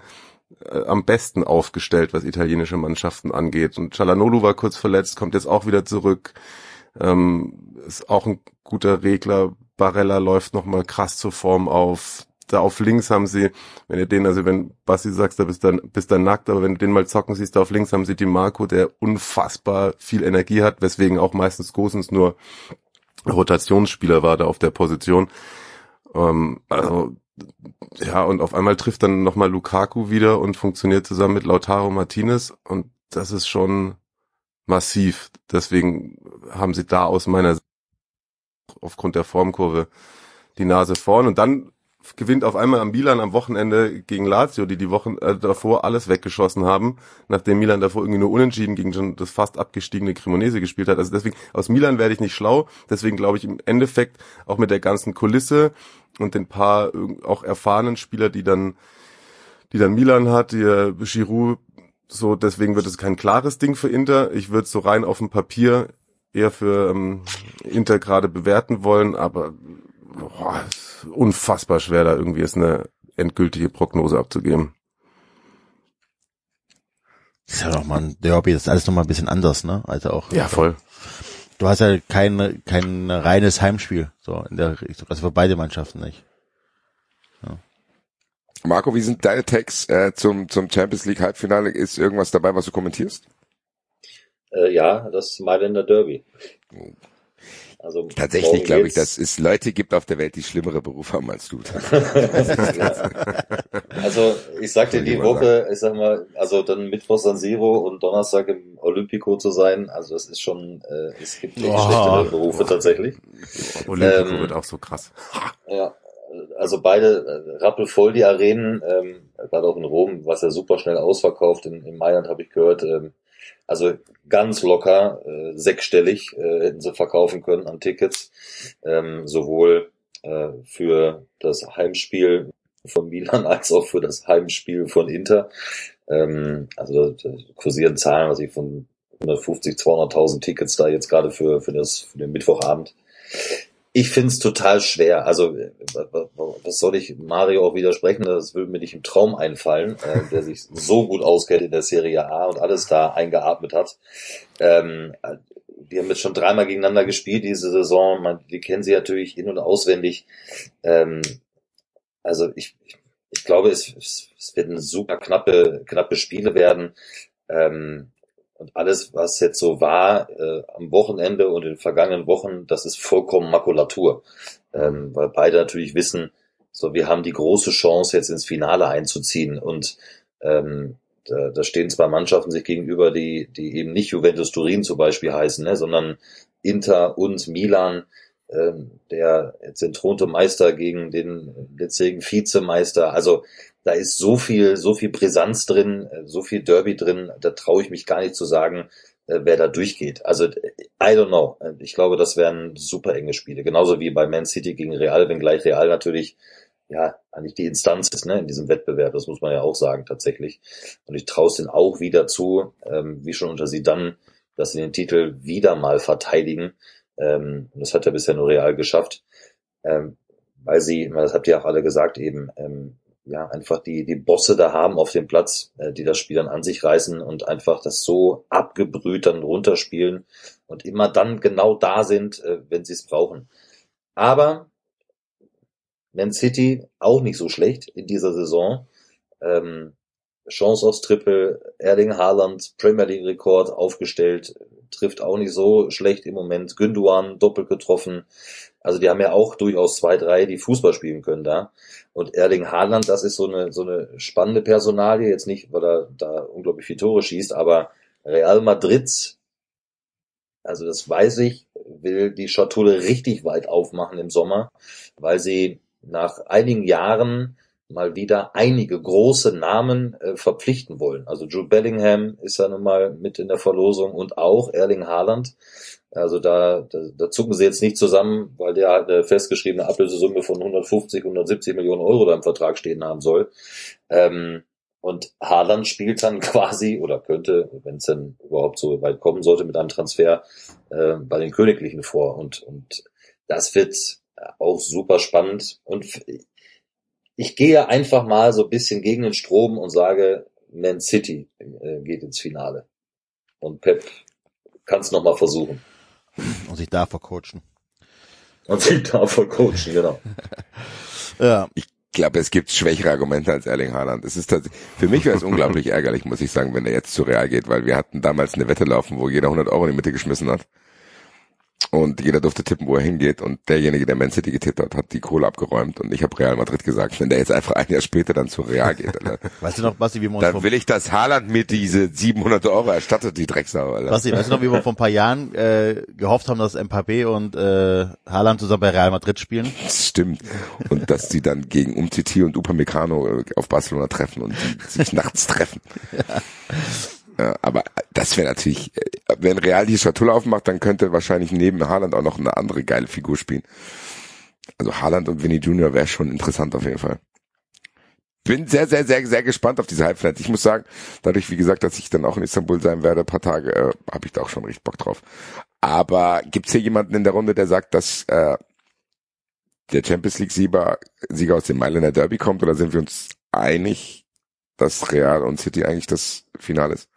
äh, am besten aufgestellt, was italienische Mannschaften angeht. Und Cialanolu war kurz verletzt, kommt jetzt auch wieder zurück. Ähm, ist auch ein guter Regler. Barella läuft nochmal krass zur Form auf. Da auf links haben sie, wenn ihr den, also wenn Basti sagst, da bist dann, bist dann nackt, aber wenn du den mal zocken siehst, da auf links haben sie die Marco, der unfassbar viel Energie hat, weswegen auch meistens Gosens nur Rotationsspieler war da auf der Position. Ähm, also, ja, und auf einmal trifft dann nochmal Lukaku wieder und funktioniert zusammen mit Lautaro Martinez und das ist schon massiv. Deswegen haben sie da aus meiner aufgrund der Formkurve die Nase vorn und dann gewinnt auf einmal am Milan am Wochenende gegen Lazio, die die Wochen äh, davor alles weggeschossen haben, nachdem Milan davor irgendwie nur unentschieden gegen schon das fast abgestiegene Cremonese gespielt hat. Also deswegen, aus Milan werde ich nicht schlau. Deswegen glaube ich im Endeffekt auch mit der ganzen Kulisse und den paar auch erfahrenen Spieler, die dann, die dann Milan hat, die Giroud, so deswegen wird es kein klares Ding für Inter. Ich würde so rein auf dem Papier eher für ähm, Inter gerade bewerten wollen, aber boah, unfassbar schwer, da irgendwie jetzt eine endgültige Prognose abzugeben. Das ist ja noch mal ein Derby, das ist alles noch mal ein bisschen anders, ne? Also auch. Ja, voll. Du hast ja kein, kein reines Heimspiel, so in der Richtung, also für beide Mannschaften nicht. Ja. Marco, wie sind deine Tags äh, zum, zum Champions League Halbfinale? Ist irgendwas dabei, was du kommentierst? Äh, ja, das Mailänder Derby. Also Tatsächlich glaube ich, dass es Leute gibt auf der Welt, die schlimmere Berufe haben als du. also ich sag dir die Woche, ich sag mal, also dann Mittwoch San Siro und Donnerstag im Olympico zu sein, also es ist schon, äh, es gibt oh. schlechtere Berufe tatsächlich. Olympico ähm, wird auch so krass. Ja, also beide äh, rappelvoll die Arenen, ähm, gerade auch in Rom, was ja super schnell ausverkauft. In, in Mailand habe ich gehört, ähm, also ganz locker äh, sechsstellig äh, hätten sie verkaufen können an Tickets, ähm, sowohl äh, für das Heimspiel von Milan als auch für das Heimspiel von Inter. Ähm, also da kursieren Zahlen, was ich von 150, 200.000 Tickets da jetzt gerade für, für, das, für den Mittwochabend. Ich find's total schwer. Also, was soll ich Mario auch widersprechen? Das würde mir nicht im Traum einfallen, äh, der sich so gut auskennt in der Serie A und alles da eingeatmet hat. Ähm, die haben jetzt schon dreimal gegeneinander gespielt diese Saison. Man, die kennen sie natürlich in- und auswendig. Ähm, also ich, ich glaube, es, es werden super knappe, knappe Spiele werden. Ähm, und alles, was jetzt so war äh, am Wochenende und in den vergangenen Wochen, das ist vollkommen Makulatur. Ähm, weil beide natürlich wissen, so wir haben die große Chance, jetzt ins Finale einzuziehen. Und ähm, da, da stehen zwei Mannschaften sich gegenüber, die, die eben nicht Juventus Turin zum Beispiel heißen, ne, sondern Inter und Milan, ähm, der jetzt entthronte Meister gegen den letztjährigen Vizemeister. Also da ist so viel, so viel Brisanz drin, äh, so viel Derby drin, da traue ich mich gar nicht zu sagen, äh, wer da durchgeht. Also I don't know. Ich glaube, das wären super enge Spiele. Genauso wie bei Man City gegen Real, wenngleich Real natürlich ja eigentlich die Instanz ist ne, in diesem Wettbewerb. Das muss man ja auch sagen tatsächlich. Und ich traue es denen auch wieder zu, ähm, wie schon unter sie dann, dass sie den Titel wieder mal verteidigen. Ähm, das hat er bisher nur Real geschafft. Ähm, weil sie, das habt ihr auch alle gesagt, eben ähm, ja, einfach die, die Bosse da haben auf dem Platz, äh, die das Spiel dann an sich reißen und einfach das so abgebrüht dann runterspielen und immer dann genau da sind, äh, wenn sie es brauchen. Aber Man City auch nicht so schlecht in dieser Saison. Ähm, Chance aufs Triple, Erling Haaland, Premier League Rekord aufgestellt, trifft auch nicht so schlecht im Moment. Günduan doppelt getroffen. Also die haben ja auch durchaus zwei, drei, die Fußball spielen können da. Und Erling Haaland, das ist so eine, so eine spannende Personalie. Jetzt nicht, weil er da unglaublich viele Tore schießt, aber Real Madrid, also das weiß ich, will die Schatulle richtig weit aufmachen im Sommer, weil sie nach einigen Jahren mal wieder einige große Namen äh, verpflichten wollen. Also Jude Bellingham ist ja nun mal mit in der Verlosung und auch Erling Haaland. Also da, da, da zucken sie jetzt nicht zusammen, weil der halt eine festgeschriebene Ablösesumme von 150, 170 Millionen Euro da im Vertrag stehen haben soll. Ähm, und Haaland spielt dann quasi oder könnte, wenn es denn überhaupt so weit kommen sollte, mit einem Transfer äh, bei den Königlichen vor. Und, und das wird auch super spannend. Und ich gehe einfach mal so ein bisschen gegen den Strom und sage, Man City äh, geht ins Finale. Und Pep kann es nochmal versuchen. Und sich da vercoachen. Und sich da vercoachen, genau. Ja. Ich glaube, es gibt schwächere Argumente als Erling Haaland. Es ist tatsächlich, für mich wäre es unglaublich ärgerlich, muss ich sagen, wenn er jetzt zu Real geht, weil wir hatten damals eine Wette laufen, wo jeder 100 Euro in die Mitte geschmissen hat. Und jeder durfte tippen, wo er hingeht. Und derjenige, der Man City getippt hat, hat die Kohle abgeräumt. Und ich habe Real Madrid gesagt, wenn der jetzt einfach ein Jahr später dann zu Real geht, Alter, Weißt du noch, Basti, wie wir uns dann will ich, dass Haaland mir diese 700 Euro erstattet, die Drecksau. Alter. Basti, weißt du noch, wie wir vor ein paar Jahren äh, gehofft haben, dass Mbappé und äh, Haaland zusammen bei Real Madrid spielen? Stimmt. Und dass die dann gegen Umtiti und Upamecano äh, auf Barcelona treffen und sich nachts treffen. Ja, aber das wäre natürlich, äh, wenn Real die Schatulle aufmacht, dann könnte wahrscheinlich neben Haaland auch noch eine andere geile Figur spielen. Also Haaland und Vinny Junior wäre schon interessant auf jeden Fall. Bin sehr, sehr, sehr, sehr gespannt auf diese Halbfinale. Ich muss sagen, dadurch, wie gesagt, dass ich dann auch in Istanbul sein werde, paar Tage, äh, habe ich da auch schon richtig Bock drauf. Aber gibt's hier jemanden in der Runde, der sagt, dass äh, der Champions League-Sieger Sieger aus dem Mailänder Derby kommt, oder sind wir uns einig, dass Real und City eigentlich das Finale ist?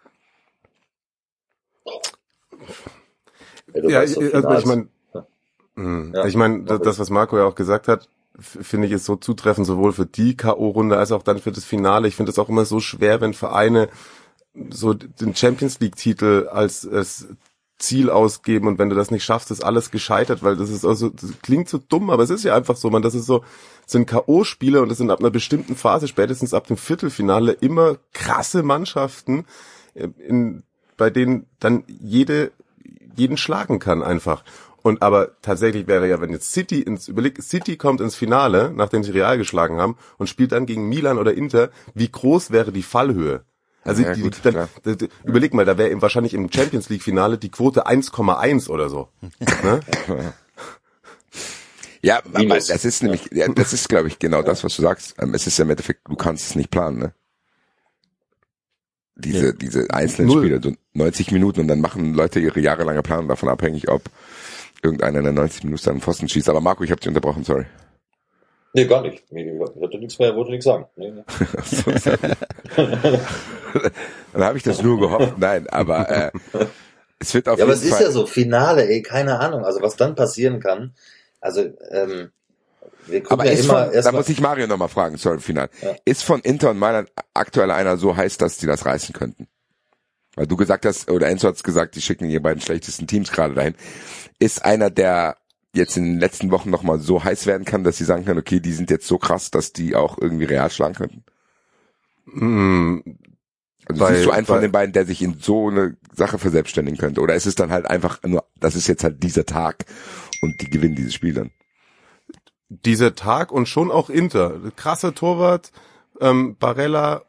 Ja, ich, doch, also ich meine, Ja. ich meine, das, was Marco ja auch gesagt hat, finde ich ist so zutreffend, sowohl für die K.O.-Runde als auch dann für das Finale. Ich finde es auch immer so schwer, wenn Vereine so den Champions League-Titel als, als Ziel ausgeben und wenn du das nicht schaffst, ist alles gescheitert, weil das ist also, das klingt so dumm, aber es ist ja einfach so, man, das ist so, das sind K.O.-Spiele und das sind ab einer bestimmten Phase, spätestens ab dem Viertelfinale, immer krasse Mannschaften, äh, in, bei denen dann jede, jeden schlagen kann einfach. Und aber tatsächlich wäre ja, wenn jetzt City ins, überleg, City kommt ins Finale, nachdem sie Real geschlagen haben und spielt dann gegen Milan oder Inter, wie groß wäre die Fallhöhe? Also Ja, die, gut, dann, klar. d- d- überleg mal, da wäre eben wahrscheinlich im Champions League Finale die Quote 1,1 oder so. ne? Ja, aber Minus. das ist nämlich, ja, das ist, glaube ich, genau das, was du sagst. Ähm, Es ist ja im Endeffekt, du kannst es nicht planen, ne? Diese, diese einzelnen Null. Spiele, so 90 Minuten und dann machen Leute ihre jahrelange Planung davon abhängig, ob irgendeiner in der 90 Minuten einen Pfosten schießt. Aber Marco, ich habe dich unterbrochen, sorry. Nee, gar nicht. Ich hatte nichts mehr, wollte nichts sagen. Nee, nee. Dann habe ich das nur gehofft. Nein, aber äh, es wird auf Ja, aber jeden es ist Fall. ja so, Finale, ey, keine Ahnung. Also was dann passieren kann. Also, ähm, aber ja ist immer von, da muss ich Mario nochmal fragen, sorry, final. Ja. Ist von Inter und Mailand aktuell einer so heiß, dass die das reißen könnten? Weil du gesagt hast, oder Enzo hat's gesagt, die schicken die beiden schlechtesten Teams gerade dahin. Ist einer, der jetzt in den letzten Wochen nochmal so heiß werden kann, dass sie sagen können, okay, die sind jetzt so krass, dass die auch irgendwie real schlagen könnten? Mm, Also Bei- siehst du einen bei- von den beiden, der sich in so eine Sache verselbstständigen könnte? Oder ist es dann halt einfach nur, das ist jetzt halt dieser Tag und die gewinnen dieses Spiel dann? Dieser Tag und schon auch Inter. Krasse Torwart, ähm, Barella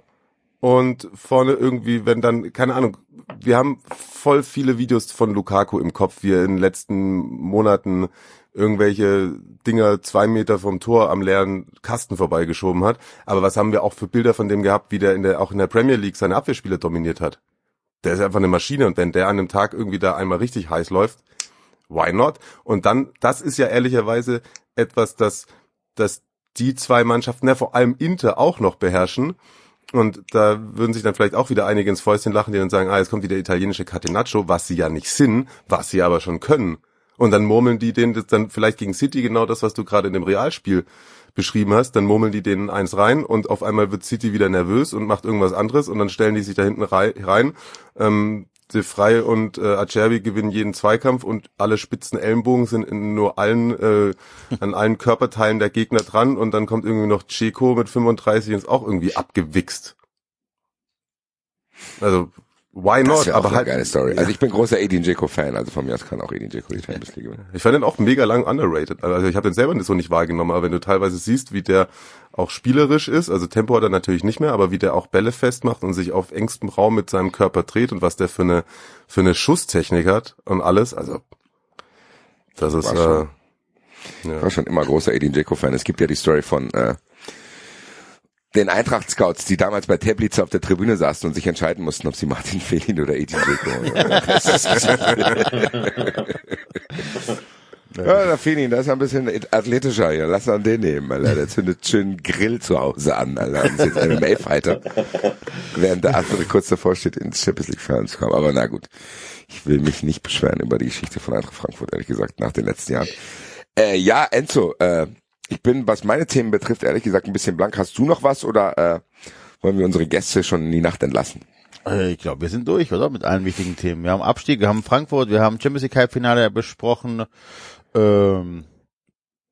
und vorne irgendwie, wenn dann, keine Ahnung, wir haben voll viele Videos von Lukaku im Kopf, wie er in den letzten Monaten irgendwelche Dinger zwei Meter vom Tor am leeren Kasten vorbeigeschoben hat. Aber was haben wir auch für Bilder von dem gehabt, wie der in der, auch in der Premier League seine Abwehrspiele dominiert hat? Der ist einfach eine Maschine und wenn der an einem Tag irgendwie da einmal richtig heiß läuft, why not? Und dann, das ist ja ehrlicherweise etwas, das, das die zwei Mannschaften, ja vor allem Inter auch noch beherrschen. Und da würden sich dann vielleicht auch wieder einige ins Fäustchen lachen, die dann sagen, ah, jetzt kommt wieder italienische Catenaccio, was sie ja nicht sind, was sie aber schon können. Und dann murmeln die denen das dann vielleicht gegen City genau das, was du gerade in dem Realspiel beschrieben hast, dann murmeln die denen eins rein und auf einmal wird City wieder nervös und macht irgendwas anderes und dann stellen die sich da hinten rei- rein. Ähm, De Frey und äh, Acerbi gewinnen jeden Zweikampf und alle spitzen Ellenbogen sind in nur allen äh, an allen Körperteilen der Gegner dran und dann kommt irgendwie noch Checo mit 35 und ist auch irgendwie abgewichst. Also why not? Aber eine halt geile Story. Ja. Also ich bin großer Edin Dzeko Fan, also von mir aus kann auch Edin Dzeko die Champions League gewinnen. Ich fand den auch mega lang underrated. Also ich habe den selber so nicht wahrgenommen, aber wenn du teilweise siehst, wie der auch spielerisch ist, also Tempo hat er natürlich nicht mehr, aber wie der auch Bälle festmacht und sich auf engstem Raum mit seinem Körper dreht und was der für eine für eine Schusstechnik hat und alles, also das ist War äh, Ich war schon immer großer Edin Dzeko Fan. Es gibt ja die Story von äh, den Eintracht Scouts, die damals bei Teplice auf der Tribüne saßen und sich entscheiden mussten, ob sie Martin Fehlin oder Edin Dzeko. ja, der Fehlin, der ist ein bisschen athletischer hier. Lass an den nehmen, Alter. Der zündet schön Grill zu Hause an, Alter. Und ist jetzt MMA-Fighter. Während der andere kurz davor steht, ins Champions League Finale zu kommen. Aber na gut. Ich will mich nicht beschweren über die Geschichte von Eintracht Frankfurt, ehrlich gesagt, nach den letzten Jahren. Äh, ja, Enzo, äh, ich bin, was meine Themen betrifft, ehrlich gesagt ein bisschen blank. Hast du noch was oder äh, wollen wir unsere Gäste schon in die Nacht entlassen? Äh, Ich glaube, wir sind durch, oder? Mit allen wichtigen Themen. Wir haben Abstieg, wir haben Frankfurt, wir haben Champions League Halbfinale besprochen, ähm,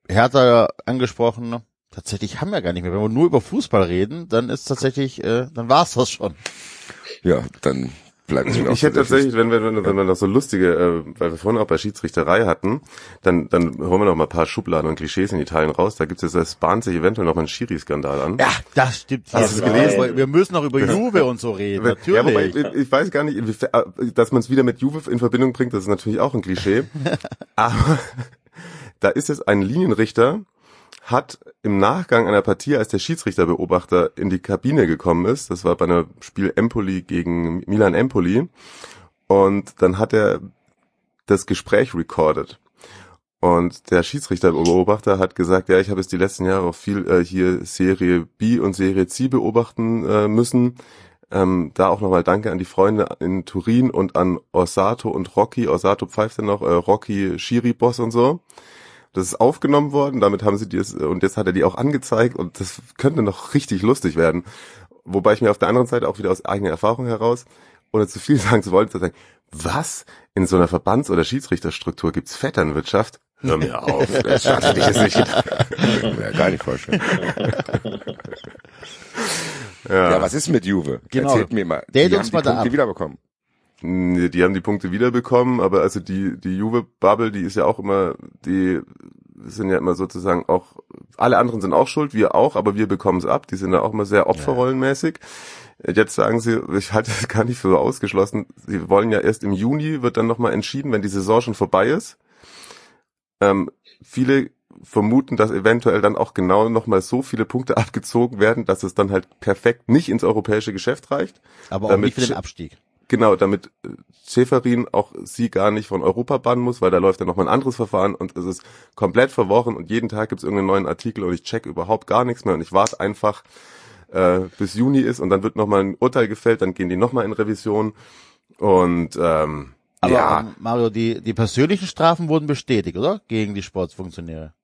Hertha angesprochen. Tatsächlich haben wir gar nicht mehr. Wenn wir nur über Fußball reden, dann ist tatsächlich, äh, dann war's das schon. Ja, dann bleibt es mir auch ich hätte tatsächlich, wenn wir, wenn, wenn wir noch so lustige, äh, weil wir vorhin auch bei Schiedsrichterei hatten, dann, dann holen wir noch mal ein paar Schubladen und Klischees in Italien raus. Da gibt es jetzt, es bahnt sich eventuell noch mal ein Schiri-Skandal an. Ja, das stimmt. Hast du es gelesen? wir- müssen noch über Juve und so reden. Natürlich. Ja, wobei, ich, ich weiß gar nicht, äh, dass man es wieder mit Juve in Verbindung bringt, das ist natürlich auch ein Klischee. Aber da ist jetzt ein Linienrichter, hat im Nachgang einer Partie, als der Schiedsrichterbeobachter in die Kabine gekommen ist, das war bei einem Spiel Empoli gegen Milan Empoli, und dann hat er das Gespräch recorded. Und der Schiedsrichterbeobachter hat gesagt, ja, ich habe jetzt die letzten Jahre auch viel äh, hier Serie B und Serie C beobachten äh, müssen. Ähm, da auch nochmal Danke an die Freunde in Turin und an Orsato und Rocky. Orsato pfeift dann noch, äh, Rocky Schiri-Boss und so. Das ist aufgenommen worden, damit haben sie das, und jetzt hat er die auch angezeigt und das könnte noch richtig lustig werden. Wobei ich mir auf der anderen Seite auch wieder aus eigener Erfahrung heraus, ohne zu viel sagen zu wollen, zu sagen, was? In so einer Verbands- oder Schiedsrichterstruktur gibt's Vetternwirtschaft? Hör mir auf, das schaffe ich jetzt nicht. Ja, gar nicht vorstellen. ja. was ist mit Juve? Genau. Erzählt mir mal. Date die uns haben mal die da Punkte ab. wiederbekommen. Nee, Die haben die Punkte wiederbekommen, aber also die, die Juve-Bubble, die ist ja auch immer, die sind ja immer sozusagen auch, alle anderen sind auch schuld, wir auch, aber wir bekommen es ab. Die sind ja auch immer sehr opferrollenmäßig. Jetzt sagen sie, ich halte das gar nicht für so ausgeschlossen. Sie wollen ja erst im Juni, wird dann nochmal entschieden, wenn die Saison schon vorbei ist. Ähm, viele vermuten, dass eventuell dann auch genau nochmal so viele Punkte abgezogen werden, dass es dann halt perfekt nicht ins europäische Geschäft reicht. Aber auch nicht für den Abstieg. Genau, damit äh, Schäferin auch sie gar nicht von Europa bannen muss, weil da läuft ja nochmal ein anderes Verfahren und es ist komplett verworren und jeden Tag gibt es irgendeinen neuen Artikel und ich check überhaupt gar nichts mehr und ich warte einfach, äh, bis Juni ist und dann wird nochmal ein Urteil gefällt, dann gehen die nochmal in Revision und ähm, Aber ja, ähm, Mario, die, die persönlichen Strafen wurden bestätigt, oder? Gegen die Sportsfunktionäre.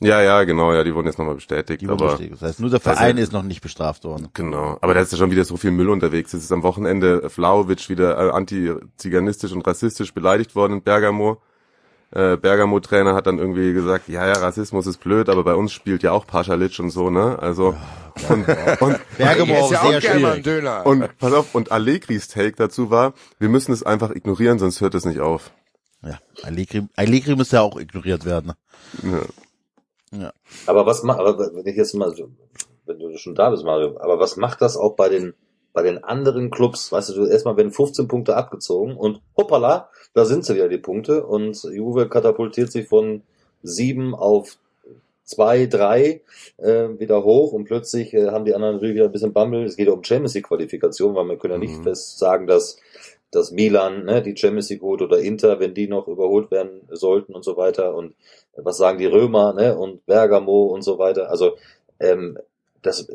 Ja, ja, genau, ja, die wurden jetzt nochmal bestätigt, Die aber bestätigt. Das heißt, nur der Also- Verein ist noch nicht bestraft worden. Genau, aber da ist ja schon wieder so viel Müll unterwegs. Es ist am Wochenende Vlaovic wieder äh, anti-ziganistisch und rassistisch beleidigt worden in Bergamo. Äh, Bergamo-Trainer hat dann irgendwie gesagt, ja, ja, Rassismus ist blöd, aber bei uns spielt ja auch Paschalic und so, ne? Also und, und, Bergamo ist ja sehr auch ein schwierig. Döner. und pass auf, und Allegris Take dazu war, wir müssen es einfach ignorieren, sonst hört es nicht auf. Ja, Allegri, Allegri muss ja auch ignoriert werden. Ja. Ja. Aber was macht, aber wenn ich jetzt mal, wenn du schon da bist, Mario, aber was macht das auch bei den, bei den anderen Clubs? Weißt du, du erstmal werden 15 Punkte abgezogen und hoppala, da sind sie wieder die Punkte und Juve katapultiert sich von sieben auf zwei, drei äh, wieder hoch und plötzlich äh, haben die anderen natürlich wieder ein bisschen Bammel. Es geht ja um Champions League Qualifikation, weil wir können ja nicht Mhm. fest sagen, dass dass Milan, ne, die Champions League holt oder Inter, wenn die noch überholt werden sollten und so weiter und was sagen die Römer, ne, und Bergamo und so weiter. Also ähm, das,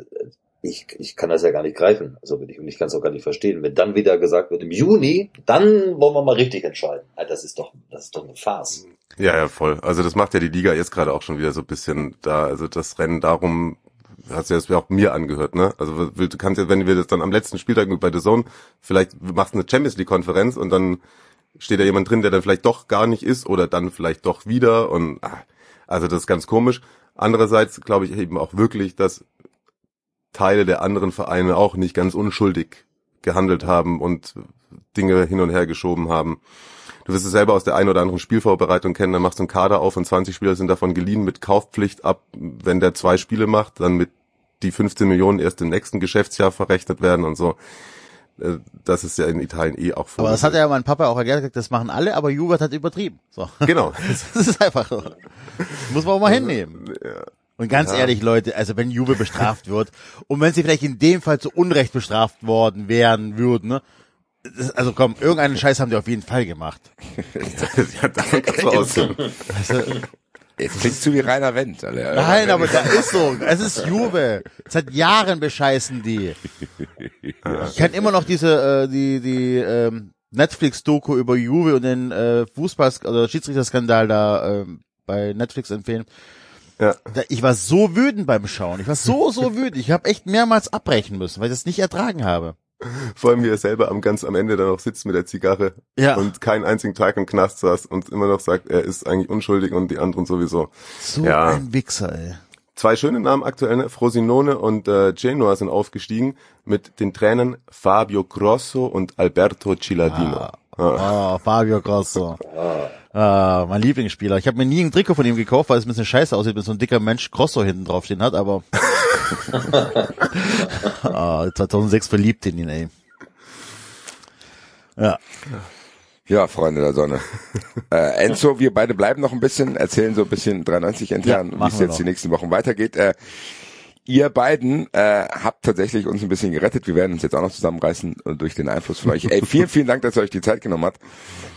ich, ich kann das ja gar nicht greifen. Also ich, ich kann es auch gar nicht verstehen. Wenn dann wieder gesagt wird, im Juni, dann wollen wir mal richtig entscheiden. Alter, das ist doch, das ist doch eine Farce. Ja, ja, voll. Also das macht ja die Liga jetzt gerade auch schon wieder so ein bisschen da. Also das Rennen darum, hast du jetzt auch mir angehört, ne? Also du kannst ja, wenn wir das dann am letzten Spieltag bei The Zone, vielleicht machst du eine Champions League Konferenz und dann steht da jemand drin, der dann vielleicht doch gar nicht ist oder dann vielleicht doch wieder und ah, also das ist ganz komisch. Andererseits glaube ich eben auch wirklich, dass Teile der anderen Vereine auch nicht ganz unschuldig gehandelt haben und Dinge hin und her geschoben haben. Du wirst es selber aus der einen oder anderen Spielvorbereitung kennen, dann machst du einen Kader auf und 20 Spieler sind davon geliehen mit Kaufpflicht ab, wenn der zwei Spiele macht, dann mit die 15 Millionen erst im nächsten Geschäftsjahr verrechnet werden und so. Äh, Das ist ja in Italien eh auch Aber das hat vorgesehen. ja mein Papa auch erklärt, das machen alle, aber Juve hat übertrieben. So. Genau. Das ist einfach so. Muss man auch mal hinnehmen. Ja. Und ganz Ja. ehrlich, Leute, also wenn Juve bestraft wird und wenn sie vielleicht in dem Fall zu Unrecht bestraft worden wären würden, ne? Das, also komm, irgendeinen Scheiß haben die auf jeden Fall gemacht. ja, davon kannst du ausgehen. Jetzt klingst du wie Rainer Wendt. Alter. Nein, aber da ist so. Es ist Juve. Seit Jahren bescheißen die. Ich kann immer noch diese, äh, die, die ähm, Netflix-Doku über Juve und den äh, Fußball- oder Schiedsrichterskandal da ähm, bei Netflix empfehlen. Ja. Ich war so wütend beim Schauen. Ich war so, so wütend. Ich habe echt mehrmals abbrechen müssen, weil ich das nicht ertragen habe. Vor allem, wie er selber am ganz am Ende dann noch sitzt mit der Zigarre Ja. und keinen einzigen Tag im Knast saß und immer noch sagt, er ist eigentlich unschuldig und die anderen sowieso. So Ja. ein Wichser, ey. Zwei schöne Namen aktuell, ne? Frosinone und äh, Genoa sind aufgestiegen mit den Trainern Fabio Grosso und Alberto Ciladino. Ah. Oh, Fabio Grosso. Ah, mein Lieblingsspieler. Ich habe mir nie ein Trikot von ihm gekauft, weil es ein bisschen scheiße aussieht, wenn so ein dicker Mensch Grosso hinten draufstehen hat, aber ah, 2006 verliebt in ihn, ey. Ja, Ja, Freunde der Sonne. äh, Enzo, wir beide bleiben noch ein bisschen, erzählen so ein bisschen 93 intern, Ja, wie es jetzt noch. die nächsten Wochen weitergeht. Äh, ihr beiden äh, habt tatsächlich uns ein bisschen gerettet. Wir werden uns jetzt auch noch zusammenreißen äh, durch den Einfluss von euch. Ey, vielen, vielen Dank, dass ihr euch die Zeit genommen habt.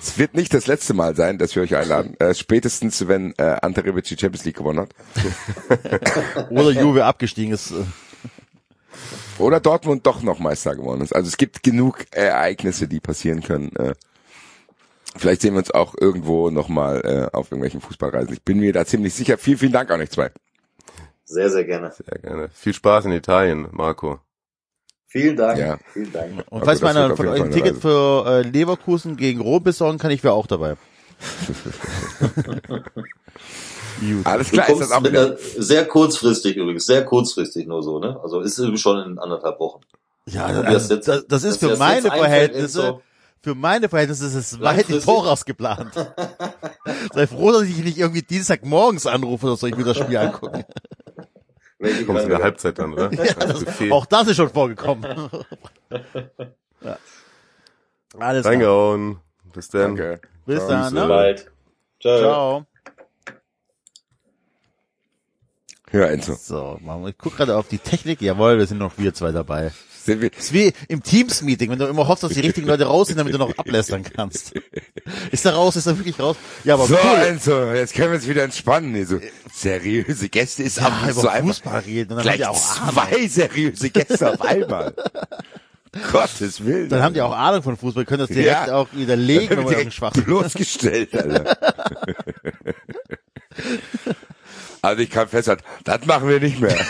Es wird nicht das letzte Mal sein, dass wir euch einladen. Äh, spätestens, wenn äh, Ante Rebic die Champions League gewonnen hat. oder Juve abgestiegen ist. äh, Oder Dortmund doch noch Meister geworden ist. Also es gibt genug Ereignisse, die passieren können. Äh, vielleicht sehen wir uns auch irgendwo nochmal äh, auf irgendwelchen Fußballreisen. Ich bin mir da ziemlich sicher. Vielen, vielen Dank an euch zwei. Sehr, sehr gerne. Sehr gerne. Viel Spaß in Italien, Marco. Vielen Dank. Ja. Vielen Dank. Und falls auf von euch ein Ticket für äh, Leverkusen gegen Rom besorgen kann, ich wäre auch dabei. Alles klar, ist das auch mit wieder. sehr kurzfristig übrigens, sehr kurzfristig nur so, ne? Also ist schon in anderthalb Wochen. Ja, also, das jetzt- das, das ist dass für meine Verhältnisse für meine Verhältnisse ist es weit im? Voraus geplant. Sei froh, dass ich nicht irgendwie Dienstagmorgens anrufe, soll ich mir das Spiel angucken. Welche Kommst in der? Halbzeit dann, oder? Als Buffet. Auch das ist schon vorgekommen. ja. Alles klar. Reingehauen. Bis dann. Danke. Bis Ciao. dann, ne? Soweit. Ciao. Ciao. Ja, Enzo. So, ich guck gerade auf die Technik. Jawohl, wir sind noch wir zwei dabei. Sind wir, Das ist wie im Teams-Meeting, wenn du immer hoffst, dass die richtigen Leute raus sind, damit du noch ablästern kannst. Ist er raus? Ist er wirklich raus? Ja, aber so, cool. Enzo, jetzt können wir uns wieder entspannen. Nee, so seriöse Gäste ist Ja, nicht über so einfach. Fußball reden. Und dann haben Gleich die auch Ahnung. zwei seriöse Gäste auf einmal. Gottes Willen. Dann haben die auch Ahnung von Fußball, können das direkt Ja. auch widerlegen, wenn man Schwachsinn bloßgestellt, Alter. Also ich kann festhalten, das machen wir nicht mehr.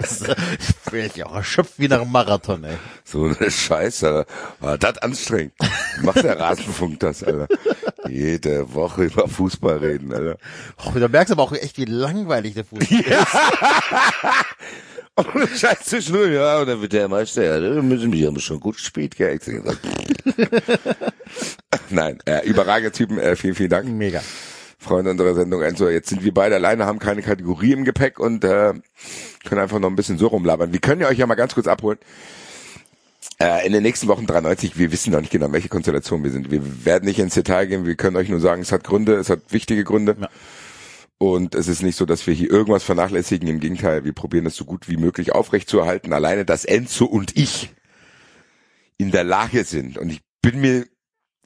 Ich bin ja auch erschöpft wie nach einem Marathon, ey. So eine Scheiße, Alter. War das anstrengend. Macht der Rasenfunk das, Alter. Jede Woche über Fußball reden, Alter. Oh, da merkst du aber auch echt, wie langweilig der Fußball ist. Und Scheiß zwischendurch, ja, und dann wird der Meister, ja, da müssen wir haben schon gut gespielt, gell? Ich sag, Nein, äh, überragende Typen, äh, vielen, vielen Dank. Mega. Freunde unserer Sendung. Enzo, jetzt sind wir beide alleine, haben keine Kategorie im Gepäck und äh, können einfach noch ein bisschen so rumlabern. Wir können ja euch ja mal ganz kurz abholen. Äh, in den nächsten Wochen 93, wir wissen noch nicht genau, welche Konstellation wir sind. Wir werden nicht ins Detail gehen, wir können euch nur sagen, es hat Gründe, es hat wichtige Gründe. Ja. Und es ist nicht so, dass wir hier irgendwas vernachlässigen. Im Gegenteil, wir probieren es so gut wie möglich aufrechtzuerhalten. Alleine, dass Enzo und ich in der Lage sind. Und ich bin mir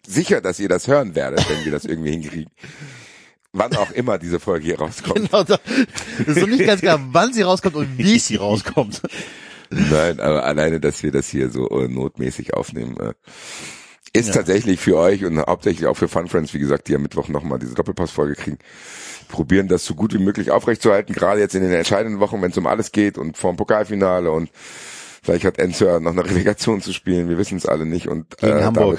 sicher, dass ihr das hören werdet, wenn wir das irgendwie hinkriegen. Wann auch immer diese Folge hier rauskommt. Genau, da das ist so nicht ganz klar, wann sie rauskommt und wie sie rauskommt. Nein, aber alleine, dass wir das hier so äh, notmäßig aufnehmen, äh, ist tatsächlich für euch und hauptsächlich auch für Fun Friends, wie gesagt, die am Mittwoch nochmal diese Doppelpass-Folge kriegen, probieren das so gut wie möglich aufrechtzuerhalten, gerade jetzt in den entscheidenden Wochen, wenn es um alles geht und vor dem Pokalfinale und vielleicht hat Enzo noch eine Relegation zu spielen, wir wissen es alle nicht und äh, Gegen Hamburg.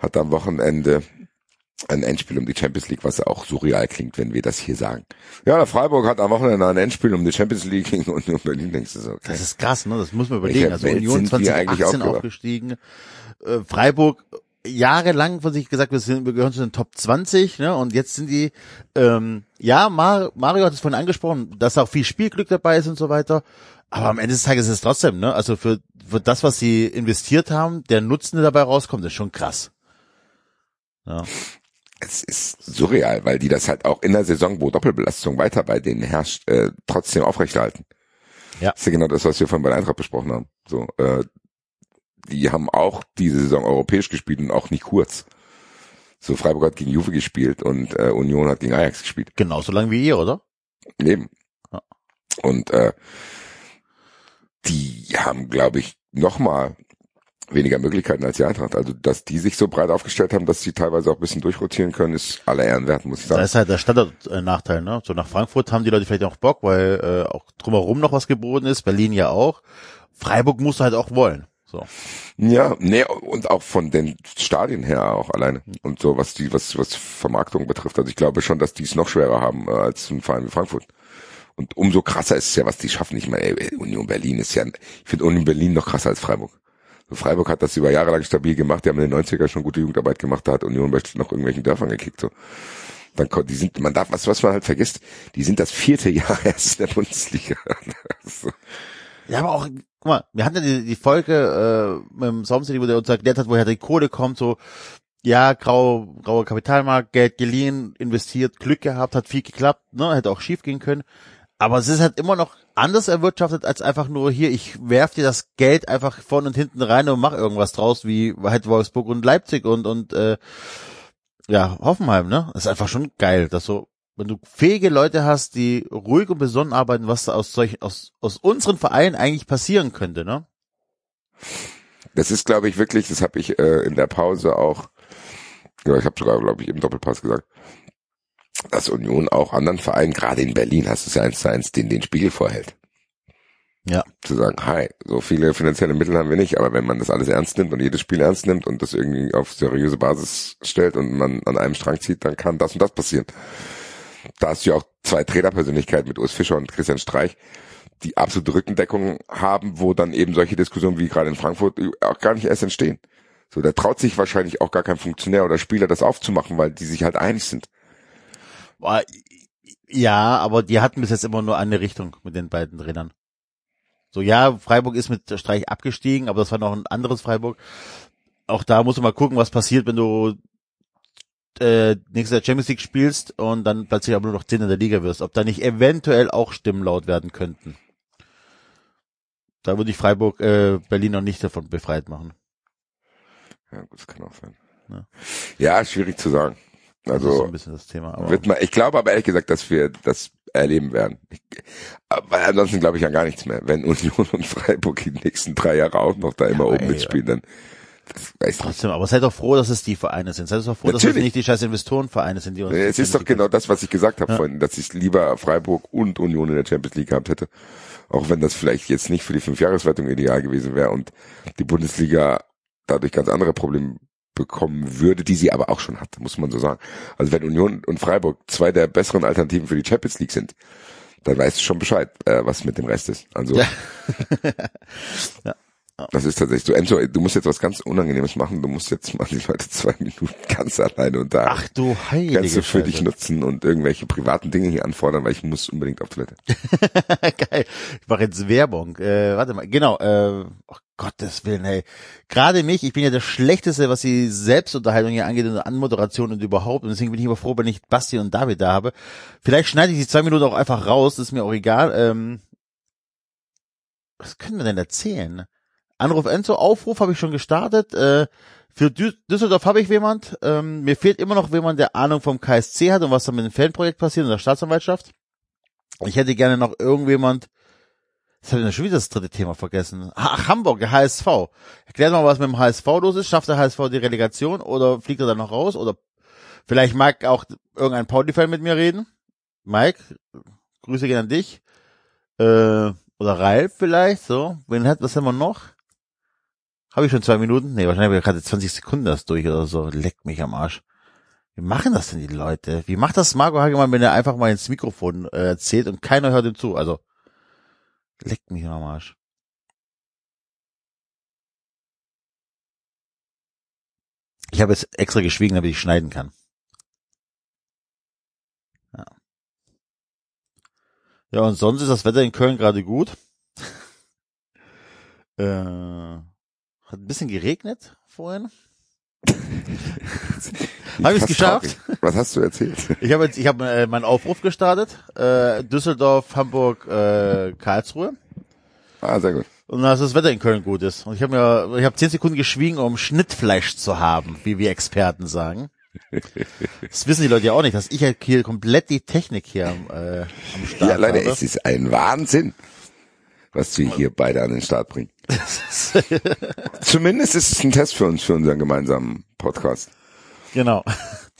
Hat am Wochenende ein Endspiel um die Champions League, was ja auch surreal klingt, wenn wir das hier sagen. Ja, Freiburg hat am Wochenende ein Endspiel um die Champions League gegen Union Berlin, denkst du so, okay. Das ist krass, ne? Das muss man überlegen. Welcher Also Welt Union sind wir eigentlich 2018 aufgewacht? aufgestiegen. Äh, Freiburg jahrelang von sich gesagt, wir, sind, wir gehören zu den Top 20, ne? Und jetzt sind die, ähm, ja, Mar Mario hat es vorhin angesprochen, dass auch viel Spielglück dabei ist und so weiter. Aber am Ende des Tages ist es trotzdem, ne? Also für, für das, was sie investiert haben, der Nutzen, der dabei rauskommt, ist schon krass. Ja. Es ist surreal, weil die das halt auch in der Saison, wo Doppelbelastung weiter bei denen herrscht, äh, trotzdem aufrechterhalten. Ja. Das ist ja genau das, was wir von bei der Eintracht besprochen haben. So, äh, die haben auch diese Saison europäisch gespielt und auch nicht kurz. So, Freiburg hat gegen Juve gespielt und äh, Union hat gegen Ajax gespielt. Genauso lang wie ihr, oder? Eben. Ja. Und äh, die haben, glaube ich, nochmal weniger Möglichkeiten als die Eintracht. Also, dass die sich so breit aufgestellt haben, dass sie teilweise auch ein bisschen durchrotieren können, ist aller Ehren wert, muss ich sagen. ist halt der Standard-Nachteil, ne? So nach Frankfurt haben die Leute vielleicht auch Bock, weil äh, auch drumherum noch was geboten ist, Berlin ja auch. Freiburg musst du halt auch wollen. So. Ja, nee, und auch von den Stadien her auch alleine. Und so, was die, was, was Vermarktung betrifft. Also ich glaube schon, dass die es noch schwerer haben äh, als ein Verein wie Frankfurt. Und umso krasser ist es ja, was die schaffen. Ich meine, ey, Union Berlin ist ja, ich finde Union Berlin noch krasser als Freiburg. Freiburg hat das über Jahre lang stabil gemacht, die haben in den 90er schon gute Jugendarbeit gemacht, da hat Union noch irgendwelchen Dörfern gekickt, so. Dann die sind, man darf, was, was man halt vergisst, die sind das vierte Jahr erst in der Bundesliga. so. Ja, aber auch, guck mal, wir hatten ja die, die Folge äh, mit dem Sommer, wo der uns erklärt hat, woher die Kohle kommt, so, ja, grau, grauer Kapitalmarkt, Geld geliehen, investiert, Glück gehabt, hat viel geklappt, ne, hätte auch schief gehen können. Aber es ist halt immer noch anders erwirtschaftet als einfach nur hier, ich werf dir das Geld einfach vorne und hinten rein und mach irgendwas draus, wie halt Wolfsburg und Leipzig und, und äh, ja, Hoffenheim, ne? Das ist einfach schon geil, dass so, wenn du fähige Leute hast, die ruhig und besonnen arbeiten, was da aus solchen, aus, aus unseren Vereinen eigentlich passieren könnte, ne? Das ist, glaube ich, wirklich, das habe ich äh, in der Pause auch, ja, ich habe sogar, glaube ich, im Doppelpass gesagt, dass Union auch anderen Vereinen, gerade in Berlin, hast du es ja eins zu eins, den den Spiegel vorhält. Ja. Zu sagen, hi, so viele finanzielle Mittel haben wir nicht, aber wenn man das alles ernst nimmt und jedes Spiel ernst nimmt und das irgendwie auf seriöse Basis stellt und man an einem Strang zieht, dann kann das und das passieren. Da hast du ja auch zwei Trainerpersönlichkeiten mit Urs Fischer und Christian Streich, die absolute Rückendeckung haben, wo dann eben solche Diskussionen wie gerade in Frankfurt auch gar nicht erst entstehen. So, da traut sich wahrscheinlich auch gar kein Funktionär oder Spieler das aufzumachen, weil die sich halt einig sind. Ja, aber die hatten bis jetzt immer nur eine Richtung mit den beiden Trainern. So, ja, Freiburg ist mit Streich abgestiegen, aber das war noch ein anderes Freiburg. Auch da musst du mal gucken, was passiert, wenn du äh, nächstes Jahr Champions League spielst und dann plötzlich aber nur noch 10 in der Liga wirst. Ob da nicht eventuell auch Stimmen laut werden könnten. Da würde ich Freiburg, äh, Berlin noch nicht davon befreit machen. Ja, gut, das kann auch sein. Ja. Ja, schwierig zu sagen. Das ist so Also ein bisschen das Thema. Aber wird man, ich glaube aber ehrlich gesagt, dass wir das erleben werden. Ich, aber ansonsten glaube ich an gar nichts mehr. Wenn Union und Freiburg die nächsten drei Jahre auch noch da immer aber oben ey, mitspielen, dann weiß trotzdem, aber seid doch froh, dass es die Vereine sind. Seid doch froh, dass es Natürlich. nicht die scheiß Investorenvereine sind, die uns Es ist doch genau das, was ich gesagt habe Ja. vorhin, dass ich lieber Freiburg und Union in der Champions League gehabt hätte. Auch wenn das vielleicht jetzt nicht für die Fünfjahreswertung ideal gewesen wäre und die Bundesliga dadurch ganz andere Probleme bekommen würde, die sie aber auch schon hat, muss man so sagen. Also wenn Union und Freiburg zwei der besseren Alternativen für die Champions League sind, dann weißt du schon Bescheid, äh, was mit dem Rest ist. Also Ja. das ist tatsächlich so. Enzo, du musst jetzt was ganz Unangenehmes machen. Du musst jetzt mal die Leute zwei Minuten ganz alleine unterhalten. Ach du heilige Kannst du für Scheiße. dich nutzen und irgendwelche privaten Dinge hier anfordern, weil ich muss unbedingt auf Toilette. Geil. Ich mache jetzt Werbung. Äh, warte mal, genau. Äh, oh Gottes Willen, hey. Gerade mich, ich bin ja der Schlechteste, was die Selbstunterhaltung hier angeht und Anmoderation und überhaupt. Und deswegen bin ich immer froh, wenn ich Basti und David da habe. Vielleicht schneide ich die zwei Minuten auch einfach raus, das ist mir auch egal. Ähm, was können wir denn erzählen? Anruf Enzo, Aufruf habe ich schon gestartet. Äh, für Dü Düsseldorf habe ich jemand. Ähm, mir fehlt immer noch jemand, der Ahnung vom KSC hat und was da mit dem Fanprojekt passiert und der Staatsanwaltschaft. Ich hätte gerne noch irgendjemand, Jetzt habe ich schon wieder das dritte Thema vergessen. Ach, Hamburg, der HSV. Erklär mal, was mit dem HSV los ist. Schafft der HSV die Relegation oder fliegt er dann noch raus? Oder vielleicht mag auch irgendein Pauli-Fan mit mir reden. Mike, Grüße gehen an dich. Äh, oder Ralf vielleicht, so. Wen hat, was haben wir noch? Habe ich schon zwei Minuten? Nee, wahrscheinlich habe ich gerade 20 Sekunden das durch oder so. Leckt mich am Arsch. Wie machen das denn die Leute? Wie macht das Marco Hagemann, wenn er einfach mal ins Mikrofon äh, erzählt und keiner hört ihm zu? Also, leckt mich am Arsch. Ich habe jetzt extra geschwiegen, damit ich schneiden kann. Ja. Ja, und sonst ist das Wetter in Köln gerade gut. äh, hat ein bisschen geregnet vorhin. Hab ich's Fast geschafft? traurig. Was hast du erzählt? Ich habe jetzt, ich habe äh, meinen Aufruf gestartet. Äh, Düsseldorf, Hamburg, äh, Karlsruhe. Ah, sehr gut. Und dass das Wetter in Köln gut ist. Und ich habe mir, ich habe zehn Sekunden geschwiegen, um Schnittfleisch zu haben, wie wir Experten sagen. Das wissen die Leute ja auch nicht, dass ich hier komplett die Technik hier am, äh, am Start Ja, Leute, habe. es ist ein Wahnsinn, was wir hier beide an den Start bringen. Zumindest ist es ein Test für uns, für unseren gemeinsamen Podcast. genau.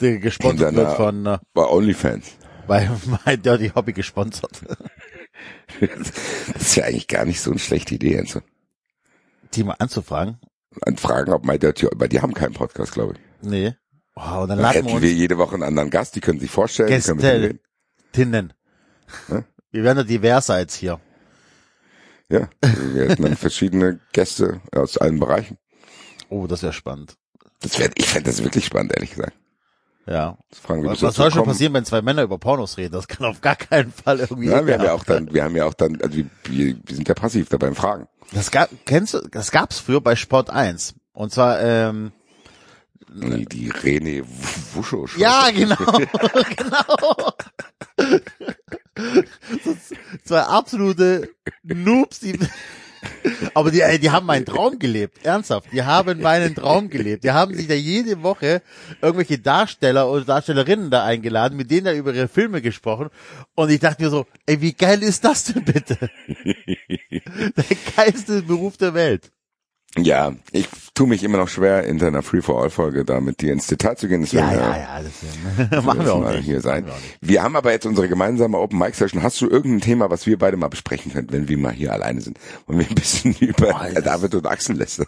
Der gesponsert wird von äh, Bei OnlyFans. bei My Dirty Hobby gesponsert. Das ist ja eigentlich gar nicht so eine schlechte Idee, Enzo. Die mal anzufragen. An Fragen, ob My Dirty, weil die haben keinen Podcast, glaube ich. Nee. Und dann Dann laden wir hätten uns wir jede Woche einen anderen Gast, die können sich vorstellen, die können mit Gäste. Tinnen. Hä? Wir werden ja diverser als hier. Ja, wir hätten dann verschiedene Gäste aus allen Bereichen. Oh, das wäre spannend. Das wär, ich fände das wirklich spannend, ehrlich gesagt. Ja. Fragen Was, soll schon gekommen? passieren, wenn zwei Männer über Pornos reden? Das kann auf gar keinen Fall irgendwie. Ja, wir haben ja auch dann, wir haben ja auch dann, also wir, wir wir sind ja passiv da beim Fragen. Das gab, kennst du, das gab's früher bei Sport 1. Und zwar, ähm, Die, die René Wuscho. ja, genau, genau. So Zwei absolute Noobs, die, aber die, die haben meinen Traum gelebt. Ernsthaft. Die haben meinen Traum gelebt. Die haben sich da jede Woche irgendwelche Darsteller oder Darstellerinnen da eingeladen, mit denen da über ihre Filme gesprochen. Und ich dachte mir so, ey, wie geil ist das denn bitte? Der geilste Beruf der Welt. Ja, ich tue mich immer noch schwer, in deiner Free-for-All-Folge da mit dir ins Detail zu gehen. Deswegen, Ja, äh, ja, ja, das machen wir auch mal nicht. hier sein. Wir nicht. Haben aber jetzt unsere gemeinsame Open Mic Session. Hast du irgendein Thema, was wir beide mal besprechen können, wenn wir mal hier alleine sind und wir ein bisschen über Boah, das- David und Axel lästern?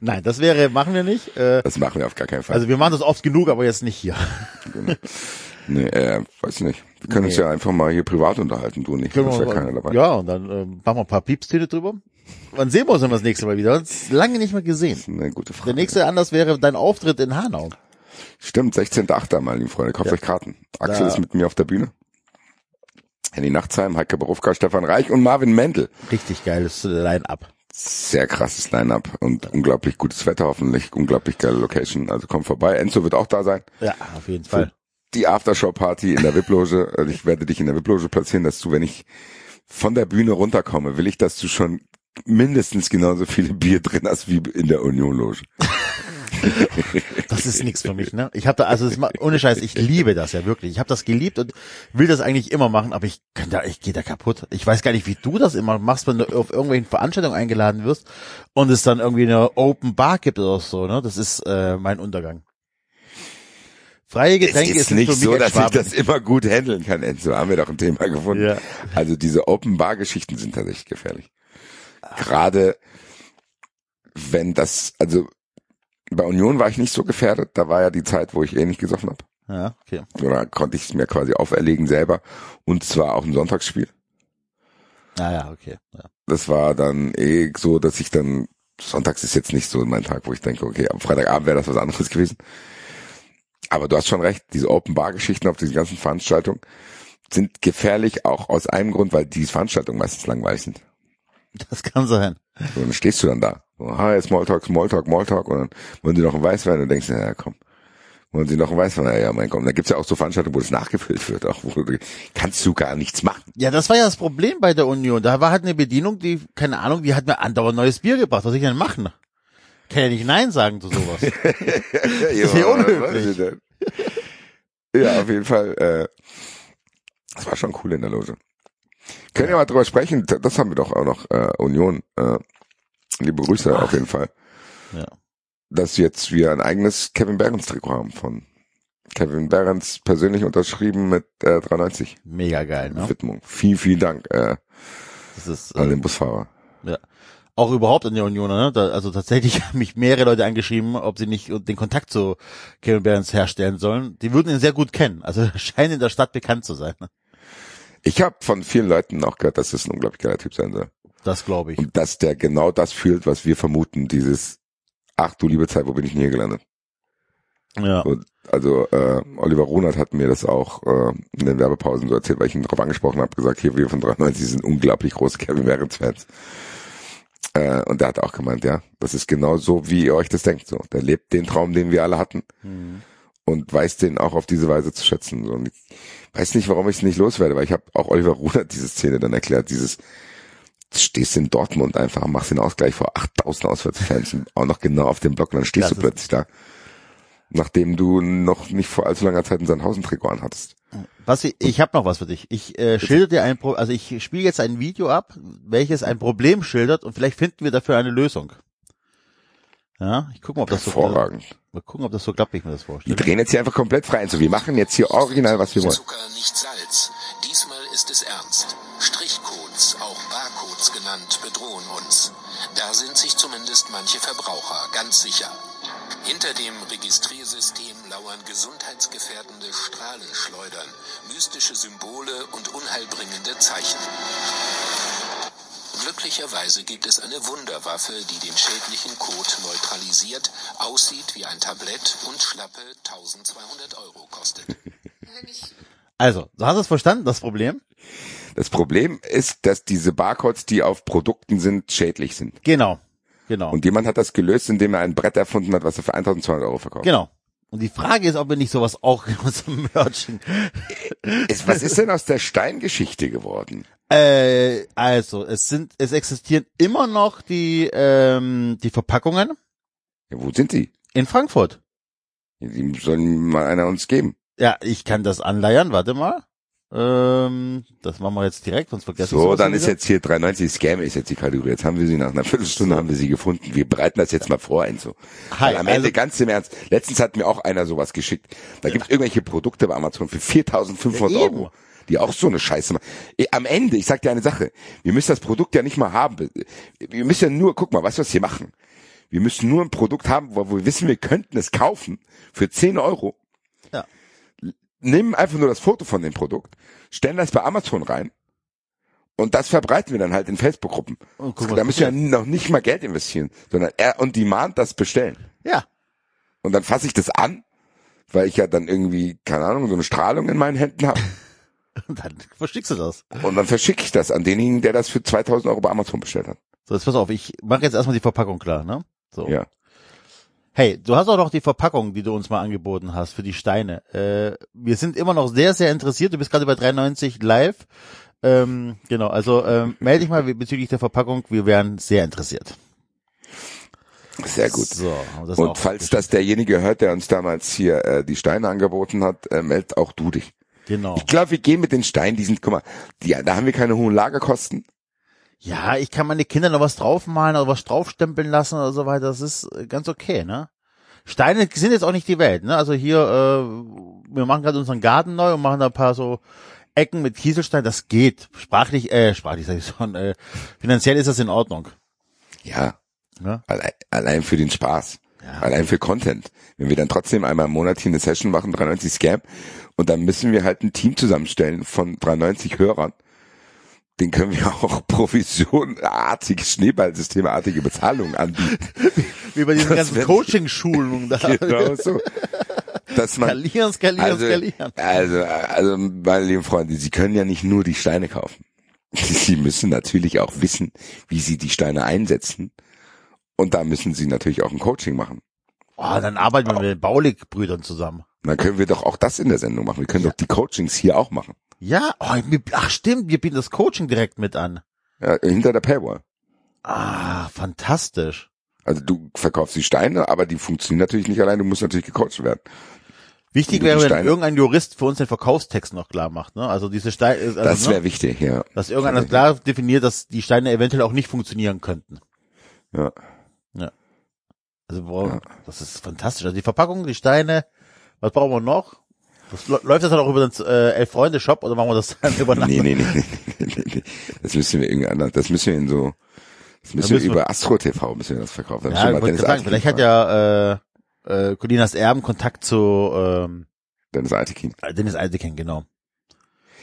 Nein, das wäre, machen wir nicht. Äh, Das machen wir auf gar keinen Fall. also wir machen das oft genug, aber jetzt nicht hier. nee, äh, weiß nicht. Wir können uns Nee. ja einfach mal hier privat unterhalten, du. Da ist ja keiner dabei. ja, und dann ähm, machen wir ein paar Piepstöne drüber. Wann sehen wir uns denn das nächste Mal wieder? Uns lange nicht mehr gesehen. Eine gute Frage. Der nächste Anlass wäre dein Auftritt in Hanau. Stimmt, 16.8. mal, liebe Freunde. Kauft Ja. euch Karten. Axel Da- ist mit mir auf der Bühne. Henny Nachtsheim, Heike Berufka, Stefan Reich und Marvin Mendel. Richtig geiles Line-Up. Sehr krasses Line-Up und unglaublich gutes Wetter hoffentlich, unglaublich geile Location. Also komm vorbei. Enzo wird auch da sein. Ja, auf jeden Fall. Die Aftershow-Party in der VIP-Loge. Also ich werde dich in der VIP-Loge platzieren, dass du, wenn ich von der Bühne runterkomme, will ich, dass du schon mindestens genauso viele Bier drin hast wie in der Union-Loge. Das ist nichts für mich, ne? Ich habe da, also das, ohne Scheiß, ich liebe das ja wirklich. Ich habe das geliebt und will das eigentlich immer machen, aber ich kann da, ich gehe da kaputt. Ich weiß gar nicht, wie du das immer machst, wenn du auf irgendwelchen Veranstaltungen eingeladen wirst und es dann irgendwie eine Open Bar gibt oder so, ne? Das ist äh, mein Untergang. Freie Getränke es ist sind nicht so, dass ich das immer gut handeln kann, Enzo. Haben wir doch ein Thema gefunden. Ja. Also diese Open-Bar-Geschichten sind tatsächlich gefährlich. Gerade wenn das, also bei Union war ich nicht so gefährdet. Da war ja die Zeit, wo ich eh nicht gesoffen habe. Ja, okay. Oder konnte ich es mir quasi auferlegen selber. Und zwar auch ein Sonntagsspiel. Ja, ja, okay. Ja. Das war dann eh so, dass ich dann, sonntags ist jetzt nicht so mein Tag, wo ich denke, okay, am Freitagabend wäre das was anderes gewesen. Aber du hast schon recht, diese Open-Bar-Geschichten auf diesen ganzen Veranstaltungen sind gefährlich auch aus einem Grund, weil die Veranstaltungen meistens langweilig sind. Das kann sein. So, dann stehst du dann da. Hi, Smalltalk, Smalltalk, Smalltalk und dann wollen die noch einen Weißwein und denkst, dir, ja komm, wollen sie noch einen Weißwein? Ja, ja, mein Gott. Und Da gibt's ja auch so Veranstaltungen, wo das nachgefüllt wird, auch wo du, kannst du gar nichts machen. Ja, das war ja das Problem bei der Union. Da war halt eine Bedienung, die, keine Ahnung, die hat mir andauernd neues Bier gebracht. Was soll ich denn machen? Kann ja nicht Nein sagen zu sowas. ist ja unhöflich. Ja, auf jeden Fall. Äh, das war schon cool in der Loge. Können wir mal drüber sprechen? Das haben wir doch auch noch, äh, Union. Äh, liebe Grüße auf jeden Fall. Ja. Dass jetzt wir ein eigenes Kevin Behrens Trikot haben von Kevin Behrens persönlich unterschrieben mit äh, 390 Mega geil, ne? Widmung. Vielen, vielen Dank äh, Das ist, an äh, den Busfahrer. ja. Auch überhaupt in der Union, ne? Da, also tatsächlich haben mich mehrere Leute angeschrieben, ob sie nicht den Kontakt zu Kevin Behrens herstellen sollen. Die würden ihn sehr gut kennen. Also er scheint in der Stadt bekannt zu sein. Ne? Ich habe von vielen Leuten auch gehört, dass das ein unglaublich geiler Typ sein soll. Das glaube ich. Und dass der genau das fühlt, was wir vermuten, dieses Ach du liebe Zeit, wo bin ich denn hier gelandet? Ja. Und also äh, Oliver Runert hat mir das auch äh, in den Werbepausen so erzählt, weil ich ihn darauf angesprochen habe, gesagt, hier wir von 93 sind unglaublich große Kevin Behrens Fans. Äh, und der hat auch gemeint, ja, das ist genau so, wie ihr euch das denkt. So, der lebt den Traum, den wir alle hatten Mhm. und weiß den auch auf diese Weise zu schätzen. So, und ich weiß nicht, warum ich es nicht loswerde, weil ich habe auch Oliver Runert diese Szene dann erklärt, dieses du stehst in Dortmund einfach, machst den Ausgleich vor 8000 Auswärtsfans und auch noch genau auf dem Block, und dann stehst Das du plötzlich da, nachdem du noch nicht vor allzu langer Zeit ein Sandhausen-Trikot anhattest. Was ich, ich habe noch was für dich. Ich äh, schilder dir ein Pro also ich spiele jetzt ein Video ab, welches ein Problem schildert und vielleicht finden wir dafür eine Lösung. Ja, ich gucke mal, ob das so Hervorragend. mal gucken, ob das so klappt, wie ich mir das Die vorstelle. drehen jetzt hier einfach komplett frei. Also wir machen jetzt hier original, was wir wollen. Zucker, nicht Salz. Diesmal ist es ernst. Strichcodes, auch Barcodes genannt, bedrohen uns. Da sind sich zumindest manche Verbraucher ganz sicher. Hinter dem Registriersystem lauern gesundheitsgefährdende Strahlenschleudern, mystische Symbole und unheilbringende Zeichen. Glücklicherweise gibt es eine Wunderwaffe, die den schädlichen Code neutralisiert, aussieht wie ein Tablett und schlappe 1200 Euro kostet. Also, du hast es verstanden, das Problem? Das Problem ist, dass diese Barcodes, die auf Produkten sind, schädlich sind. Genau. Genau. Und jemand hat das gelöst, indem er ein Brett erfunden hat, was er für 1200 Euro verkauft. genau. Und die Frage ist, ob wir nicht sowas auch in unserem Merching. Ist, was ist denn aus der Steingeschichte geworden? Äh, also, es sind, es existieren immer noch die, ähm, die Verpackungen Ja, wo sind die? in Frankfurt. Die sollen mal einer uns geben. Ja, ich kann das anleiern, warte mal. Ähm, das machen wir jetzt direkt, sonst vergessen So, dann ist jetzt hier 390 Scam ist jetzt die Kategorie. Jetzt haben wir sie nach einer Viertelstunde haben wir sie gefunden. Wir bereiten das jetzt mal vor, Enzo. Hi, Weil am Ende also- ganz im Ernst. Letztens hat mir auch einer sowas geschickt. Da gibt's irgendwelche Produkte bei Amazon für 4.500 Ja. Euro. Die auch so eine Scheiße machen. Eh, Am Ende, ich sag dir eine Sache. Wir müssen das Produkt ja nicht mal haben. Wir müssen ja nur, guck mal, weißt du, was wir machen? Wir müssen nur ein Produkt haben, wo wir wissen, wir könnten es kaufen für 10 Euro. Ja. Nehmen einfach nur das Foto von dem Produkt, stellen das bei Amazon rein Und das verbreiten wir dann halt in Facebook-Gruppen. Oh, da müssen wir ja noch nicht mal Geld investieren, sondern er on demand das bestellen. Ja. Und dann fasse ich das an, weil ich ja dann irgendwie, keine Ahnung, so eine Strahlung in meinen Händen habe. Und dann verschickst du das. Und dann verschicke ich das an denjenigen, der das für 2000 Euro bei Amazon bestellt hat. So, jetzt pass auf, ich mache jetzt erstmal die Verpackung klar, ne? So. Ja. Hey, du hast auch noch die Verpackung, die du uns mal angeboten hast für die Steine. Äh, wir sind immer noch sehr, sehr interessiert. Du bist gerade bei 93 live. Ähm, genau, also ähm, melde dich mal bezüglich der Verpackung. Wir wären sehr interessiert. Sehr gut. So, Und auch falls das derjenige hört, der uns damals hier äh, die Steine angeboten hat, äh, meld auch du dich. Genau. Ich glaube, wir gehen mit den Steinen, die sind, guck mal, die, da haben wir keine hohen Lagerkosten. Ja, ich kann meine Kinder noch was draufmalen oder was draufstempeln lassen oder so weiter. Das ist äh, ganz okay, ne? Steine sind jetzt auch nicht die Welt, ne? Also hier, äh, wir machen gerade unseren Garten neu und machen da ein paar so Ecken mit Kieselstein. Das geht. Sprachlich, äh, sprachlich sag ich schon, äh, finanziell ist das in Ordnung. Ja, Ne? allein, allein für den Spaß. Ja. Allein für Content. Wenn wir dann trotzdem einmal im Monat hier eine Session machen, 93 Scam, und dann müssen wir halt ein Team zusammenstellen von 93 Hörern, den können wir auch provisionartige, Schneeballsystemartige Bezahlungen anbieten. Wie bei diesen Das ganzen Coaching-Schulungen da. genau so. Dass man, Skalieren, skalieren, also, skalieren. also, also, meine lieben Freunde, Sie können ja nicht nur die Steine kaufen. Sie müssen natürlich auch wissen, wie Sie die Steine einsetzen. Und da müssen Sie natürlich auch ein Coaching machen. Oh, dann arbeiten wir mit den Baulig-Brüdern zusammen. Dann können wir doch auch das in der Sendung machen. Wir können doch die Coachings hier auch machen. Ja, oh, ach stimmt, wir bieten das Coaching direkt mit an. Ja, hinter der Paywall. Ah, fantastisch. Also du verkaufst die Steine, aber die funktionieren natürlich nicht allein. Du musst natürlich gecoacht werden. Wichtig wäre, wenn irgendein Jurist für uns den Verkaufstext noch klar macht. Ne? Also diese Steine, also, Das ne? wäre wichtig, ja. dass irgendeiner klar definiert, dass die Steine eventuell auch nicht funktionieren könnten. ja. Also boah, das ist fantastisch. Also die Verpackung, die Steine, was brauchen wir noch? Das, lä- läuft das dann auch über den äh, Elf-Freunde-Shop oder machen wir das dann über Nee, nee, nee, nee, nee, nee, nee. Das müssen wir irgendwie anders. Das müssen wir in so, das müssen müssen wir- über Astro TV müssen wir das verkaufen. Da müssen Ja, ich sagen, vielleicht hat ja äh, äh, Colinas Erben Kontakt zu ähm. Dennis Altekin. Dennis Altekin, genau.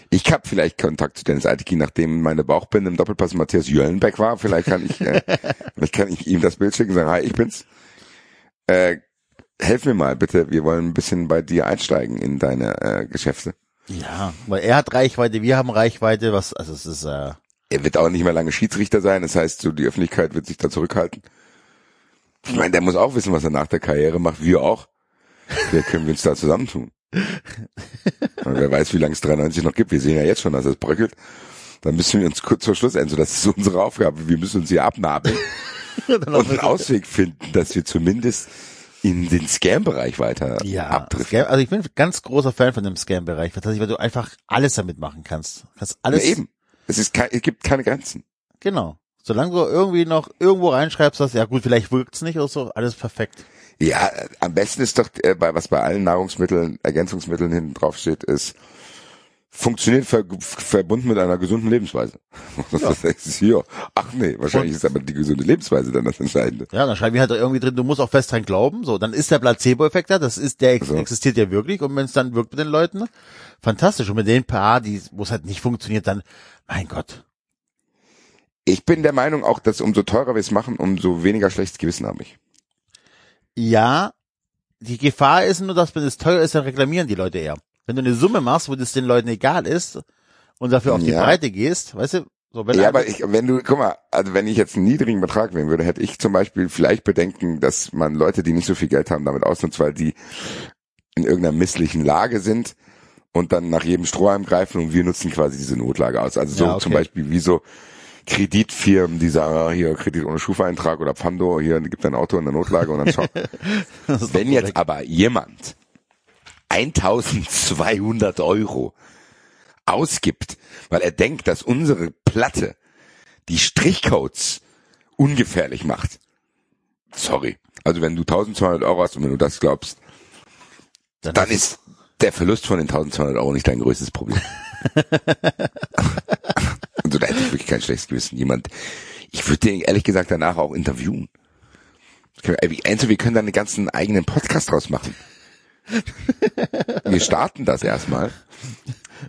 Ich habe vielleicht Kontakt zu Dennis Altekin, nachdem meine Bauchbinde im Doppelpass Matthias Jöllenbeck war. Vielleicht kann ich, äh, vielleicht kann ich ihm das Bild schicken und sagen, hi, ich bin's. Äh, helf mir mal bitte, wir wollen ein bisschen bei dir einsteigen in deine äh, Geschäfte. Ja, weil er hat Reichweite, wir haben Reichweite, was, also es ist, äh, Er wird auch nicht mehr lange Schiedsrichter sein, das heißt, so die Öffentlichkeit wird sich da zurückhalten. Ich meine, der muss auch wissen, was er nach der Karriere macht, wir auch. Vielleicht können wir uns da zusammentun. Und wer weiß, wie lange es 93 noch gibt. Wir sehen ja jetzt schon, dass es bröckelt. Dann müssen wir uns kurz vor Schluss enden. So, das ist unsere Aufgabe. Wir müssen uns hier abnabeln und einen Ausweg finden, dass wir zumindest in den Scam-Bereich weiter ja, abdriften. Scam, also ich bin ein ganz großer Fan von dem Scam-Bereich, weil du einfach alles damit machen kannst. Kannst alles, Ja, eben. Es ist kein, es gibt keine Grenzen. genau. Solange du irgendwie noch irgendwo reinschreibst, dass, ja gut, vielleicht wirkt's nicht oder so, alles perfekt. Ja, am besten ist doch, äh, bei, was bei allen Nahrungsmitteln, Ergänzungsmitteln hinten drauf steht, ist, funktioniert ver verbunden mit einer gesunden Lebensweise. Das ist hier. Ach nee, wahrscheinlich ist aber die gesunde Lebensweise dann das Entscheidende. Ja, dann schreiben wir halt irgendwie drin, du musst auch fest dran glauben, so, dann ist der Placebo-Effekt da, das ist, der ex So. existiert ja wirklich und wenn es dann wirkt mit den Leuten, fantastisch. Und mit den paar, die, wo es halt nicht funktioniert, dann, mein Gott. Ich bin der Meinung auch, dass umso teurer wir es machen, umso weniger schlechtes Gewissen habe ich. Ja, die Gefahr ist nur, dass wenn es teuer ist, dann reklamieren die Leute eher. Wenn du eine Summe machst, wo das den Leuten egal ist und dafür auf die Ja. Breite gehst, weißt du, so wenn Ja, aber ich, wenn du, guck mal, also wenn ich jetzt einen niedrigen Betrag wählen würde, hätte ich zum Beispiel vielleicht Bedenken, dass man Leute, die nicht so viel Geld haben, damit ausnutzt, weil die in irgendeiner misslichen Lage sind und dann nach jedem Strohhalm greifen und wir nutzen quasi diese Notlage aus. Also so Ja, okay. zum Beispiel wie so Kreditfirmen, die sagen, ah, hier Kredit ohne Schufa-Eintrag oder Pando, hier gibt ein Auto in der Notlage und dann schau. Wenn jetzt aber jemand 1200 Euro ausgibt, weil er denkt, dass unsere Platte die Strichcodes ungefährlich macht. Sorry. Also wenn du 1200 Euro hast und wenn du das glaubst, dann ist der Verlust von den 1200 Euro nicht dein größtes Problem. also da hätte ich wirklich kein schlechtes Gewissen. Jemand, ich würde den ehrlich gesagt danach auch interviewen. Einzel, wir können da einen ganzen eigenen Podcast draus machen. Wir starten das erstmal.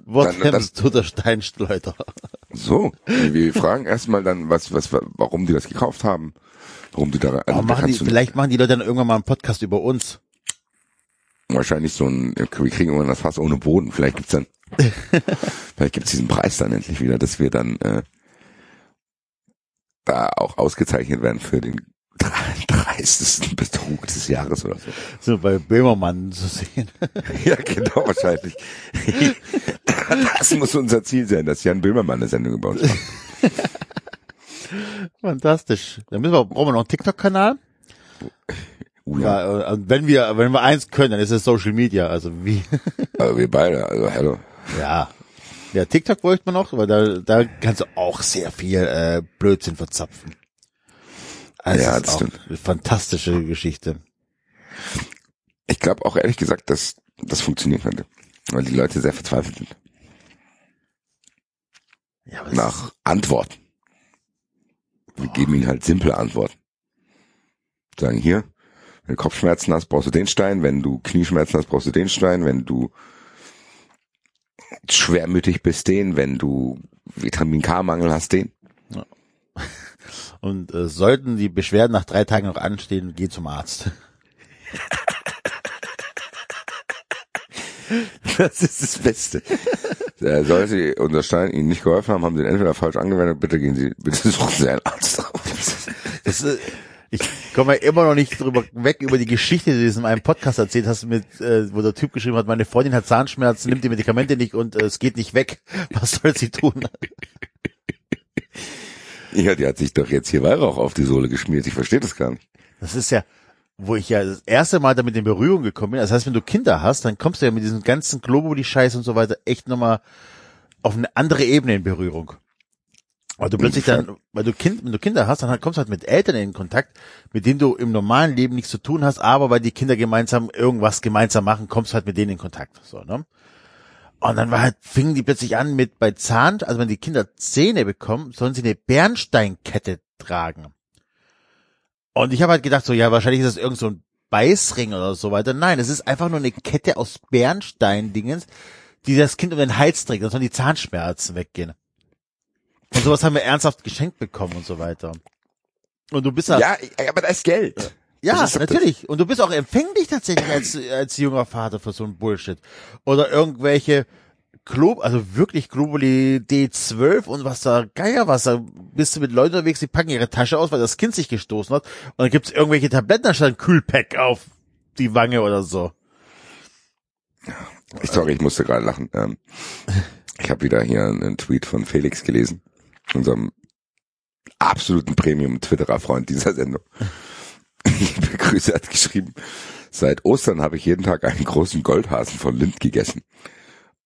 Dann- nimmst du der Steinschleuder. So, wir fragen erstmal dann, was, was, warum die das gekauft haben, warum die da, also da die, vielleicht machen die Leute dann irgendwann mal einen Podcast über uns. wahrscheinlich so ein, wir kriegen irgendwann das Fass ohne Boden, vielleicht gibt's dann, vielleicht gibt's diesen Preis dann endlich wieder, dass wir dann, äh, da auch ausgezeichnet werden für den dreistesten Betrug des Jahres oder so. So bei Böhmermann zu sehen. Ja, genau, wahrscheinlich. Das muss unser Ziel sein, dass Jan Böhmermann eine Sendung über uns macht. Fantastisch. Dann müssen wir, brauchen wir noch einen TikTok-Kanal. Uh, ja. Ja, wenn wir, wenn wir eins können, dann ist es Social Media. Also wie, Also wir beide, also hello. ja. Ja, TikTok bräuchte man noch, weil da, da kannst du auch sehr viel äh, Blödsinn verzapfen. Also Ja, ist das stimmt. eine fantastische Geschichte. Ich glaube auch ehrlich gesagt, dass das funktionieren könnte. Weil die Leute sehr verzweifelt sind. Ja, Nach Antworten. Wir geben ihnen halt simple Antworten. Sagen hier, wenn du Kopfschmerzen hast, brauchst du den Stein. Wenn du Knieschmerzen hast, brauchst du den Stein. Wenn du schwermütig bist, den. Wenn du Vitamin K-Mangel hast, den. Und äh, sollten die Beschwerden nach drei Tagen noch anstehen, geh zum Arzt. Das ist das Beste. Sollte unser Stein Ihnen nicht geholfen haben, haben Sie ihn entweder falsch angewendet, bitte gehen Sie, bitte suchen Sie einen Arzt auf. Das, äh, ich komme ja immer noch nicht drüber weg über die Geschichte, die du in einem Podcast erzählt hast, mit, äh, wo der Typ geschrieben hat, meine Freundin hat Zahnschmerzen, nimmt die Medikamente nicht und äh, es geht nicht weg. Was soll sie tun? Ja, die hat sich doch jetzt hier Weihrauch auf die Sohle geschmiert. Ich verstehe das gar nicht. Das ist ja, wo ich ja das erste Mal damit in Berührung gekommen bin. Das heißt, wenn du Kinder hast, dann kommst du ja mit diesem ganzen Globuli-Scheiß und so weiter echt nochmal auf eine andere Ebene in Berührung. Weil du plötzlich dann, weil du Kind, wenn du Kinder hast, dann kommst du halt mit Eltern in Kontakt, mit denen du im normalen Leben nichts zu tun hast, aber weil die Kinder gemeinsam irgendwas gemeinsam machen, kommst du halt mit denen in Kontakt. So, ne? Und dann war halt, fingen die plötzlich an mit bei Zahn, also wenn die Kinder Zähne bekommen, sollen sie eine Bernsteinkette tragen. Und ich habe halt gedacht, so, ja, wahrscheinlich ist das irgend so ein Beißring oder so weiter. Nein, es ist einfach nur eine Kette aus Bernstein-Dingens, die das Kind um den Hals trägt, dann sollen die Zahnschmerzen weggehen. Und sowas haben wir ernsthaft geschenkt bekommen und so weiter. Und du bist ja, Ja, aber da ist Geld. Ja, natürlich. Und du bist auch empfänglich tatsächlich als, als junger Vater für so ein Bullshit. Oder irgendwelche Glob, also wirklich Globuli D12 und was da Geier was, da bist du mit Leuten unterwegs, die packen ihre Tasche aus, weil das Kind sich gestoßen hat. Und dann gibt's irgendwelche Tabletten anstatt ein Kühlpack auf die Wange oder so. Ich, sorry, ich musste gerade lachen. Ähm, ich habe wieder hier einen Tweet von Felix gelesen, unserem absoluten Premium-Twitterer-Freund dieser Sendung. Liebe Grüße hat geschrieben, seit Ostern habe ich jeden Tag einen großen Goldhasen von Lind gegessen.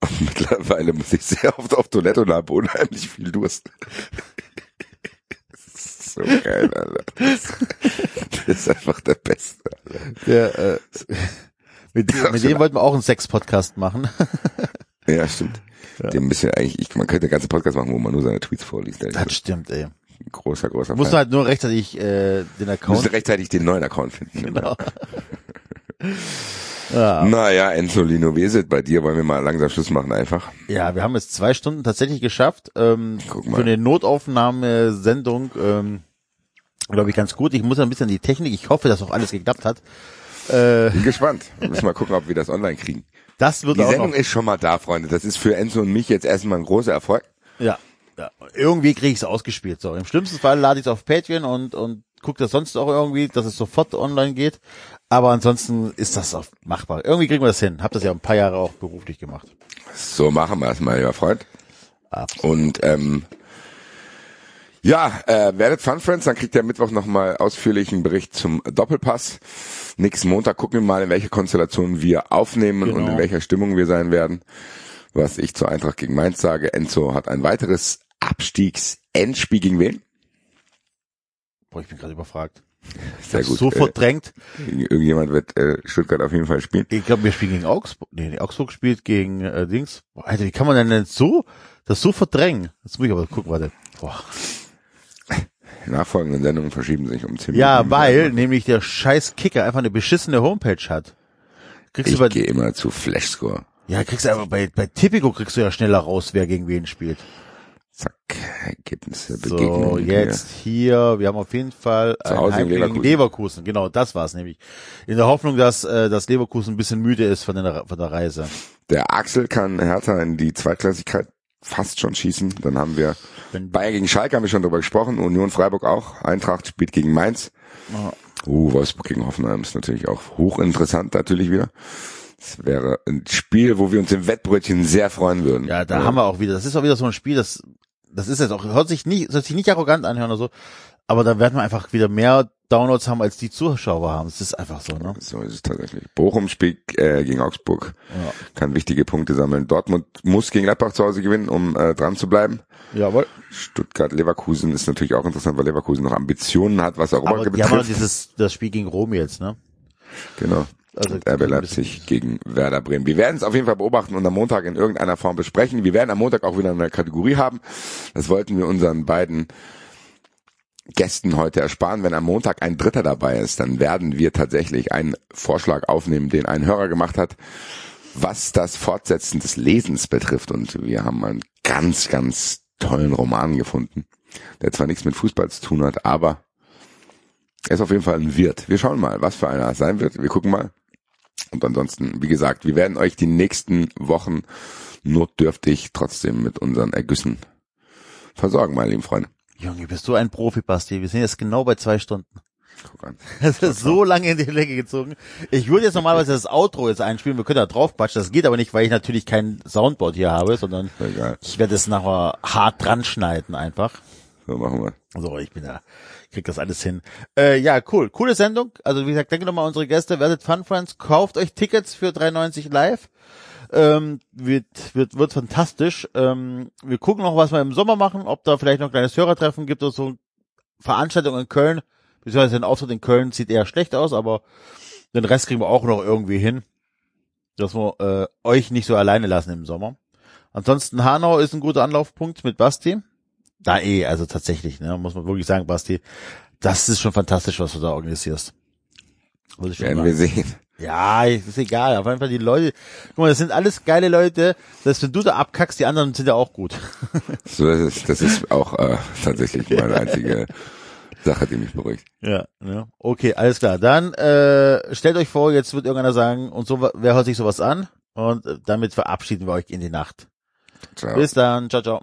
Und mittlerweile muss ich sehr oft auf Toilette und habe unheimlich viel Durst. So geil, Alter. Das ist einfach der Beste. Alter. Der, äh, mit, dem- mit dem wollten wir auch einen Sex-Podcast machen. Ja, stimmt. Dem bisschen eigentlich, ich, man könnte einen ganzen Podcast machen, wo man nur seine Tweets vorliest. Das stimmt, ey. Großer, großer Musst du Fan. halt nur rechtzeitig äh, den Account. Musste rechtzeitig den neuen Account finden. Genau. Ja. Naja, Enzo Lino Weset, bei dir wollen wir mal langsam Schluss machen einfach. Ja, wir haben jetzt zwei Stunden tatsächlich geschafft. Ähm, Guck mal. für eine Notaufnahmesendung, ähm, glaube ich, ganz gut. Ich muss ein bisschen die Technik. Ich hoffe, dass auch alles geklappt hat. Äh, Bin gespannt. Müssen mal gucken, ob wir das online kriegen. das wird Die auch Sendung noch, ist schon mal da, Freunde. Das ist für Enzo und mich jetzt erstmal ein großer Erfolg. ja, irgendwie kriege ich es ausgespielt. So, im schlimmsten Fall lade ich es auf Patreon und und guck das sonst auch irgendwie, dass es sofort online geht. Aber ansonsten ist das auch machbar. Irgendwie kriegen wir das hin. Hab das ja ein paar Jahre auch beruflich gemacht. So machen wir es mal, lieber Freund. Absolut. Und ähm, ja, äh, werdet Fun Friends, dann kriegt ihr Mittwoch nochmal ausführlichen Bericht zum Doppelpass. Nächsten Montag gucken wir mal, in welche Konstellation wir aufnehmen und Genau. in welcher Stimmung wir sein werden. Was ich zur Eintracht gegen Mainz sage. Enzo hat ein weiteres Abstiegs-Endspiel gegen wen? Boah, ich bin gerade überfragt. Sehr gut. So äh, verdrängt. irgendjemand wird äh, Stuttgart auf jeden Fall spielen. Ich glaube, wir spielen gegen Augsburg. Nee, Augsburg spielt gegen äh, Dings. Boah, Alter, wie kann man denn denn so das so verdrängen? Jetzt muss ich aber gucken, warte. Boah. Nachfolgenden Sendungen verschieben sich um 10 Ja, Minuten. weil nämlich der scheiß Kicker einfach eine beschissene Homepage hat. Kriegst ich gehe immer zu Flashscore. ja, kriegst du aber bei, bei Tipico kriegst du ja schneller raus, wer gegen wen spielt. Zack, Ergebnisse, So, Begegnungen. jetzt hier, wir haben auf jeden Fall Zu ein Heim Leverkusen. Leverkusen. Genau, das war's nämlich. In der Hoffnung, dass, äh, dass Leverkusen ein bisschen müde ist von der, von der Reise. Der Axel kann Hertha in die Zweitklassigkeit fast schon schießen. Dann haben wir Wenn- Bayern gegen Schalke, haben wir schon drüber gesprochen. Union Freiburg auch. Eintracht spielt gegen Mainz. Uh, Wolfsburg gegen Hoffenheim ist natürlich auch hochinteressant natürlich wieder. Es wäre ein Spiel, wo wir uns im Wettbrötchen sehr freuen würden. Ja, da haben wir auch wieder, das ist auch wieder so ein Spiel, das, das ist jetzt auch, hört sich nicht, hört sich nicht arrogant anhören oder so, aber da werden wir einfach wieder mehr Downloads haben, als die Zuschauer haben. Das ist einfach so, ne? So ist es tatsächlich. Bochum spielt äh, gegen Augsburg, kann wichtige Punkte sammeln. Dortmund muss gegen Gladbach zu Hause gewinnen, um äh, dran zu bleiben. Jawohl. Stuttgart-Leverkusen ist natürlich auch interessant, weil Leverkusen noch Ambitionen hat, was Europa Aber betrifft. dieses, das Spiel gegen Rom jetzt, ne? Genau. Also RB Leipzig gegen Werder Bremen. Wir werden es auf jeden Fall beobachten und am Montag in irgendeiner Form besprechen. Wir werden am Montag auch wieder eine Kategorie haben. Das wollten wir unseren beiden Gästen heute ersparen. Wenn am Montag ein Dritter dabei ist, dann werden wir tatsächlich einen Vorschlag aufnehmen, den ein Hörer gemacht hat, was das Fortsetzen des Lesens betrifft. Und wir haben einen ganz, ganz tollen Roman gefunden, der zwar nichts mit Fußball zu tun hat, aber er ist auf jeden Fall ein Wirt. Wir schauen mal, was für einer es sein wird. Wir gucken mal. Und ansonsten, wie gesagt, wir werden euch die nächsten Wochen notdürftig trotzdem mit unseren Ergüssen versorgen, meine lieben Freunde. Junge, bist du ein Profi, Basti. Wir sind jetzt genau bei zwei Stunden. Guck an. Das ist so lange in die Länge gezogen. Ich würde jetzt normalerweise das Outro jetzt einspielen. Wir können da drauf quatschen. Das geht aber nicht, weil ich natürlich kein Soundboard hier habe, sondern ich werde es nachher hart dran schneiden einfach. So machen wir. So, ich bin da, krieg das alles hin. Äh, ja, cool. Coole Sendung. Also wie gesagt, danke nochmal unsere Gäste. Werdet Fun Friends. Kauft euch Tickets für 3,90 live. Ähm, wird, wird, wird fantastisch. Ähm, wir gucken noch, was wir im Sommer machen, ob da vielleicht noch ein kleines Hörertreffen gibt oder so. Veranstaltung in Köln, beziehungsweise ein Auftritt in Köln sieht eher schlecht aus, aber den Rest kriegen wir auch noch irgendwie hin, dass wir äh, euch nicht so alleine lassen im Sommer. Ansonsten Hanau ist ein guter Anlaufpunkt mit Basti. Da eh, also tatsächlich, ne, muss man wirklich sagen, Basti, das ist schon fantastisch, was du da organisierst. Muss ich schon Werden sagen. wir sehen. Ja, ist egal. Auf jeden Fall die Leute, guck mal, das sind alles geile Leute. Das, wenn du da abkackst, die anderen sind ja auch gut. So ist es. Das ist auch äh, tatsächlich meine einzige Sache, die mich beruhigt. Ja, ne? Okay, alles klar. Dann äh, stellt euch vor, jetzt wird irgendeiner sagen, und so, wer hört sich sowas an? Und äh, damit verabschieden wir euch in die Nacht. Ciao. Bis dann, ciao, ciao.